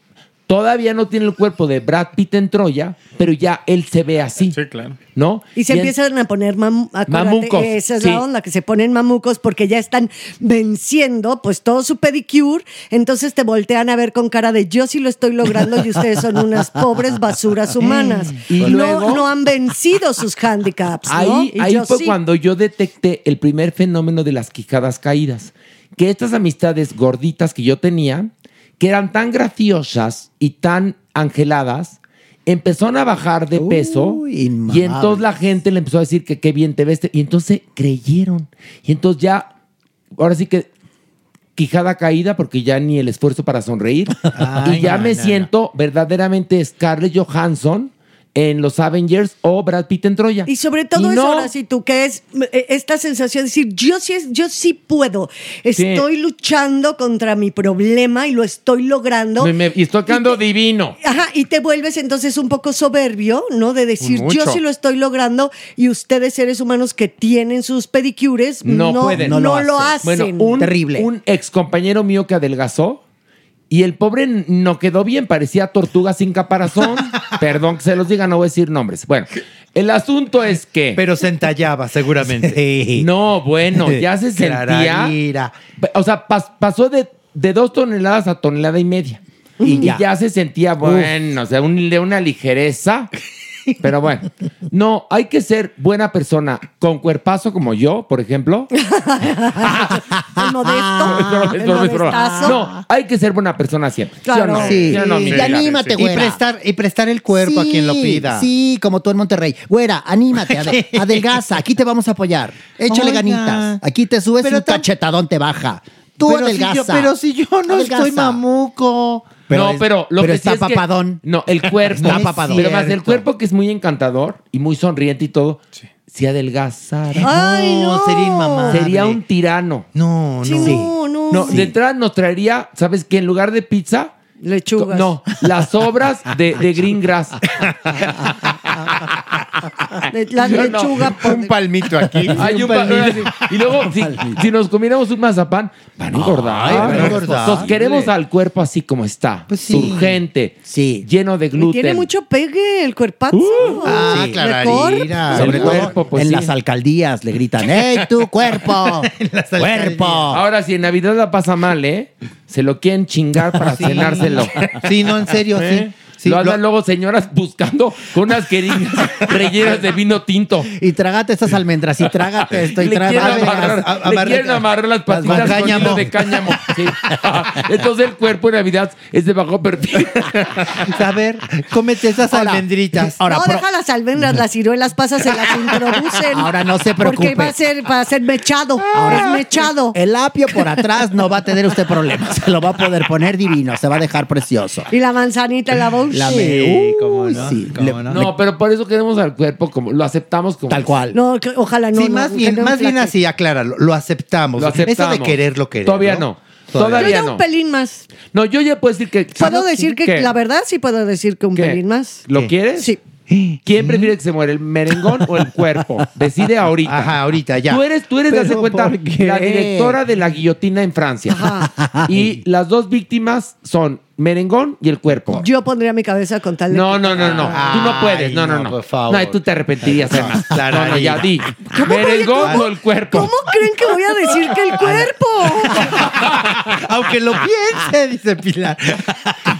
Todavía no tiene el cuerpo de Brad Pitt en Troya, pero ya él se ve así. Sí, claro. ¿No? Y se en- empiezan a poner mam- Mamucos, Esa es sí. la onda, que se ponen mamucos porque ya están venciendo pues todo su pedicure. Entonces te voltean a ver con cara de yo sí lo estoy logrando y ustedes son unas pobres basuras humanas. Y no, luego- no han vencido sus handicaps. ¿no? Ahí, Y fue sí. cuando yo detecté el primer fenómeno de las quijadas caídas. Que estas amistades gorditas que yo tenía, que eran tan graciosas y tan angeladas, empezaron a bajar de peso Uy, y entonces la gente le empezó a decir que qué bien te ves y entonces creyeron. Y entonces ya ahora sí que quijada caída porque ya ni el esfuerzo para sonreír. Ay, y ya no, me no, siento verdaderamente Scarlett Johansson en los Avengers o Brad Pitt en Troya. Y sobre todo Y eso, no- ahora sí, tú, que es eh, esta sensación de decir, yo sí, es- yo sí puedo, estoy luchando contra mi problema y lo estoy logrando. Me- me- y estoy quedando divino. Ajá, y te vuelves entonces un poco soberbio, ¿no? De decir, Mucho. yo sí lo estoy logrando y ustedes seres humanos que tienen sus pedicures No, no, pueden. no lo, hacen. Bueno, un, Un ex compañero mío que adelgazó y el pobre no quedó bien, parecía tortuga sin caparazón. Perdón que se los diga, no voy a decir nombres. Bueno, el asunto es que. Pero se entallaba, seguramente. No, bueno, ya se sentía. O sea, pas- pasó de, de dos toneladas a tonelada y media. Y, ya. ya. se sentía, bueno, o sea, un- de una ligereza. Pero bueno, no, hay que ser buena persona con cuerpazo como yo, por ejemplo. El modesto, No, el modestazo. Hay que ser buena persona siempre. ¿Sí o Claro. no? Sí. ¿Sí o no, mi Y anímate, güera. Y prestar, y prestar el cuerpo a quien lo pida. Sí, como tú en Monterrey. Güera, anímate, ade- adelgaza. Aquí te vamos a apoyar. Échale Oiga. ganitas. Aquí te subes y un cachetadón te baja. Tú Pero si adelgaza. yo- pero si yo no Adelgaza. estoy mamuco. No, pero lo pero que está sí es que- papadón. no, el cuerpo. Está papadón. Pero más el Cierto. cuerpo que es muy encantador y muy sonriente y todo. Si adelgazara. Ay, no. sería inmamable. Sería un tirano. No, Sí, no, no. No, Sí. de entrada nos traería, ¿sabes qué? En lugar de pizza. Lechugas. No, las sobras de, de green grass. De- La No, no. lechuga. Un palmito aquí. Hay un pa- y luego, si, si nos comiéramos un mazapán, van a engordar. Ay, van a engordar. Nos queremos al cuerpo así como está. Pues sí. Urgente. Sí. Lleno de Y gluten. tiene mucho pegue el cuerpazo. Ah, Sí. clararira. Sobre El todo cuerpo, pues en sí. las alcaldías le gritan, ¡Ey, tu cuerpo! ¡Cuerpo! Ahora, si en Navidad la pasa mal, ¿eh? Se lo quieren chingar para Sí. cenárselo. Sí, no, en serio, ¿Eh? sí. Sí, lo andan lo- luego señoras buscando con unas queringas rellenas de vino tinto. Y trágate estas almendras y trágate esto y le quieren amarrar, a- le amarrar- quieren amarrar las patitas cáñamo. hilo de cáñamo. Sí. Entonces el cuerpo en Navidad es de bajo perfil. A ver, cómete esas Ahora- almendritas. Ahora, no, pro- deja las almendras, las ciruelas, pasas, se las introducen. Ahora no se Porque preocupe. va a ser, va a ser mechado. Ahora- es mechado. El apio por atrás no va a tener usted problemas. Se lo va a poder poner divino, se va a dejar precioso. Y la manzanita en la bolsa. La Sí, me- cómo Uy, no, sí. cómo Le- no. No, pero por eso queremos al cuerpo como lo aceptamos como Tal cual. No, que- ojalá no. sí, no, más bien, más bien así, acláralo. Lo aceptamos. Lo aceptamos. Eso de quererlo querer. Todavía no. Yo Todavía ya no. un pelín más. No, yo ya puedo decir que. Puedo decir que, ¿Qué? la verdad, sí puedo decir que un ¿Qué? pelín más. ¿Lo ¿Qué? quieres? Sí. ¿Quién prefiere que se muera, el merengón o el cuerpo? Decide ahorita. Ajá, ahorita, ya. Tú eres, tú eres, ¿Pero hace cuenta, la directora de la guillotina en Francia. Y las dos víctimas son merengón y el cuerpo. Yo pondría mi cabeza con tal de. No, no, no, no. tú no puedes. No, no, no, no. por favor. No, tú te arrepentirías, además. Claro, no, no, ya di. ¿Cómo, Merengón cómo- o el cuerpo. ¿Cómo creen que voy a decir que el cuerpo? Aunque lo piense, dice Pilar.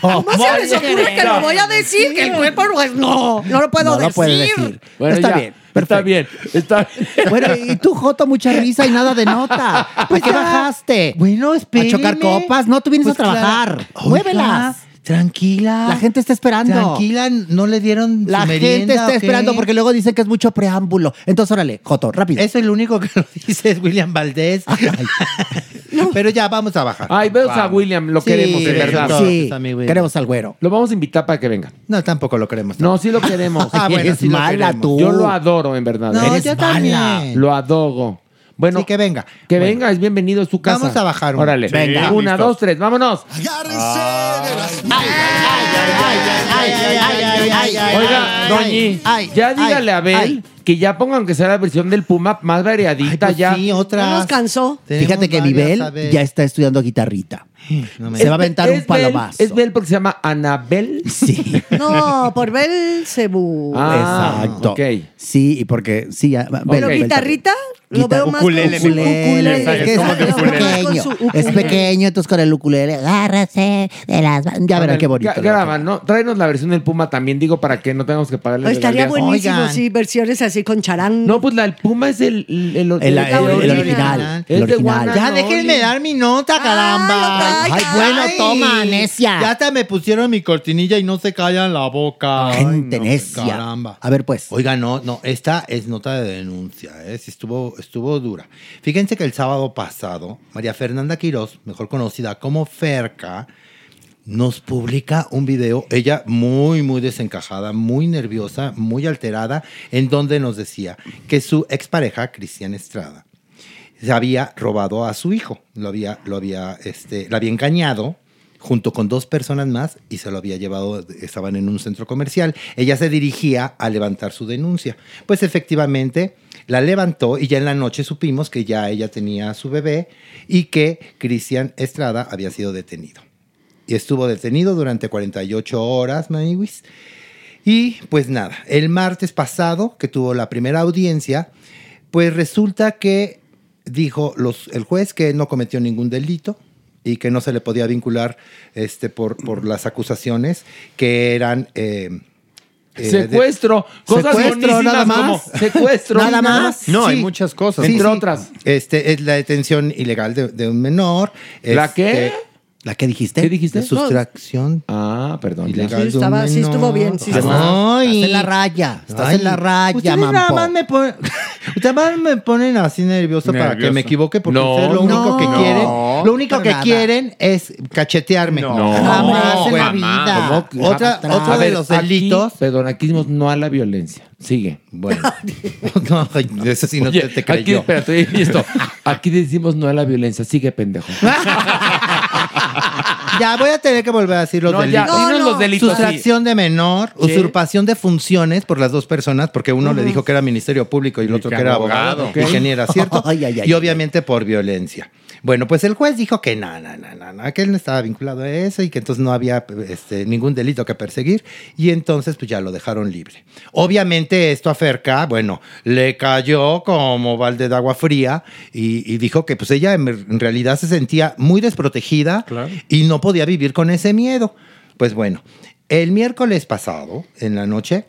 ¿Cómo se les ocurre que lo voy a decir? Que el cuerpo no es. No, no lo puedo decir. Bueno, Está ya. bien. Está bien. Está bien. Bueno, y tú, Joto, mucha risa y nada de nota. ¿Para qué ya. bajaste? Bueno, ¿A espéreme. chocar copas? No, tú vienes Pues a trabajar. claro. Muévelas. Tranquila. La gente está esperando. Tranquila, no le dieron La su gente merienda, está ¿o qué? esperando porque luego dicen que es mucho preámbulo. Entonces, órale, Joto, rápido. Eso es lo único que lo dice es William Valdés. Pero ya, vamos a bajar. Ay, vemos a. William, lo Sí, queremos, de verdad. sí, queremos al güero. Lo vamos a invitar para que venga. No, tampoco lo queremos. No, sí lo queremos. Ah, bueno, sí lo mala queremos. tú. Yo lo adoro, en verdad. No, Eres yo mala. también. Lo adoro. Bueno, Sí, que venga. que Bueno. venga, es bienvenido a su casa. Vamos a bajar uno. Órale. Sí, Venga. Una, dos, tres, vámonos. Oiga, Doñi, ya dígale a Abel que ya pongan que sea la versión del Puma más variadita Pues ya. sí, No otras. nos cansó. Tenemos Fíjate que Mibel ya está estudiando guitarrita. No me- Se va a aventar un Bel- palomazo. Es Bel porque se llama Anabel. Sí. No, por Belcebú. Ah, Exacto. ok. Sí, y porque sí, ya- Bel- Pero Bel- guitarrita, lo veo más ukulele, Ukulele, ukulele. es pequeño, es pequeño, entonces con el ukulele, agárrase de las... Ya verán qué bonito. Gra- Graba, ¿no? Tráenos la versión del Puma también, digo, para que no tengamos que pagarle Estaría buenísimo, Oigan. sí, versiones así con charango. No, pues la del Puma es el... El, el, El, el- el original. original. Es El de original. Ya déjenme dar mi nota, caramba. Ay, bueno, toma, necia. Ya hasta me pusieron mi cortinilla y no se callan la boca. Ay, Gente no, necia. Caramba. A ver, pues. Oiga, no, no, esta es nota de denuncia, ¿eh? Sí estuvo, estuvo dura. Fíjense que el sábado pasado, María Fernanda Quirós, mejor conocida como Ferca, nos publica un video, ella muy, muy desencajada, muy nerviosa, muy alterada, en donde nos decía que su expareja, Cristian Estrada, se había robado a su hijo, lo había, lo había, este, la había engañado junto con dos personas más y se lo había llevado, estaban en un centro comercial. Ella se dirigía a levantar su denuncia. Pues efectivamente la levantó y ya en la noche supimos que ya ella tenía a su bebé y que Cristian Estrada había sido detenido. Y estuvo detenido durante 48 horas, Maniwis. Y pues nada, el martes pasado, que tuvo la primera audiencia, pues resulta que dijo los, el juez que no cometió ningún delito y que no se le podía vincular este, por, por las acusaciones que eran... eh, eh, Secuestro, cosas buenísimas nada más. como secuestro. Nada más. No, hay muchas cosas. Sí, Entre sí. otras. Este, es la detención ilegal de, de un menor. ¿La este, qué? ¿La que dijiste? ¿Qué dijiste? La sustracción Ah, perdón. ilegal Sí, estaba- sí estuvo bien, sí estuvo. Ay. Estás en la raya. Estás Ay. en la raya, Ustedes nada más me ponen, ustedes nada más me ponen así nervioso, para que me equivoque porque No, ustedes lo único no, que no, quieren, lo único que nada. quieren es cachetearme. No. Jamás en la vida. ¿Cómo? Otra- otro A de ver, los aquí, delitos. perdón, aquí decimos no a la violencia. Sigue. Bueno, no, eso sí no Oye, te, te aquí, espérate, esto. Aquí decimos no a la violencia. Sigue, pendejo. Ya voy a tener que volver a decir los No, ya, delitos. dinos los delitos. Sustracción de menor, Sí. usurpación de funciones por las dos personas, porque uno le dijo que era Ministerio Público y el Y otro que que era abogado. abogado, Ok. y que ni era cierto, Ay, ay, ay, y obviamente por violencia. Bueno, pues el juez dijo que no, no, no, no, no, que él no estaba vinculado a eso y que entonces no había este, ningún delito que perseguir y entonces pues ya lo dejaron libre. Obviamente esto a Ferca, bueno, le cayó como balde de agua fría y, y dijo que pues ella en, realidad se sentía muy desprotegida Claro. y no podía vivir con ese miedo. Pues bueno, el miércoles pasado, en la noche,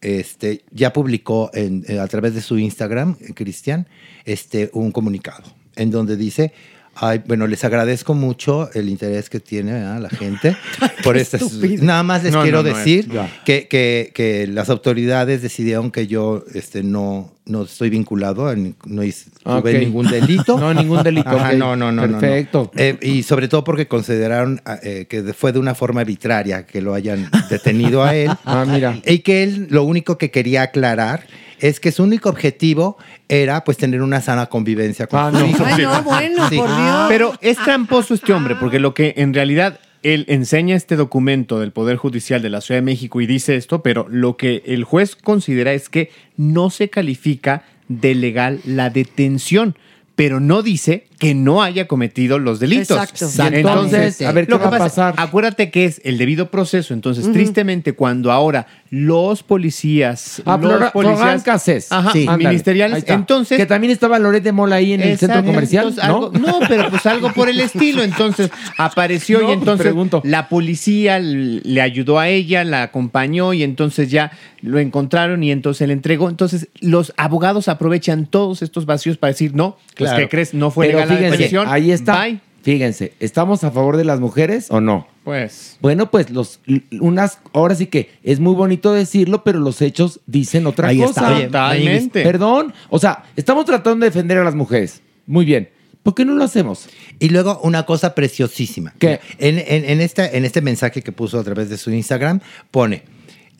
este, ya publicó en- eh, a través de su Instagram, eh, Cristian, este, un comunicado en donde dice, ay, bueno, les agradezco mucho el interés que tiene ¿verdad? la gente por estas... Nada más les No, quiero no, no, decir que, que- que las autoridades decidieron que yo este, no, no estoy vinculado, no hice, tuve Ok. ningún delito. No, ningún delito. Ajá, ok. no, no, no, no, no. Perfecto. Eh, y sobre todo porque consideraron ah, eh, que fue de una forma arbitraria que lo hayan detenido a él. Ah, mira. Y que él lo único que quería aclarar es que su único objetivo era pues tener una sana convivencia con Ah, su no. hijo. Ay, no, bueno, Sí. por Dios. Pero es tramposo este hombre, porque lo que en realidad él enseña este documento del Poder Judicial de la Ciudad de México y dice esto, pero lo que el juez considera es que no se califica de legal la detención, pero no dice que no haya cometido los delitos. Exacto. Entonces, a ver, ¿qué lo va a pasa- pasar? Acuérdate que es el debido proceso. Entonces, tristemente, cuando ahora los policías, Ah, los Flora- policías Cassés. ajá, Sí. Ministeriales, entonces Que también estaba Loret de Mola ahí en el centro comercial, Entonces, ¿no? algo- no, pero pues algo por el estilo. Entonces apareció No, y pues, entonces pregunto. la policía le ayudó a ella, la acompañó y entonces ya lo encontraron y entonces le entregó. Entonces los abogados aprovechan todos estos vacíos para decir, no, pues Claro. ¿qué crees? No fue Pero legal la detención. ahí está. Bye. Fíjense, ¿estamos a favor de las mujeres o no? Pues. Bueno, pues los unas ahora sí que es muy bonito decirlo, pero los hechos dicen otra Ahí cosa. está. Totalmente. Perdón, o sea, estamos tratando de defender a las mujeres. Muy bien. ¿Por qué no lo hacemos? Y luego una cosa preciosísima. ¿Qué? En, en- en esta, en este mensaje que puso a través de su Instagram, pone,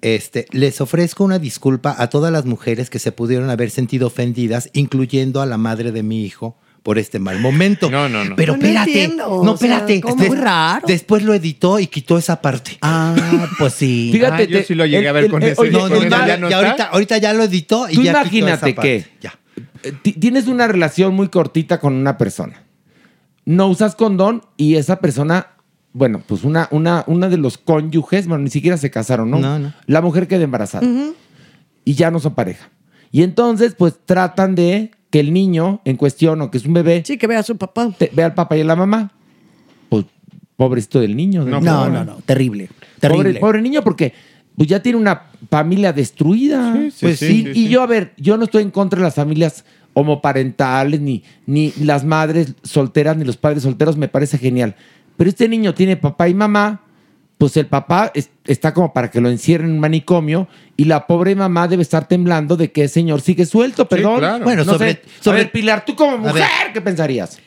este, les ofrezco una disculpa a todas las mujeres que se pudieron haber sentido ofendidas, incluyendo a la madre de mi hijo por este mal momento. No, no, no. Pero No, no espérate, entiendo, no, o sea, espérate. ¿cómo? Des- Muy raro. Después lo editó y quitó esa parte. Ah, pues sí. Fíjate, Ah, yo te- sí lo llegué a ver con ese- oye, No, no, ya no ya está. ahorita, ahorita ya lo editó y Tú ya quitó imagínate esa parte. que- Ya. eh, ti- tienes una relación muy cortita con una persona. No usas condón y esa persona, bueno, pues una, una, una de los cónyuges, bueno, ni siquiera se casaron, ¿no? No, no. La mujer queda embarazada y ya no son pareja. Y entonces, pues tratan de que el niño en cuestión o que es un bebé Sí, que vea a su papá. te- vea al papá y a la mamá. Pues pobrecito del niño. del No, niño. No, no, no. Terrible. Pobre, Terrible. pobre niño, porque pues ya tiene una familia destruida. Sí, sí, pues sí, sí. sí, y yo, a ver, yo no estoy en contra de las familias homoparentales, ni, ni las madres solteras, ni los padres solteros, me parece genial. Pero este niño tiene papá y mamá, pues el papá es- está como para que lo encierren en un manicomio y la pobre mamá debe estar temblando de que el señor sigue suelto, perdón. claro. Bueno, No sobre- sé. sobre- Pilar, tú como ver. mujer, ¿qué pensarías?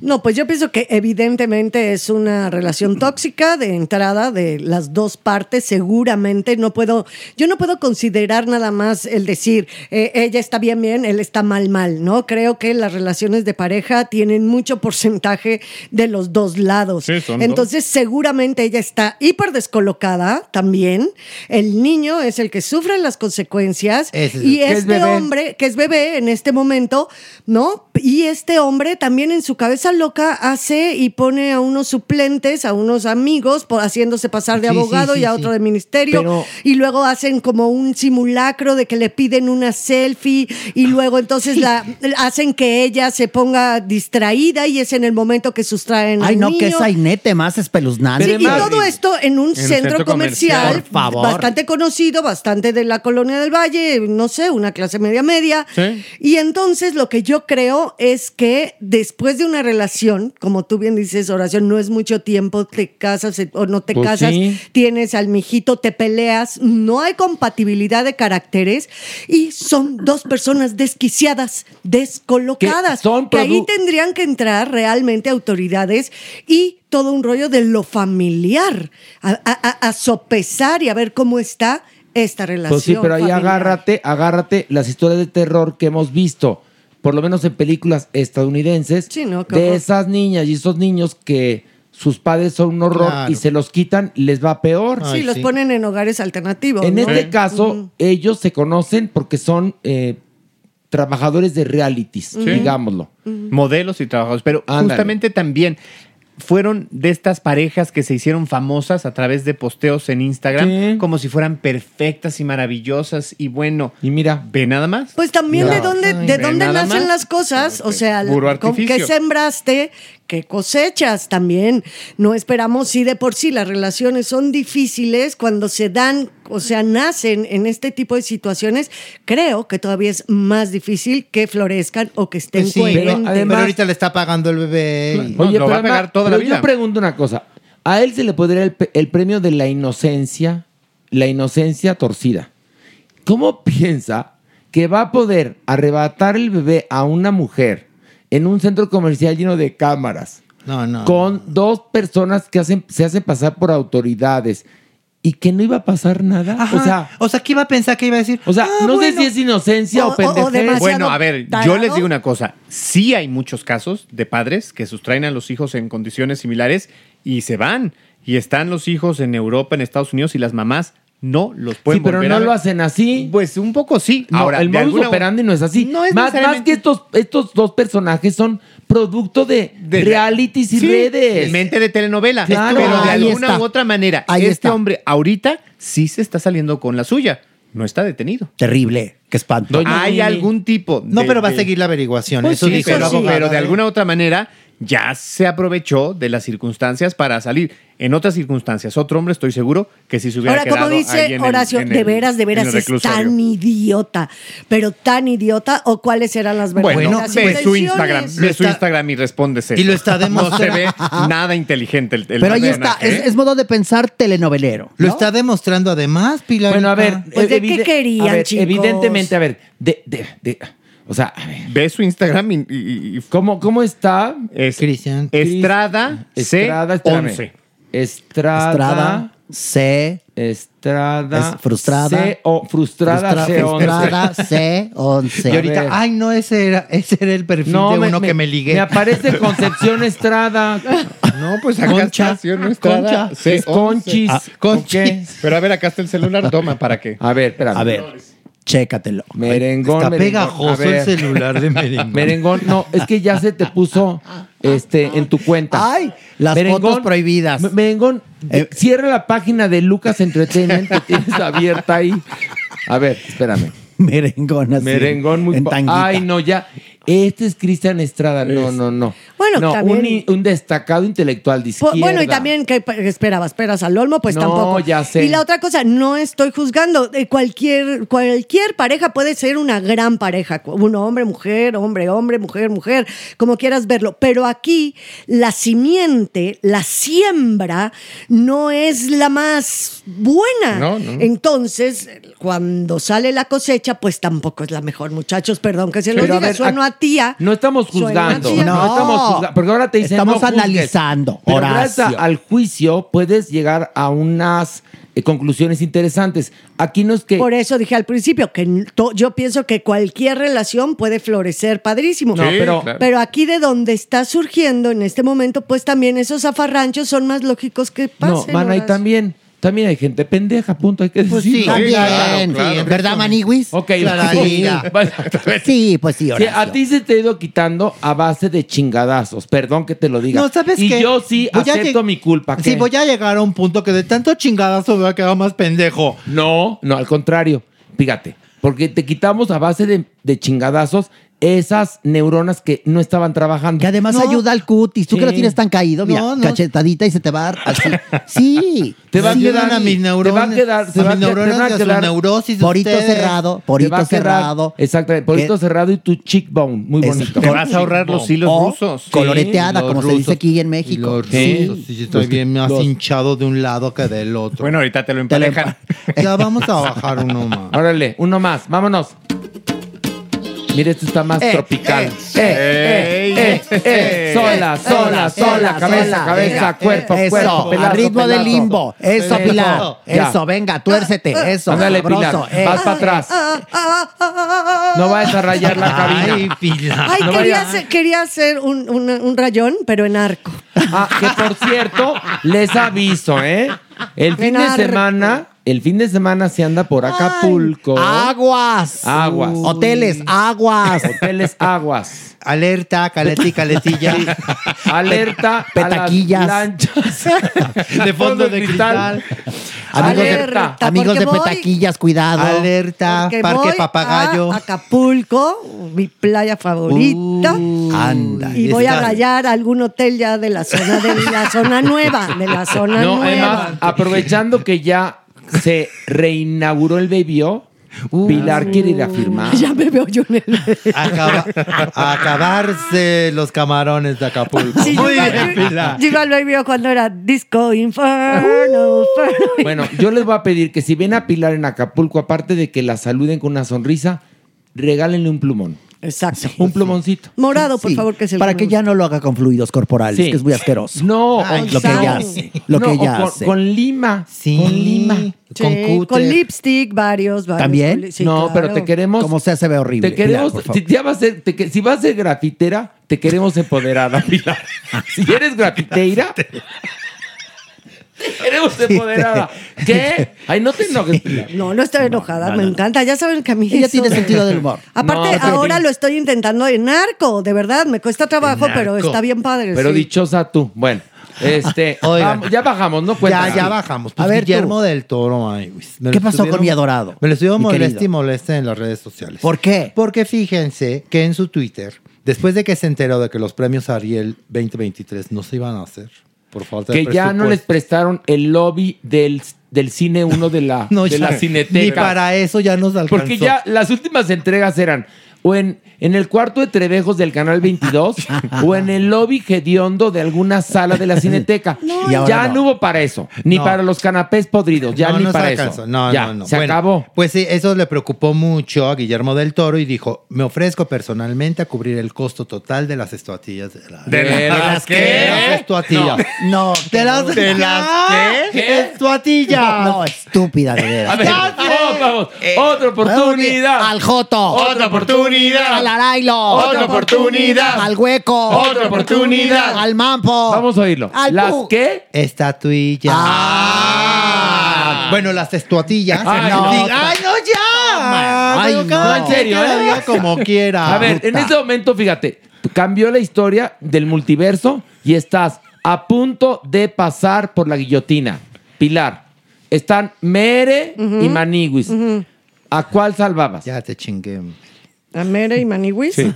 No, pues yo pienso que evidentemente es una relación tóxica de entrada de las dos partes, seguramente no puedo, yo no puedo considerar nada más el decir eh, ella está bien bien, él está mal mal, ¿no? Creo que las relaciones de pareja tienen mucho porcentaje de los dos lados. Sí, son Entonces seguramente ella está hiper descolocada también, el niño es el que sufre las consecuencias es y el- que es este hombre, que es bebé en este momento, ¿no? Y este hombre también en su cabeza loca hace y pone a unos suplentes, a unos amigos, por, haciéndose pasar de Sí, abogado sí, y a sí. otro de ministerio. Pero- y luego hacen como un simulacro de que le piden una selfie y luego entonces la hacen que ella se ponga distraída y es en el momento que sustraen Ay, al no, que niño. sainete más espeluznante. Sí, y todo esto en un centro, centro comercial, comercial. Por favor. bastante conocido, bastante de la colonia del Valle, no sé, una clase media media. Sí. Y entonces lo que yo creo es que después de una relación, como tú bien dices, oración, no es mucho tiempo, te casas eh, o no te Pues casas, sí. tienes al mijito, te peleas, no hay compatibilidad de caracteres y son dos personas desquiciadas, descolocadas, Que son que ahí tendrían que entrar realmente autoridades y todo un rollo de lo familiar, a, a- a- a sopesar y a ver cómo está esta relación. Pues sí, pero ahí familiar. agárrate, agárrate las historias de terror que hemos visto, por lo menos en películas estadounidenses, no, de esas niñas y esos niños que sus padres son un horror Claro. y se los quitan, les va peor. Sí, los ponen en hogares alternativos. En ¿no? este caso, ellos se conocen porque son eh, trabajadores de realities, Sí. digámoslo. modelos y trabajadores, pero Ándale. justamente también fueron de estas parejas que se hicieron famosas a través de posteos en Instagram, como si fueran perfectas y maravillosas y bueno. Y mira, ve nada más. Pues también No. de dónde, Ay, de dónde nacen más. las cosas, o sea, con qué sembraste, qué cosechas también. No esperamos, si de por sí las relaciones son difíciles, cuando se dan, o sea, nacen en este tipo de situaciones, creo que todavía es más difícil que florezcan o que estén sí, pero, coherentes. pero ahorita le está pagando el bebé. y- Oye, pero además- pero Yo pregunto una cosa. A él se le podría el premio de la inocencia, la inocencia torcida. ¿Cómo piensa que va a poder arrebatar el bebé a una mujer en un centro comercial lleno de cámaras? No, no. Con dos personas que hacen, se hacen pasar por autoridades y que no iba a pasar nada. Ajá. O sea, o sea, ¿qué iba a pensar que iba a decir? o sea, Ah, no sé bueno. si es inocencia o, pendejez. Bueno, a ver, yo les digo una cosa. Sí hay muchos casos de padres que sustraen a los hijos en condiciones similares y se van. Y están los hijos en Europa, en Estados Unidos, y las mamás no los pueden Sí, pero volver no a lo hacen así. Pues un poco sí. No, Ahora, el de modus alguna- operandi no es así. No es más, más que estos, estos dos personajes son producto de, realities y Sí, redes. Mente de telenovela. Claro. pero de Ahí alguna está. u otra manera, Ahí este está. hombre ahorita sí se está saliendo con la suya. No está detenido. Terrible, qué espanto. Hay algún tipo No, de- pero va a de- seguir la averiguación. Pues eso sí, dijo pero, abogada, pero de alguna u otra manera ya se aprovechó de las circunstancias para salir. En otras circunstancias, otro hombre, estoy seguro, que si se hubiera Ahora, como ahí dice en el- Horacio, en de el- veras, de veras es tan idiota, pero tan idiota, o cuáles eran las Bueno, verdaderas ve su? Instagram, ve su Instagram y respondes eso. Y lo está No se demostrando. ve nada inteligente el, el Pero ahí está, es, ¿eh? es modo de pensar telenovelero. Lo está demostrando además, Pilar. Bueno, a ver. Pues, ¿de qué querían, a ver, chicos? Evidentemente, a ver, de, de, de- o sea, a ver, Ve su Instagram y... y- y- ¿cómo, cómo está? es Cristian. Estrada Estrada, espérame. C11. Estrada. Estrada, C, Estrada. Es frustrada. C, o, frustrada, Frustra- C11. frustrada, C11. Y ahorita, ay, no, ese era, ese era el perfil de uno que me ligué. Me aparece Concepción Estrada. No, pues acá Concha. está, ¿sí o no? Estrada, Concha. C11. Es Conchis. Ah, Conchis. Pero a ver, acá está el celular, toma, ¿para qué? A ver, espérame. A ver, chécatelo. Merengón. Está merengón. pegajoso el celular de Merengón. Merengón, no, es que ya se te puso este, en tu cuenta. Ay, las Merengón, fotos prohibidas. Merengón, Eh, cierra la página de Lucas Entertainment que tienes abierta ahí. A ver, espérame. Merengón así. Merengón muy... en. Ay, no, ya. Este es Cristian Estrada. No, no, no. Bueno, no, también- un, destacado intelectual de izquierda. Bueno, y también que esperabas, esperas al olmo, pues No, tampoco. ya sé. Y la otra cosa, no estoy juzgando. Eh, cualquier, cualquier pareja puede ser una gran pareja. Un hombre, mujer, hombre, hombre, mujer, mujer, como quieras verlo. Pero aquí la simiente, la siembra, no es la más buena. No, no. Entonces, cuando sale la cosecha, pues tampoco es la mejor, muchachos. Perdón que se lo diga. Sueno a- a tía. No estamos juzgando. No, No, estamos juzgar, porque ahora te dicen estamos no analizando, Pero gracias al juicio puedes llegar a unas eh, conclusiones interesantes. Aquí no es que Por eso dije al principio que to- yo pienso que cualquier relación puede florecer padrísimo. No, Sí, pero- claro. pero aquí de donde está surgiendo en este momento, pues también esos zafarranchos son más lógicos que pasen. no van ahí Horacio. también. También hay gente pendeja, punto, hay que Pues decirlo. sí, también. ¿Verdad, Maniwis? Ok, Claro, sí. diga. Bueno, Sí, pues sí, Sí, Horacio. a ti se te ha ido quitando a base de chingadazos. Perdón que te lo diga. No, ¿sabes y qué? yo sí Voy acepto mi culpa. Sí, ¿qué? voy a llegar a un punto que de tanto chingadazo me va a quedar más pendejo. No, no, al contrario. Fíjate, porque te quitamos a base de, de chingadazos esas neuronas que no estaban trabajando. Que además No. ayuda al cutis. Tú que lo Sí. tienes tan caído, mira, No, no. cachetadita y se te va a... así. Sí. Te va a sí. quedar a mis Te va a neuronas, quedar, te a va a mis quedar, te neuronas va a quedar neurosis Porito ustedes. cerrado, porito cerrado. Exactamente, porito Que- cerrado y tu cheekbone, muy bonito. Te vas a ahorrar los hilos O rusos. Coloreteada, como se dice aquí en México. Los Sí. rusos, sí, sí, estoy Los- bien más los- hinchado de un lado que del otro. Bueno, ahorita te lo Te lo emparejan. ya vamos a bajar uno más. Órale, uno más, vámonos. Mire, esto está más Eh, tropical. eh, Eh, eh, eh, eh, sola, sola, sola, cabeza, cabeza, cuerpo, Eso, cuerpo, pelazo, a ritmo de limbo. Eso, Eso, Pilar. Eso, venga, tuércete. Eso, Ándale. Pilar, eh. vas para atrás. No vayas a rayar la cabina. Ay, Pilar. Ay, No quería, vaya- hacer, quería hacer un, un- un rayón, pero en arco. Ah, que por cierto, les aviso, ¿eh? El fin de semana, el fin de semana se anda por Acapulco. Aguas. Aguas. Hoteles, aguas. Hoteles aguas. Alerta, caleta y caletilla. Alerta Petaquillas. a las lanchas de fondo de cristal. Amigos de, amigos de petaquillas, cuidado. Alerta, Porque parque voy papagayo. a Acapulco, mi playa favorita. Anda. y voy a rayar algún hotel ya de la zona de la zona nueva, de la zona No, nueva. además, aprovechando que ya se reinauguró el Baby O, Pilar quiere ir a firmar. Ya me veo yo en el. Acaba- acabarse los camarones de Acapulco. Sí, Muy yo, bien, yo- Pilar. yo lo vio cuando era Disco Inferno. Inferno. Bueno, yo les voy a pedir que si ven a Pilar en Acapulco, aparte de que la saluden con una sonrisa, regálenle un plumón. Exacto. Un plumoncito. Morado, por Sí, favor, que es el Para que ya no lo haga con fluidos corporales, Sí. que es muy asqueroso. No, Ay, lo que no. ella hace. Lo No, que ella con, hace. con lima. Sí. Con lima. Sí, con con, cúter. lipstick, varios, varios. ¿También? con no, pero te queremos. Como sea, se ve horrible. Te queremos. Pilar, si, ya va a ser, te si vas a ser grafitera, te queremos empoderada, Pilar. si eres grafiteira. Queremos empoderada. ¿Qué? Ay, no te enojes, Pilar. No, no estoy enojada, me encanta. Ya saben que a mí Ella eso- tiene sentido del humor. Aparte, No, ahora sí. lo estoy intentando en narco, de verdad, me cuesta trabajo, pero está bien padre. Pero sí. dichosa tú. Bueno, este. Vamos, ya bajamos, ¿no? Ya, Cuéntanos. ya bajamos. Pues A ver, Guillermo tú. del Toro. ay, ¿Qué pasó con mi adorado? Me lo estuvieron molesta y molesta en las redes sociales. ¿Por qué? Porque fíjense que en su Twitter, después de que se enteró de que los premios Ariel 2023 no se iban a hacer por falta de Que ya no les prestaron el lobby del, del cine 1 de la, No, de ya, la cineteca. Ni para eso ya nos alcanzó. Porque ya las últimas entregas eran o en, en el cuarto de Trevejos del Canal 22 o en el lobby hediondo de alguna sala de la cineteca. Ya no. no. hubo para eso. Ni No. para los canapés podridos. Ya No, ni para alcanzó. eso. No, ya, no, no. Se Bueno, acabó. Pues sí, eso le preocupó mucho a Guillermo del Toro y dijo: Me ofrezco personalmente a cubrir el costo total de las estatuillas de la. ¿De las qué? De las estatuillas. No, ¿De las, ¿De las qué? Estatuillas. No, estúpida de veras. A ver, vamos, vamos. Otra oportunidad. Al Joto. Otra oportunidad. Al Arailo. Otra oportunidad. Al Hueco. Otra oportunidad. Al Mampo. Vamos a oírlo. Al ¿Las Pu- qué? Estatuillas. Ah. Bueno, las estatuillas. Ay, no, no. Ay, no, ya. Ay, no. En serio, ¿eh? como quiera. A ver, en este momento, fíjate, cambió la historia del multiverso y estás a punto de pasar por la guillotina. Pilar, están Mere y Maniguis. ¿A cuál salvabas? Ya te chingué. ¿A Mere y Maniwis? Sí.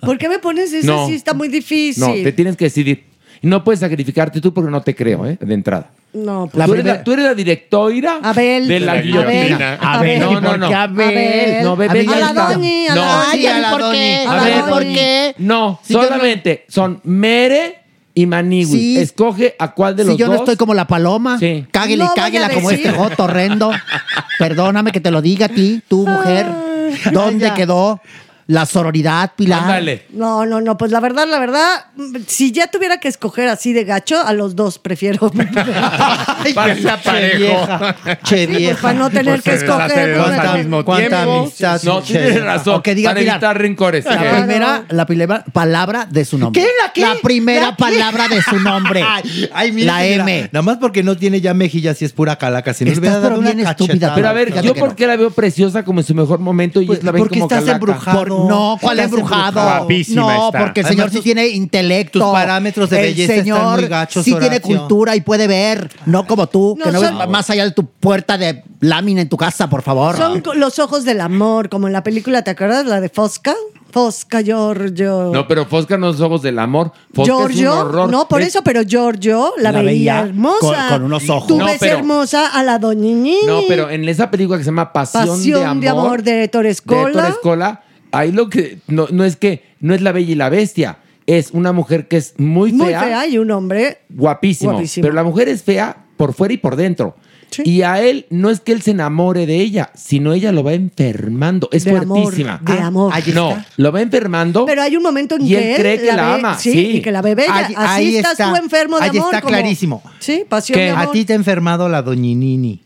¿Por qué me pones eso? No. Sí, está muy difícil. No, te tienes que decidir. Y no puedes sacrificarte tú porque no te creo, ¿eh? De entrada. No, pues, La tú, eres la, tú eres la directora Abel. de la Abel. guillotina. Abel. No, no, no. Abel. No, ya A la está. doñi, a No. la. Ay, a la ¿por doñi. qué? A ver. ¿por qué? No, Si yo no- solamente son Mere y Manigui. Sí. Escoge a cuál de Si los yo no dos. estoy como la paloma, Sí. cáguele, No voy a cáguela como decir. este joto horrendo. Perdóname que te lo diga a ti, tu mujer. ¿Dónde quedó? La sororidad, Pilar. No, no, no, pues la verdad, la verdad, si ya tuviera que escoger así de gacho, a los dos prefiero. Para que sea parejo. Che Sí, pues, para no tener que escoger. pues, ¿Cuánta, cuánta amistad. No, tienes razón. O que diga, para Pilar, evitar rencores. La ¿Qué? primera, la primera palabra de su nombre. ¿Qué? ¿La qué? La primera ¿La qué? palabra de su nombre. Ay, ay, mira, la mira, M. Nada más porque no tiene ya mejillas y es pura calaca. Si no le Estás hubiera dado una bien estúpida. Pero a ver, yo que por no. qué la veo preciosa como en su mejor momento y Pues, ellos la ven porque como estás calaca? embrujado. Por- no, ¿cuál embrujado? embrujado. Guapísima no, está. porque el Además, señor sí tus- tiene intelecto. tus parámetros de el belleza están señor muy gachos, sí tiene Horacio. cultura y puede ver, no como tú, que No, no son- ves más allá de tu puerta de lámina en tu casa, por favor. Son co- los ojos del amor, como en la película, ¿te acuerdas? La de Fosca. Fosca, Giorgio. No, pero Fosca no es ojos del amor. Fosca es un Giorgio, horror. no, por Es- eso, pero Giorgio la, La veía, veía hermosa. con- con unos ojos. Tú No, ves pero- hermosa a la doñiñini. No, pero en esa película que se llama Pasión, Pasión de amor de Torres de Cola. Torres Cola, ahí lo que no, no es que no es la bella y la bestia, es una mujer que es muy fea, Muy fea y un hombre guapísimo, Guapísimo. pero la mujer es fea por fuera y por dentro. Y a él no es que él se enamore de ella, sino ella lo va enfermando. Es De amor, fuertísima. de amor. ahí no, lo va enfermando. Pero hay un momento en Y que él cree que la ve- ama, Sí, sí. y que la ve bella. Ahí- Así ahí estás está. tú enfermo de Ahí amor. está como- clarísimo. Sí, pasión Que de a amor. ti te ha enfermado la doñinini.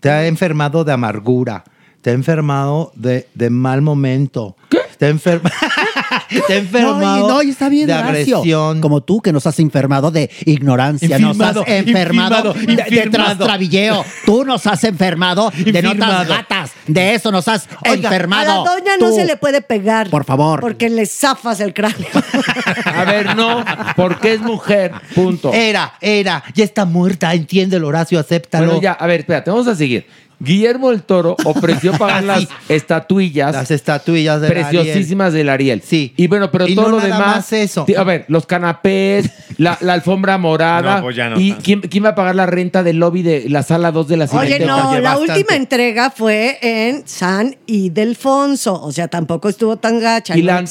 Te ha enfermado de amargura. Te ha enfermado de, de mal momento. Te ha, enferma- te ha enfermado No, y, no, y está bien, de Horacio. agresión. Como tú, que nos has enfermado de ignorancia, Infirmado, nos has enfermado infirmado, de, de infirmado. Tú nos has enfermado de notas gatas. De eso nos has A enfermado. la doña no Tú. se le puede pegar. Por favor. Porque le zafas el cráneo. A ver, no, porque es mujer, punto. Era, era. Ya está muerta. Entiéndelo, Horacio. Acéptalo. Bueno, ya, a ver, espérate, vamos a seguir. Guillermo el Toro ofreció pagar las estatuillas. Las estatuillas del preciosísimas del Ariel. Sí. Y bueno, pero Y todo no lo nada demás. más eso. A ver, los canapés, la, la alfombra morada. No, pues ya no ¿Y quién, quién va a pagar la renta del lobby de la sala 2 de la Oye, no, la bastante. última entrega fue en San Ildefonso. O sea, tampoco estuvo tan gacha. Y no la,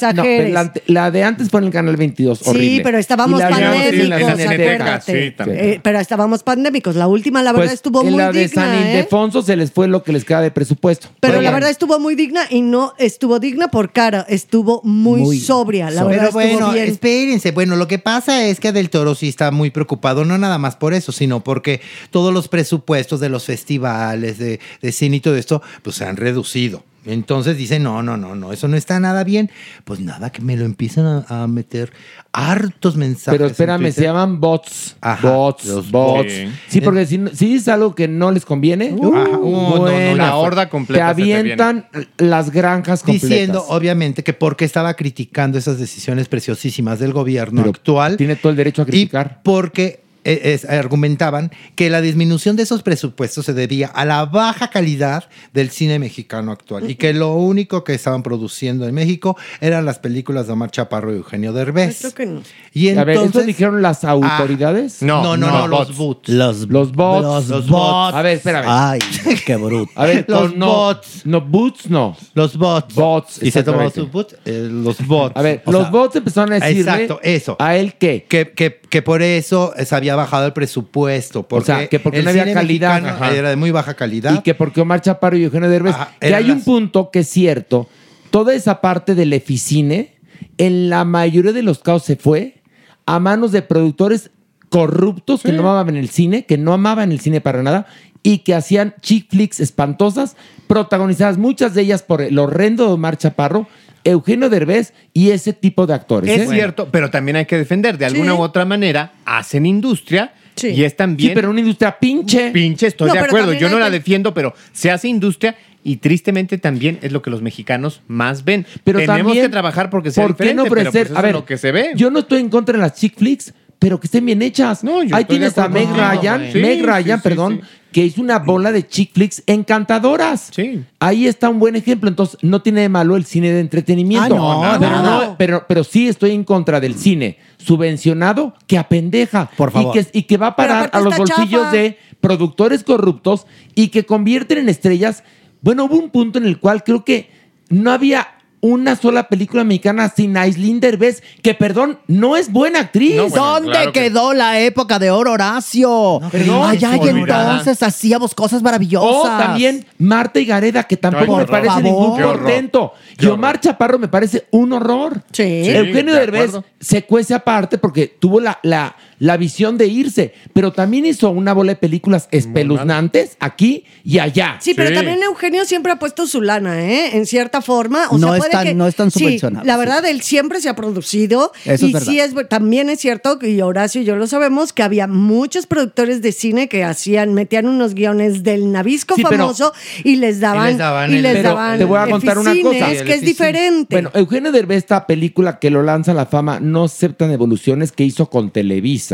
la, la de antes fue en el canal 22. Sí, horrible. pero estábamos Y pandémicos, acuérdate. sí, también. Eh, pero estábamos pandémicos. La última, la verdad, Pues, estuvo en muy la de digna. San ¿eh? Ildefonso se les fue lo que les queda de presupuesto. Pero la bueno. verdad estuvo muy digna y no estuvo digna por cara, estuvo muy, Muy sobria. La Pero verdad estuvo bueno, bien. espérense. Bueno, lo que pasa es que Del Toro sí está muy preocupado, no nada más por eso, sino porque todos los presupuestos de los festivales, de, de cine y todo esto, pues se han reducido. Entonces dice, no, no, no, no, eso no está nada bien. Pues nada, que me lo empiezan a, a meter hartos mensajes. Pero espérame, se llaman bots. Ajá, bots, los bots. Sí, porque si, si dices algo que no les conviene, Ajá, uh, no, no, bueno, la horda completa Te se te avientan las granjas completas. Diciendo, obviamente, que porque estaba criticando esas decisiones preciosísimas del gobierno Pero actual. Tiene todo el derecho a Y criticar. porque es- argumentaban que la disminución de esos presupuestos se debía a la baja calidad del cine mexicano actual y que lo único que estaban produciendo en México eran las películas de Omar Chaparro y Eugenio Derbez. Creo que no. Y a ver, ¿esto entonces, dijeron las autoridades? no, no, no, no, los bots. bots. Los, Los bots. Los, Los bots. A ver, espérame. Ay, qué bruto. A ver, Los no, bots. No, boots no. Los bots. Bots, Y se tomó exactamente. su boot, eh, los bots. A ver, O los sea, bots empezaron a decirle Exacto, eso. a él que Que, que, que por eso se había bajado el presupuesto. Porque sea, que porque el no había cine calidad. Era de muy baja calidad. y que porque Omar Chaparro y Eugenio Derbez, Ajá, que hay un punto que es cierto, toda esa parte del eficine, en la mayoría de los casos se fue a manos de productores corruptos que no amaban el cine, que no amaban el cine para nada y que hacían chick flicks espantosas, protagonizadas muchas de ellas por el horrendo de Omar Chaparro, Eugenio Derbez y ese tipo de actores. Es ¿eh? cierto, pero también hay que defender. De alguna Sí. u otra manera, hacen industria Sí. y es también. Sí, pero una industria pinche. Pinche, estoy No, de acuerdo. Yo no la que- defiendo, pero se hace industria y tristemente también es lo que los mexicanos más ven. Pero Tenemos también, que trabajar porque sea ¿por qué diferente, no pero, ofrecer? pues, eso a ver, es lo que se ve. yo no estoy en contra de las chick flicks, pero que estén bien hechas. No, yo Ahí tienes a Meg Ryan. Sí, Meg Ryan, sí, perdón, sí. que hizo una bola de chick flicks encantadoras. Sí. Ahí está un buen ejemplo. Entonces, no tiene de malo el cine de entretenimiento. Ah, no, pero, no, pero, pero sí estoy en contra del cine subvencionado que apendeja. Por favor. Y que, y que va a parar a los bolsillos chafa. de productores corruptos y que convierten en estrellas. Bueno, hubo un punto en el cual creo que no había una sola película mexicana sin Aislinn Derbez, que perdón, no es buena actriz. ¿Dónde quedó la época de oro, Horacio? perdón. Allá y entonces hacíamos cosas maravillosas. O también Marta y Gareda, que tampoco Ay, me parece ningún portento. Y Omar Chaparro me parece un horror. Sí. Eugenio de Derbez acuerdo. se cuece aparte porque tuvo la, la, la visión de irse, pero también hizo una bola de películas espeluznantes aquí y allá. Sí, pero también Eugenio siempre ha puesto su lana, ¿eh? En cierta forma. O No sea, es puede tan- que- no es tan sí, subvencionado, la sí. verdad, él siempre se ha producido. Eso y es verdad. sí, es, también es cierto, y Horacio y yo lo sabemos, que había muchos productores de cine que hacían, metían unos guiones del Nabisco Sí, pero- famoso y les daban. les daban y el- les Pero daban te voy a contar una Eficines, cosa. que es diferente. Bueno, Eugenio Derbez, esta película que lo lanza a la fama, No aceptan evoluciones, que hizo con Televisa,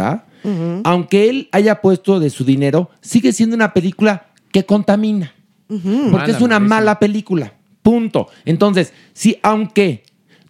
Aunque él haya puesto de su dinero, sigue siendo una película que contamina. Porque Mala, es una mala película. Punto. Entonces, si aunque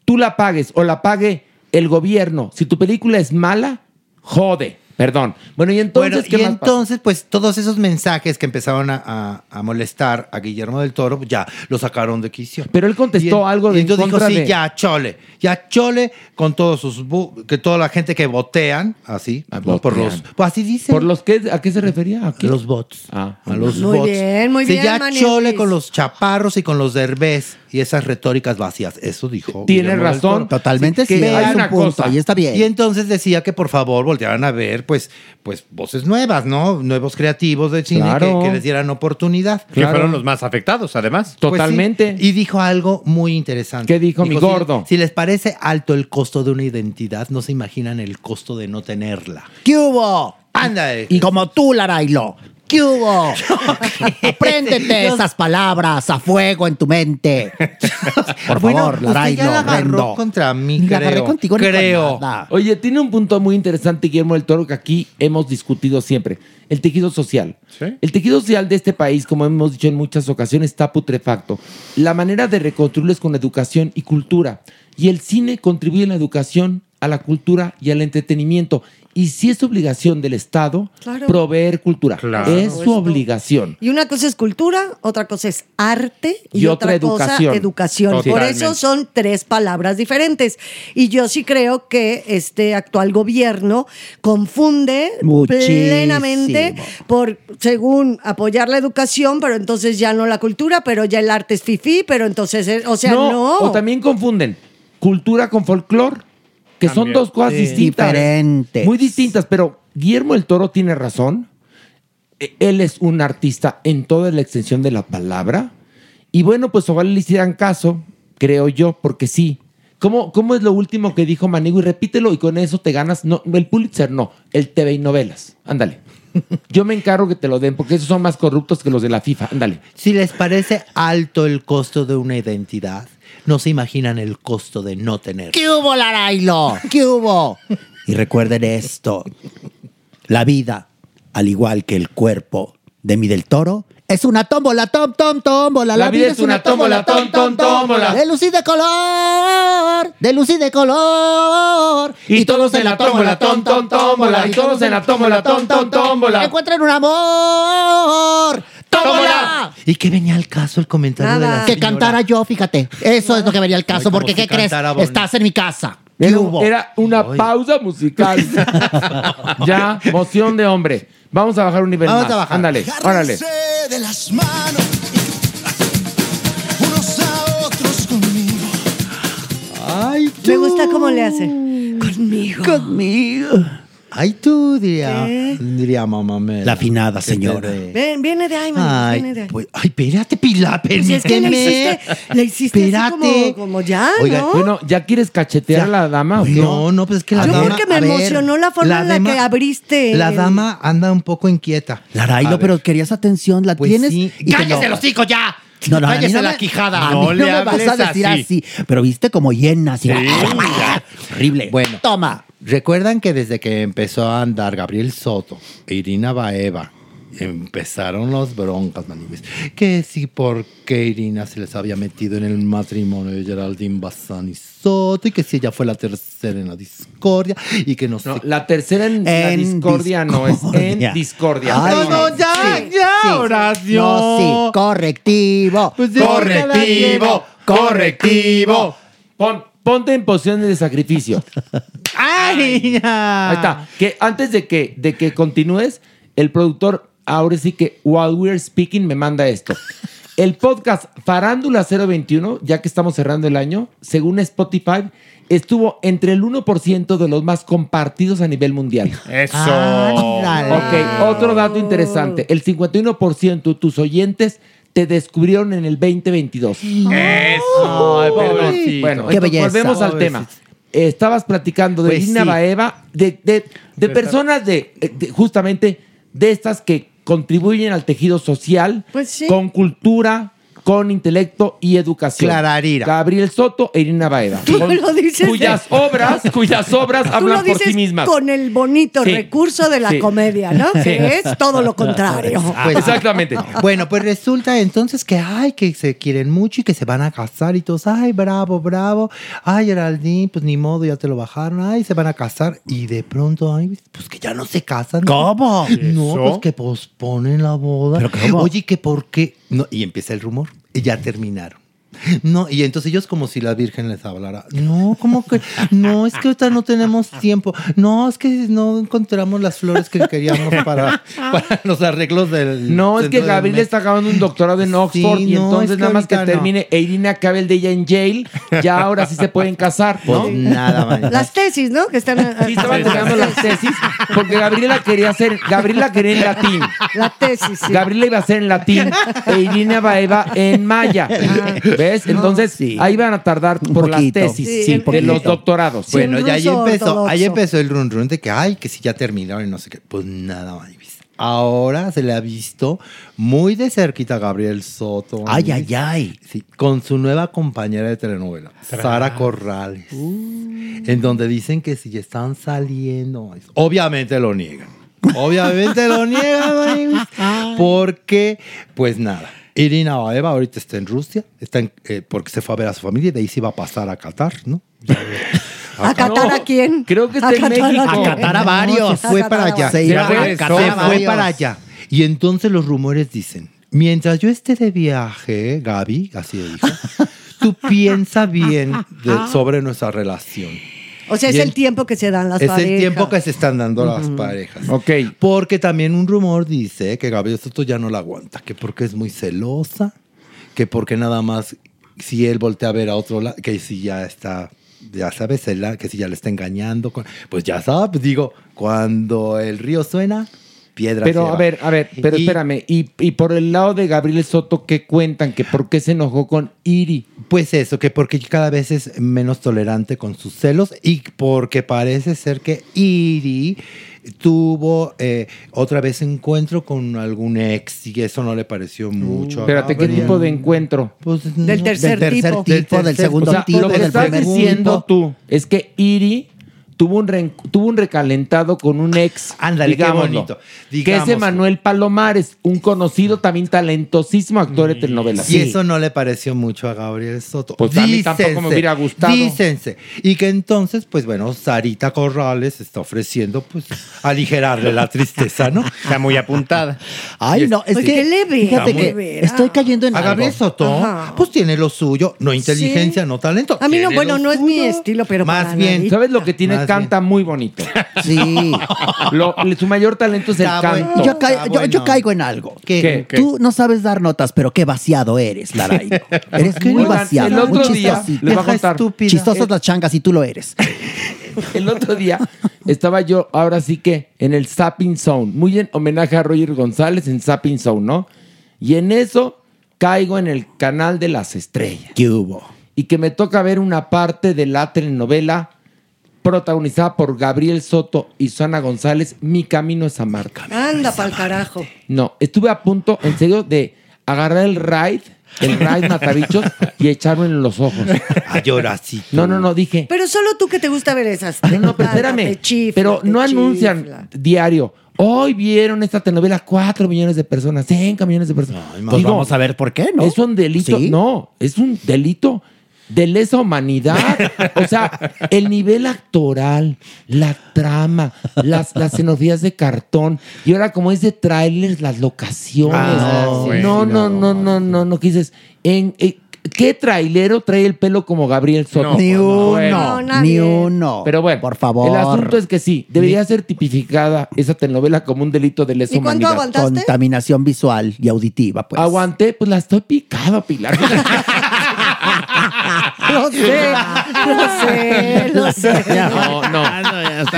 tú la pagues o la pague el gobierno, si tu película es mala, jode. Perdón. Bueno, y entonces, Bueno, ¿qué y más pasa? entonces, pues todos esos mensajes que empezaron a, a- a molestar a Guillermo del Toro, pues, ya lo sacaron de quicio. Pero él contestó Y algo y de entonces en dijo, contra sí, de- ya chole, ya chole con todos sus bu- que toda la gente que votean, así, por los, pues así dice. ¿Por los que, ¿A qué se refería? ¿A qué? los bots. Ah, a los Muy bots. bien, muy Sí, bien, ya chole con los chaparros y con los derbés y esas retóricas vacías. Eso dijo. Tiene Guillermo razón. Toro. Totalmente sí, que hay hay un punto, ahí está bien. Y entonces decía que por favor voltearan a ver, pues, pues voces nuevas, ¿no? Nuevos creativos de cine Claro. que, que les dieran oportunidad. Que fueron los más afectados, además. Pues sí. Y dijo algo muy interesante. ¿Qué dijo mi gordo? Si, les parece alto el costo de una identidad, no se imaginan el costo de no tenerla. ¿Qué hubo? Ándale. Y como tú, Larailo. ¿Qué hubo? Apréndete Los- esas palabras a fuego en tu mente. Por Bueno, favor, usted Larailo, ya la agarró Rendo. contra mí, la agarré creo. contigo con Creo. Oye, tiene un punto muy interesante Guillermo del Toro que aquí hemos discutido siempre. El tejido social. El tejido social de este país, como hemos dicho en muchas ocasiones, está putrefacto. La manera de reconstruirlo es con educación y cultura. Y el cine contribuye a la educación, a la cultura y al entretenimiento. Y si es obligación del Estado Claro. proveer cultura. Claro. Es su obligación. Y una cosa es cultura, otra cosa es arte y, Y otra cosa educación. educación. Por eso son tres palabras diferentes. Y yo sí creo que este actual gobierno confunde Muchísimo. plenamente por, según apoyar la educación, pero entonces ya no la cultura, pero ya el arte es fifí, pero entonces, eh, o sea, no. O también confunden cultura con folclore, que son dos cosas Sí. distintas. Diferentes. Muy distintas, pero Guillermo el Toro tiene razón. E- Él es un artista en toda la extensión de la palabra. Y bueno, pues ojalá le hicieran caso, creo yo, porque sí. ¿Cómo, cómo es lo último que dijo Manigo? Y repítelo y con eso te ganas. No, el Pulitzer no, el TV y novelas. Ándale. Yo me encargo que te lo den, porque esos son más corruptos que los de la FIFA. Ándale. Si les parece alto el costo de una identidad, no se imaginan el costo de no tener. ¿Qué hubo, Larailo? ¿Qué hubo? Y recuerden esto. La vida, al igual que el cuerpo de mi del toro, es una tómbola, tom, tom, tómbola. La, vida es una tómbola, tom, tom, tómbola. De luz y de color, de luz y de color. Y todos en la tómbola, tom, tom, tómbola. Y todos en la tómbola, tom, tom, tómbola. Encuentren un amor. ¡Tómbola! ¿Y qué venía al caso el comentario de la Que señora? cantara yo, fíjate. Eso es lo que venía al caso, como porque si ¿qué crees? cantara. Estás en mi casa. ¿Qué Era, hubo? era una pausa musical. ya, moción de hombre. Vamos a bajar un nivel Vamos más. a bajar. Ándale, órale. de las manos, unos a otros conmigo. Ay, Me gusta cómo le hace. Conmigo. Conmigo. Ay, tú, diría, ¿Qué? diría mamá. La afinada señora. Ven, viene de ahí, man, Ay, viene de ahí. pues, ay, espérate, Pilar, Pues es que le permíteme. hiciste, le hiciste así como, como ya, Oiga, ¿no? bueno, ¿ya quieres cachetear a la dama o qué? No, no, pues es que la Yo dama. porque me ver, emocionó la forma en la dama- que abriste. La dama anda un poco inquieta. Larailo, pero querías atención, la Pues tienes. sí. y ¡Cállese lo- los hocico ya! No, no, a mí no la me- quijada. A No mí no le me vas a decir así. así. Pero viste como llena, así. Horrible. Bueno, Toma. recuerdan que desde que empezó a andar Gabriel Soto e Irina Baeva, empezaron los broncas, manibes. Que si porque Irina se les había metido en el matrimonio de Geraldine Bazán y Soto, y que si ella fue la tercera en la discordia, y que no sé. La tercera en, la discordia no es en discordia. Ay, Perdón. no, ya, Sí, ya, sí. Horacio. No, sí, correctivo. Pues correctivo. correctivo. Pon- ponte en posición de sacrificio. ¡Ay! Ahí está. Que antes de que, de que continúes, el productor, ahora sí que, while we're speaking, me manda esto. El podcast Farándula 021, ya que estamos cerrando el año, según Spotify, estuvo entre el 1% de los más compartidos a nivel mundial. Eso. Ok, otro dato interesante. El 51% de tus oyentes te descubrieron en el 2022. Eso. Ay. Bueno, Qué entonces, belleza. volvemos al tema. Estabas platicando de Pues Irina sí. Baeva, de, de- de personas de, de- justamente de estas que contribuyen al tejido social Pues sí. con cultura, con intelecto y educación. Clararira. Gabriel Soto e Irina Baeva. Tú Con- lo dices cuyas de- obras, cuyas obras Tú hablan lo por sí mismas. con el bonito Sí. recurso de la Sí. comedia, ¿no? Sí. Que es todo lo contrario. Pues- Exactamente. Bueno, pues resulta entonces que, ay, que se quieren mucho y que se van a casar y todos, ay, bravo, bravo, ay, Geraldine, pues ni modo, ya te lo bajaron, ay, se van a casar y de pronto, ay, pues que ya no se casan. ¿Cómo? No, ¿Eso? pues que posponen la boda. ¿Pero cómo? Oye, que por qué, no, y empieza el rumor, ya terminaron. No, y entonces ellos como si la Virgen les hablara. No, como que, no, es que ahorita no tenemos tiempo. No, es que no encontramos las flores que queríamos para, para los arreglos del. No, es que Gabriel está acabando un doctorado en Oxford Sí, y no, entonces es que nada más que no. termine e Irina acabe el de ella en jail, ya ahora sí se pueden casar, ¿no? Pues nada, man. Las tesis, ¿no? Que están. Sí, estaban terminando las tesis porque Gabriela quería hacer, Gabriela quería en latín. La tesis, sí. Gabriela iba a hacer en latín e Irina Baeva en maya. ¿Ves? Entonces sí. ahí van a tardar por las tesis Sí, sí, un de poquito. los doctorados. Sí. Bueno, ya ahí empezó, ahí empezó el run run de que, ay, que si ya terminaron y no sé qué. Pues nada, Mavis. Ahora se le ha visto muy de cerquita a Gabriel Soto. Ay, ay, ay. Sí, con su nueva compañera de telenovela, Sara Corrales. En donde dicen que si ya están saliendo. Obviamente lo niegan. Obviamente lo niegan. Porque, pues nada. Irina Baeva ahorita está en Rusia, está en- eh, porque se fue a ver a su familia y de ahí se iba a pasar a Qatar, ¿no? ¿A Qatar a quién? Creo que está ¿A en México. A Qatar a varios. Se fue para allá. Se iba a se fue para allá. Y entonces los rumores dicen, mientras yo esté de viaje, Gaby, así dijo, tú piensa bien de- sobre nuestra relación. O sea, es Bien. el tiempo que se dan las es parejas. el tiempo que se están dando las parejas. Ok. Porque también un rumor dice que Gabriel Soto ya no la aguanta, que porque es muy celosa, que porque nada más si él voltea a ver a otro lado, que si ya está, ya sabes, que si ya le está engañando, pues ya sabes, digo, cuando el río suena, piedra Pero a ver, a ver, pero Y- espérame. Y, y por el lado de Gabriel Soto, ¿qué cuentan? Que por qué se enojó con Iri. Pues eso, que porque cada vez es menos tolerante con sus celos y porque parece ser que Iri tuvo eh, otra vez encuentro con algún ex y eso no le pareció mucho. a Espérate, ¿qué tipo de encuentro? Pues, Del no, tercer Del tercer tipo. tipo, del tercer- segundo O sea, tipo, lo que del estás diciendo tú es que Iri tuvo un, tuvo un recalentado con un ex. Ándale, qué bonito. Que es. Emanuel Palomares, un conocido también talentosísimo actor de telenovelas. Y eso no le pareció mucho a Gabriel Soto. Pues a mí tampoco me hubiera gustado. Dícense. Y que entonces, pues bueno, Sarita Corrales está ofreciendo, pues, aligerarle la tristeza, ¿no? Está muy apuntada. Ay, no, es que qué leve, fíjate que vera. estoy cayendo en A algo. Gabriel Soto, Ajá. pues tiene lo suyo, no inteligencia, no talento. A mí no, bueno, no es mi estilo, pero Más para bien. ¿Sabes lo que tiene? Canta muy bonito. Sí. Lo- su mayor talento es el Está bueno. canto. Yo, ca- Está yo- yo bueno. caigo en algo. ¿Qué? Tú no sabes dar notas, pero qué vaciado eres, Laray. Eres muy Oigan, vaciado, el otro muy día chistosito. les voy a Vieja contar. estúpida. Chistosas las changas y tú lo eres. El otro día estaba yo, ahora sí que, en el Zapping Zone, muy en homenaje a Roger González en Zapping Zone, ¿no? Y en eso caigo en el canal de las estrellas. ¿Qué hubo? Y que me toca ver una parte de la telenovela protagonizada por Gabriel Soto y Susana González, Mi Camino es a Marte. Anda pa'l carajo. No, estuve a punto, en serio, de agarrar el ride, el ride matabichos, y echarme en los ojos. A llorar así. No, no, no, dije, Pero solo tú que te gusta ver esas. no, no, pero espérame. Te chifla, pero te no anuncian chifla. diario. Hoy vieron esta telenovela 4 millones de personas, 5 millones de personas. Pues vamos a ver por qué, ¿no? Es un delito. Sí. No, es un delito de lesa humanidad. O sea, el nivel actoral, la trama, las, las escenografías de cartón. Y ahora, como es de trailers, las locaciones. Ah, no, no, no. no, no, no, no, no, que dices. En, eh, ¿Qué trailero trae el pelo como Gabriel Soto? Ni uno, Bueno. ni uno. Pero bueno, por favor. El asunto es que sí, debería ser tipificada esa telenovela como un delito de lesa humanidad. Contaminación visual y auditiva, pues. Aguanté, pues la estoy picado, Pilar. Lo sé, lo sé, lo sé. No, no,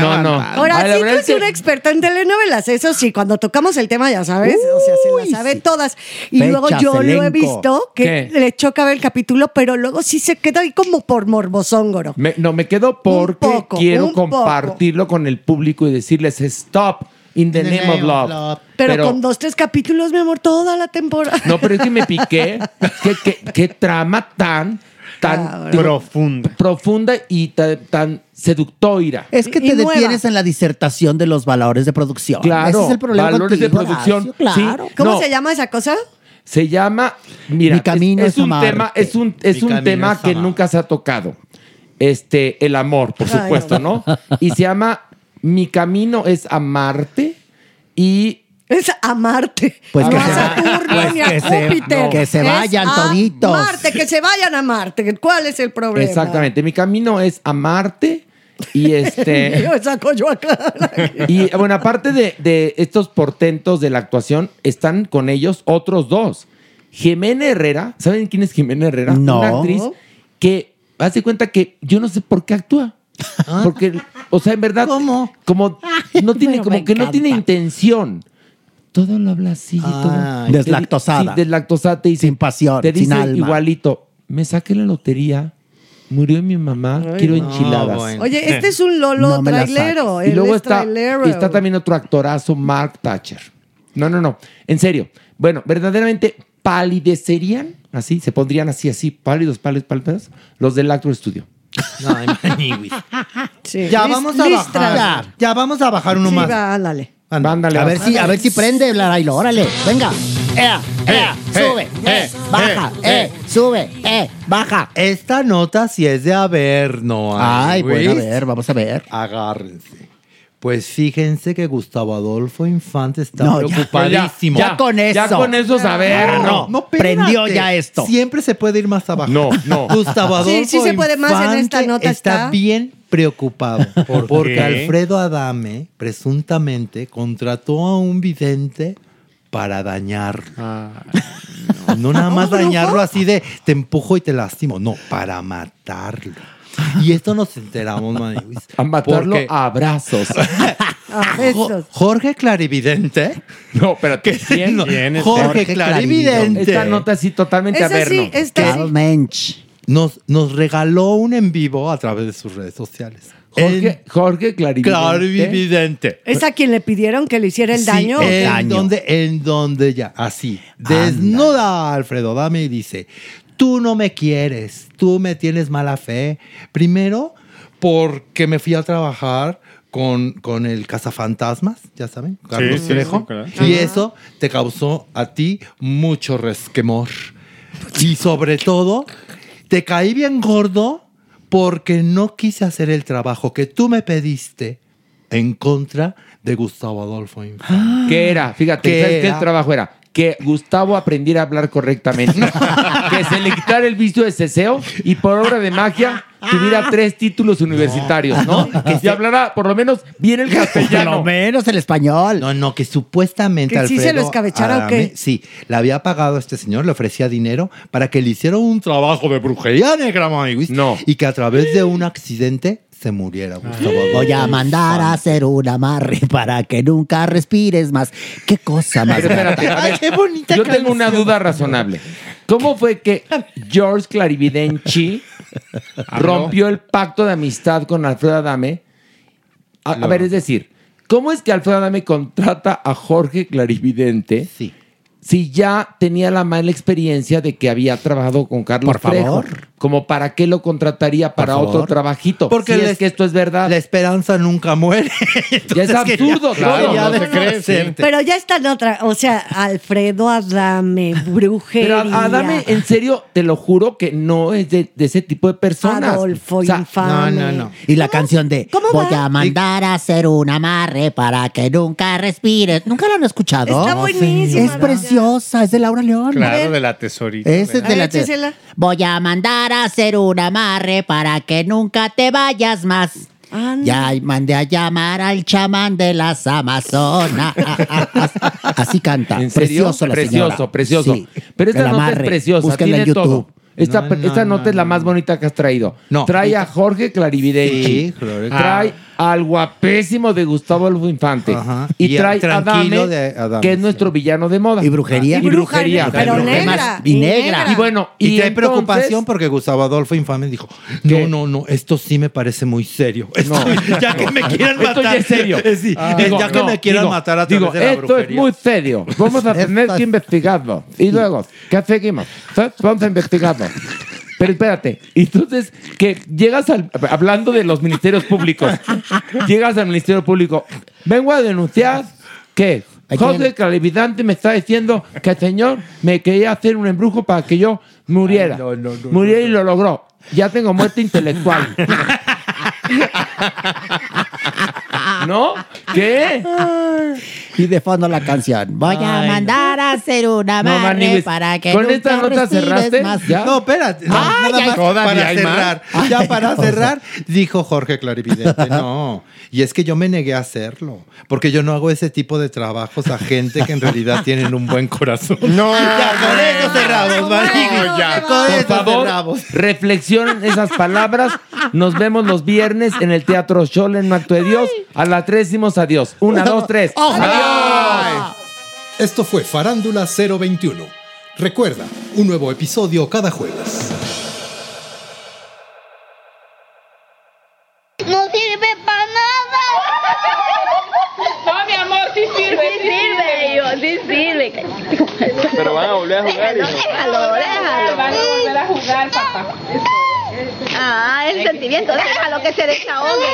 no, no. Ahora sí verdad que es es una experta en telenovelas, eso sí, cuando tocamos el tema ya sabes, o sea, se las sabe todas. Y luego yo lo he visto que ¿Qué? le choca ver el capítulo, pero luego sí se queda ahí como por morbosóngoro. Me- no, me quedo porque poco, quiero poco. compartirlo con el público y decirles stop in the, name, of love. Pero, con dos, tres capítulos, mi amor, toda la temporada. No, pero es que me piqué. ¿Qué, qué, qué trama tan, tan profunda. Profunda y tan, tan seductora. Es que Y te nueva. detienes en la disertación de los valores de producción. Claro, Ese es el problema valores de producción, sí. claro. ¿Cómo No. se llama esa cosa? Se llama, mira, Mi camino es, es un amarte. tema, es un, es un tema es que nunca se ha tocado. Este, el amor, por Ay, supuesto, ¿no? Y se llama Mi camino es amarte y Es a Marte. Pues no que a se- Saturno pues ni a que se- Júpiter. no. que se Es vayan a toditos. Marte, que se vayan a Marte. ¿Cuál es el problema? exactamente, mi camino es amarte y este Yo saco yo acá. y bueno, aparte de, de estos portentos de la actuación, están con ellos otros dos. Jimena Herrera, ¿saben quién es Jimena Herrera? No. Una actriz que hace cuenta que yo no sé por qué actúa. Porque, o sea, en verdad, como no tiene, pero como que no tiene intención. Todo lo habla así. todo. Ay. Deslactosada. Sí, deslactosada. Te dice, Sin pasión, te dice sin alma. igualito, me saqué la lotería, murió mi mamá, quiero enchiladas. Oye, este es un Lolo No trailero. Y luego es está, trailero. y está también otro actorazo, Mark Thatcher. No, no, no. En serio. Bueno, verdaderamente palidecerían, así, se pondrían así, así, pálidos, pálidos, pálidos, los del Actor Studio. Maniwis. Sí. Ya vamos a bajar. Ya, ya vamos a bajar uno Sí, más. va, ándale. Ándale, a ver si, a ver si prende, Larailo, órale, venga. Ea, ea, sube, eh, baja, eh, sube, eh, baja. Esta nota sí es de haber, no Ay, bueno, a ver, vamos a ver. Agárrense. Pues fíjense que Gustavo Adolfo Infante está No, ya, preocupadísimo. ya, ya con eso. Ya con eso saber, no. No, espérate. Prendió ya esto. Siempre se puede ir más abajo. No, no. Gustavo Adolfo Sí, sí se puede más en Infante esta nota, Está, está. bien preocupado. ¿Por porque qué? Alfredo Adame, presuntamente, contrató a un vidente para dañarlo. No nada más dañarlo así de te empujo y te lastimo. No, para matarlo. Y esto nos enteramos, Maniwis. A matarlo porque a abrazos. Ah. Jorge Clarividente. No. ¿quién? No, ¿Quién es Jorge, Jorge Clarividente. Esta nota sí totalmente esta Carl sí. Mensch. Nos, nos regaló un en vivo a través de sus redes sociales. Jorge, Jorge Clarividente. Clarividente. ¿Es a quien le pidieron que le hiciera el Sí, daño? en Daño. donde, en donde ya, así, desnuda Alfredo Dame y dice, tú no me quieres, tú me tienes mala fe. Primero, porque me fui a trabajar con, con el cazafantasmas, ya saben, Carlos sí, Trejo. sí, claro. Y eso te causó a ti mucho resquemor. Y sobre todo, te caí bien gordo porque no quise hacer el trabajo que tú me pediste en contra de Gustavo Adolfo Infante. ¿Qué era? Fíjate, ¿Qué ¿sabes qué era? el trabajo era? Que Gustavo aprendiera a hablar correctamente. que se le quitara el vicio de ceseo y por obra de magia tuviera tres títulos universitarios, ¿no? Que se hablara por lo menos bien el Por lo castellano. menos el español. No, no, que supuestamente ¿Que sí Alfredo se lo escabechara o qué? Sí, le había pagado a este señor, le ofrecía dinero para que le hiciera un trabajo de brujería negra, amiguis, No. Y que a través de un accidente se muriera Gustavo Voy a mandar a hacer un amarre para que nunca respires más. Qué cosa más. Pero espérate, a Ay, ver, qué bonita yo tengo una canción. duda razonable. ¿Cómo fue que George Clarividenchi rompió el pacto de amistad con Alfredo Adame? A, a ver, es decir, ¿cómo es que Alfredo Adame contrata a Jorge Clarividente Sí. Si ya tenía la mala experiencia de que había trabajado con Carlos Por favor. Trejo? Como para qué lo contrataría para otro trabajito? Porque si les- es que esto es verdad. La esperanza nunca muere. Ya es absurdo no se cree, hacerte. Pero ya está en otra. O sea, Alfredo Adame, brujería. Pero Adame, en serio, te lo juro que no es de, de ese tipo de personas. Adolfo O sea, Infame. no, no, no. Y la canción de ¿Cómo Voy va? a mandar a hacer un amarre para que nunca respires. ¿Nunca lo han escuchado? Está buenísima. Es Adame. Preciosa. es de Laura León. Claro, de la tesorita. Ese es de la. Voy a mandar a hacer un amarre para que nunca te vayas más. Ya mandé a llamar al chamán de las Amazonas. Así canta. ¿En serio? Precioso la Precioso, señora. precioso. Sí. Pero esta nota es preciosa, Búsquenla tiene en YouTube. todo. Esta, No, no, esta nota no, es la más bonita que has traído. No. Trae a Jorge Clarividente. Sí, Jorge. Trae al guapésimo de Gustavo Adolfo Infante. Ajá. Y, Y trae a Adame, de Adame, que es nuestro villano de moda. Y brujería. Y brujería. Pero Pero negra. más- y negra. Y bueno, Y, y, trae entonces- preocupación porque Gustavo Adolfo Infame dijo, ¿Qué? no, no, no, esto sí me parece muy serio. Esto- No. ya que me quieran Esto matar. ya es serio. Eh, sí, Ah. Digo, ya que no, me quieran digo, matar a través digo, de la esto brujería. es muy serio. Vamos a tener que es- investigarlo. Y luego, ¿qué seguimos? Vamos a investigarlo. Pero espérate, entonces que llegas al, hablando de los ministerios públicos, llegas al ministerio público, vengo a denunciar que ¿A José quién? Clarividante me está diciendo que el señor me quería hacer un embrujo para que yo muriera. no, no, no, muriera y lo logró. Ya tengo muerte intelectual. ¿No? ¿Qué? Y de fondo la canción. Voy a Ay, mandar a hacer un amarre Maniguis, para que ¿con nunca esta nota cerraste? más. ¿Ya? No, espérate. no, Ah, nada ya, más todavía para hay más. cerrar. Ay, Ya para cerrar, dijo Jorge Clarividente. No. Y es que yo me negué a hacerlo. Porque yo no hago ese tipo de trabajos a gente que en realidad tienen un buen corazón. No, Ya, con eso cerramos, Maniguis. ya. Con Por eso favor, cerramos. reflexionen esas palabras. Nos vemos los viernes en el Teatro Scholl en Acto de Dios. A las tres decimos adiós. Una, dos, tres. ¡Adiós! Esto fue Farándula 021. Recuerda, un nuevo episodio cada jueves. No sirve para nada. No, mi amor, sí sirve. Sí sirve, yo, sí sirve. Pero van a volver a jugar. hijo. Déjalo, déjalo. Van a volver a jugar, papá. Ah, el sentimiento, déjalo que se desahogue.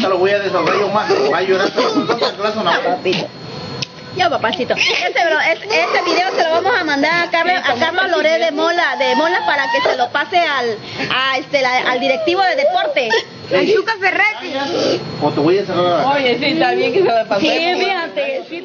No lo voy a desahogar yo más. Va a llorar Papito. Yo, papacito. Ese, bro- es- ese video se lo vamos a mandar a Carlos, a Carlos Loré de Mola, de Mola para que se lo pase al, a este, la- al directivo de deporte. Al Chuca Ferretti. O te voy a cerrar. Oye, sí, está bien que se lo pase. Sí, fíjate.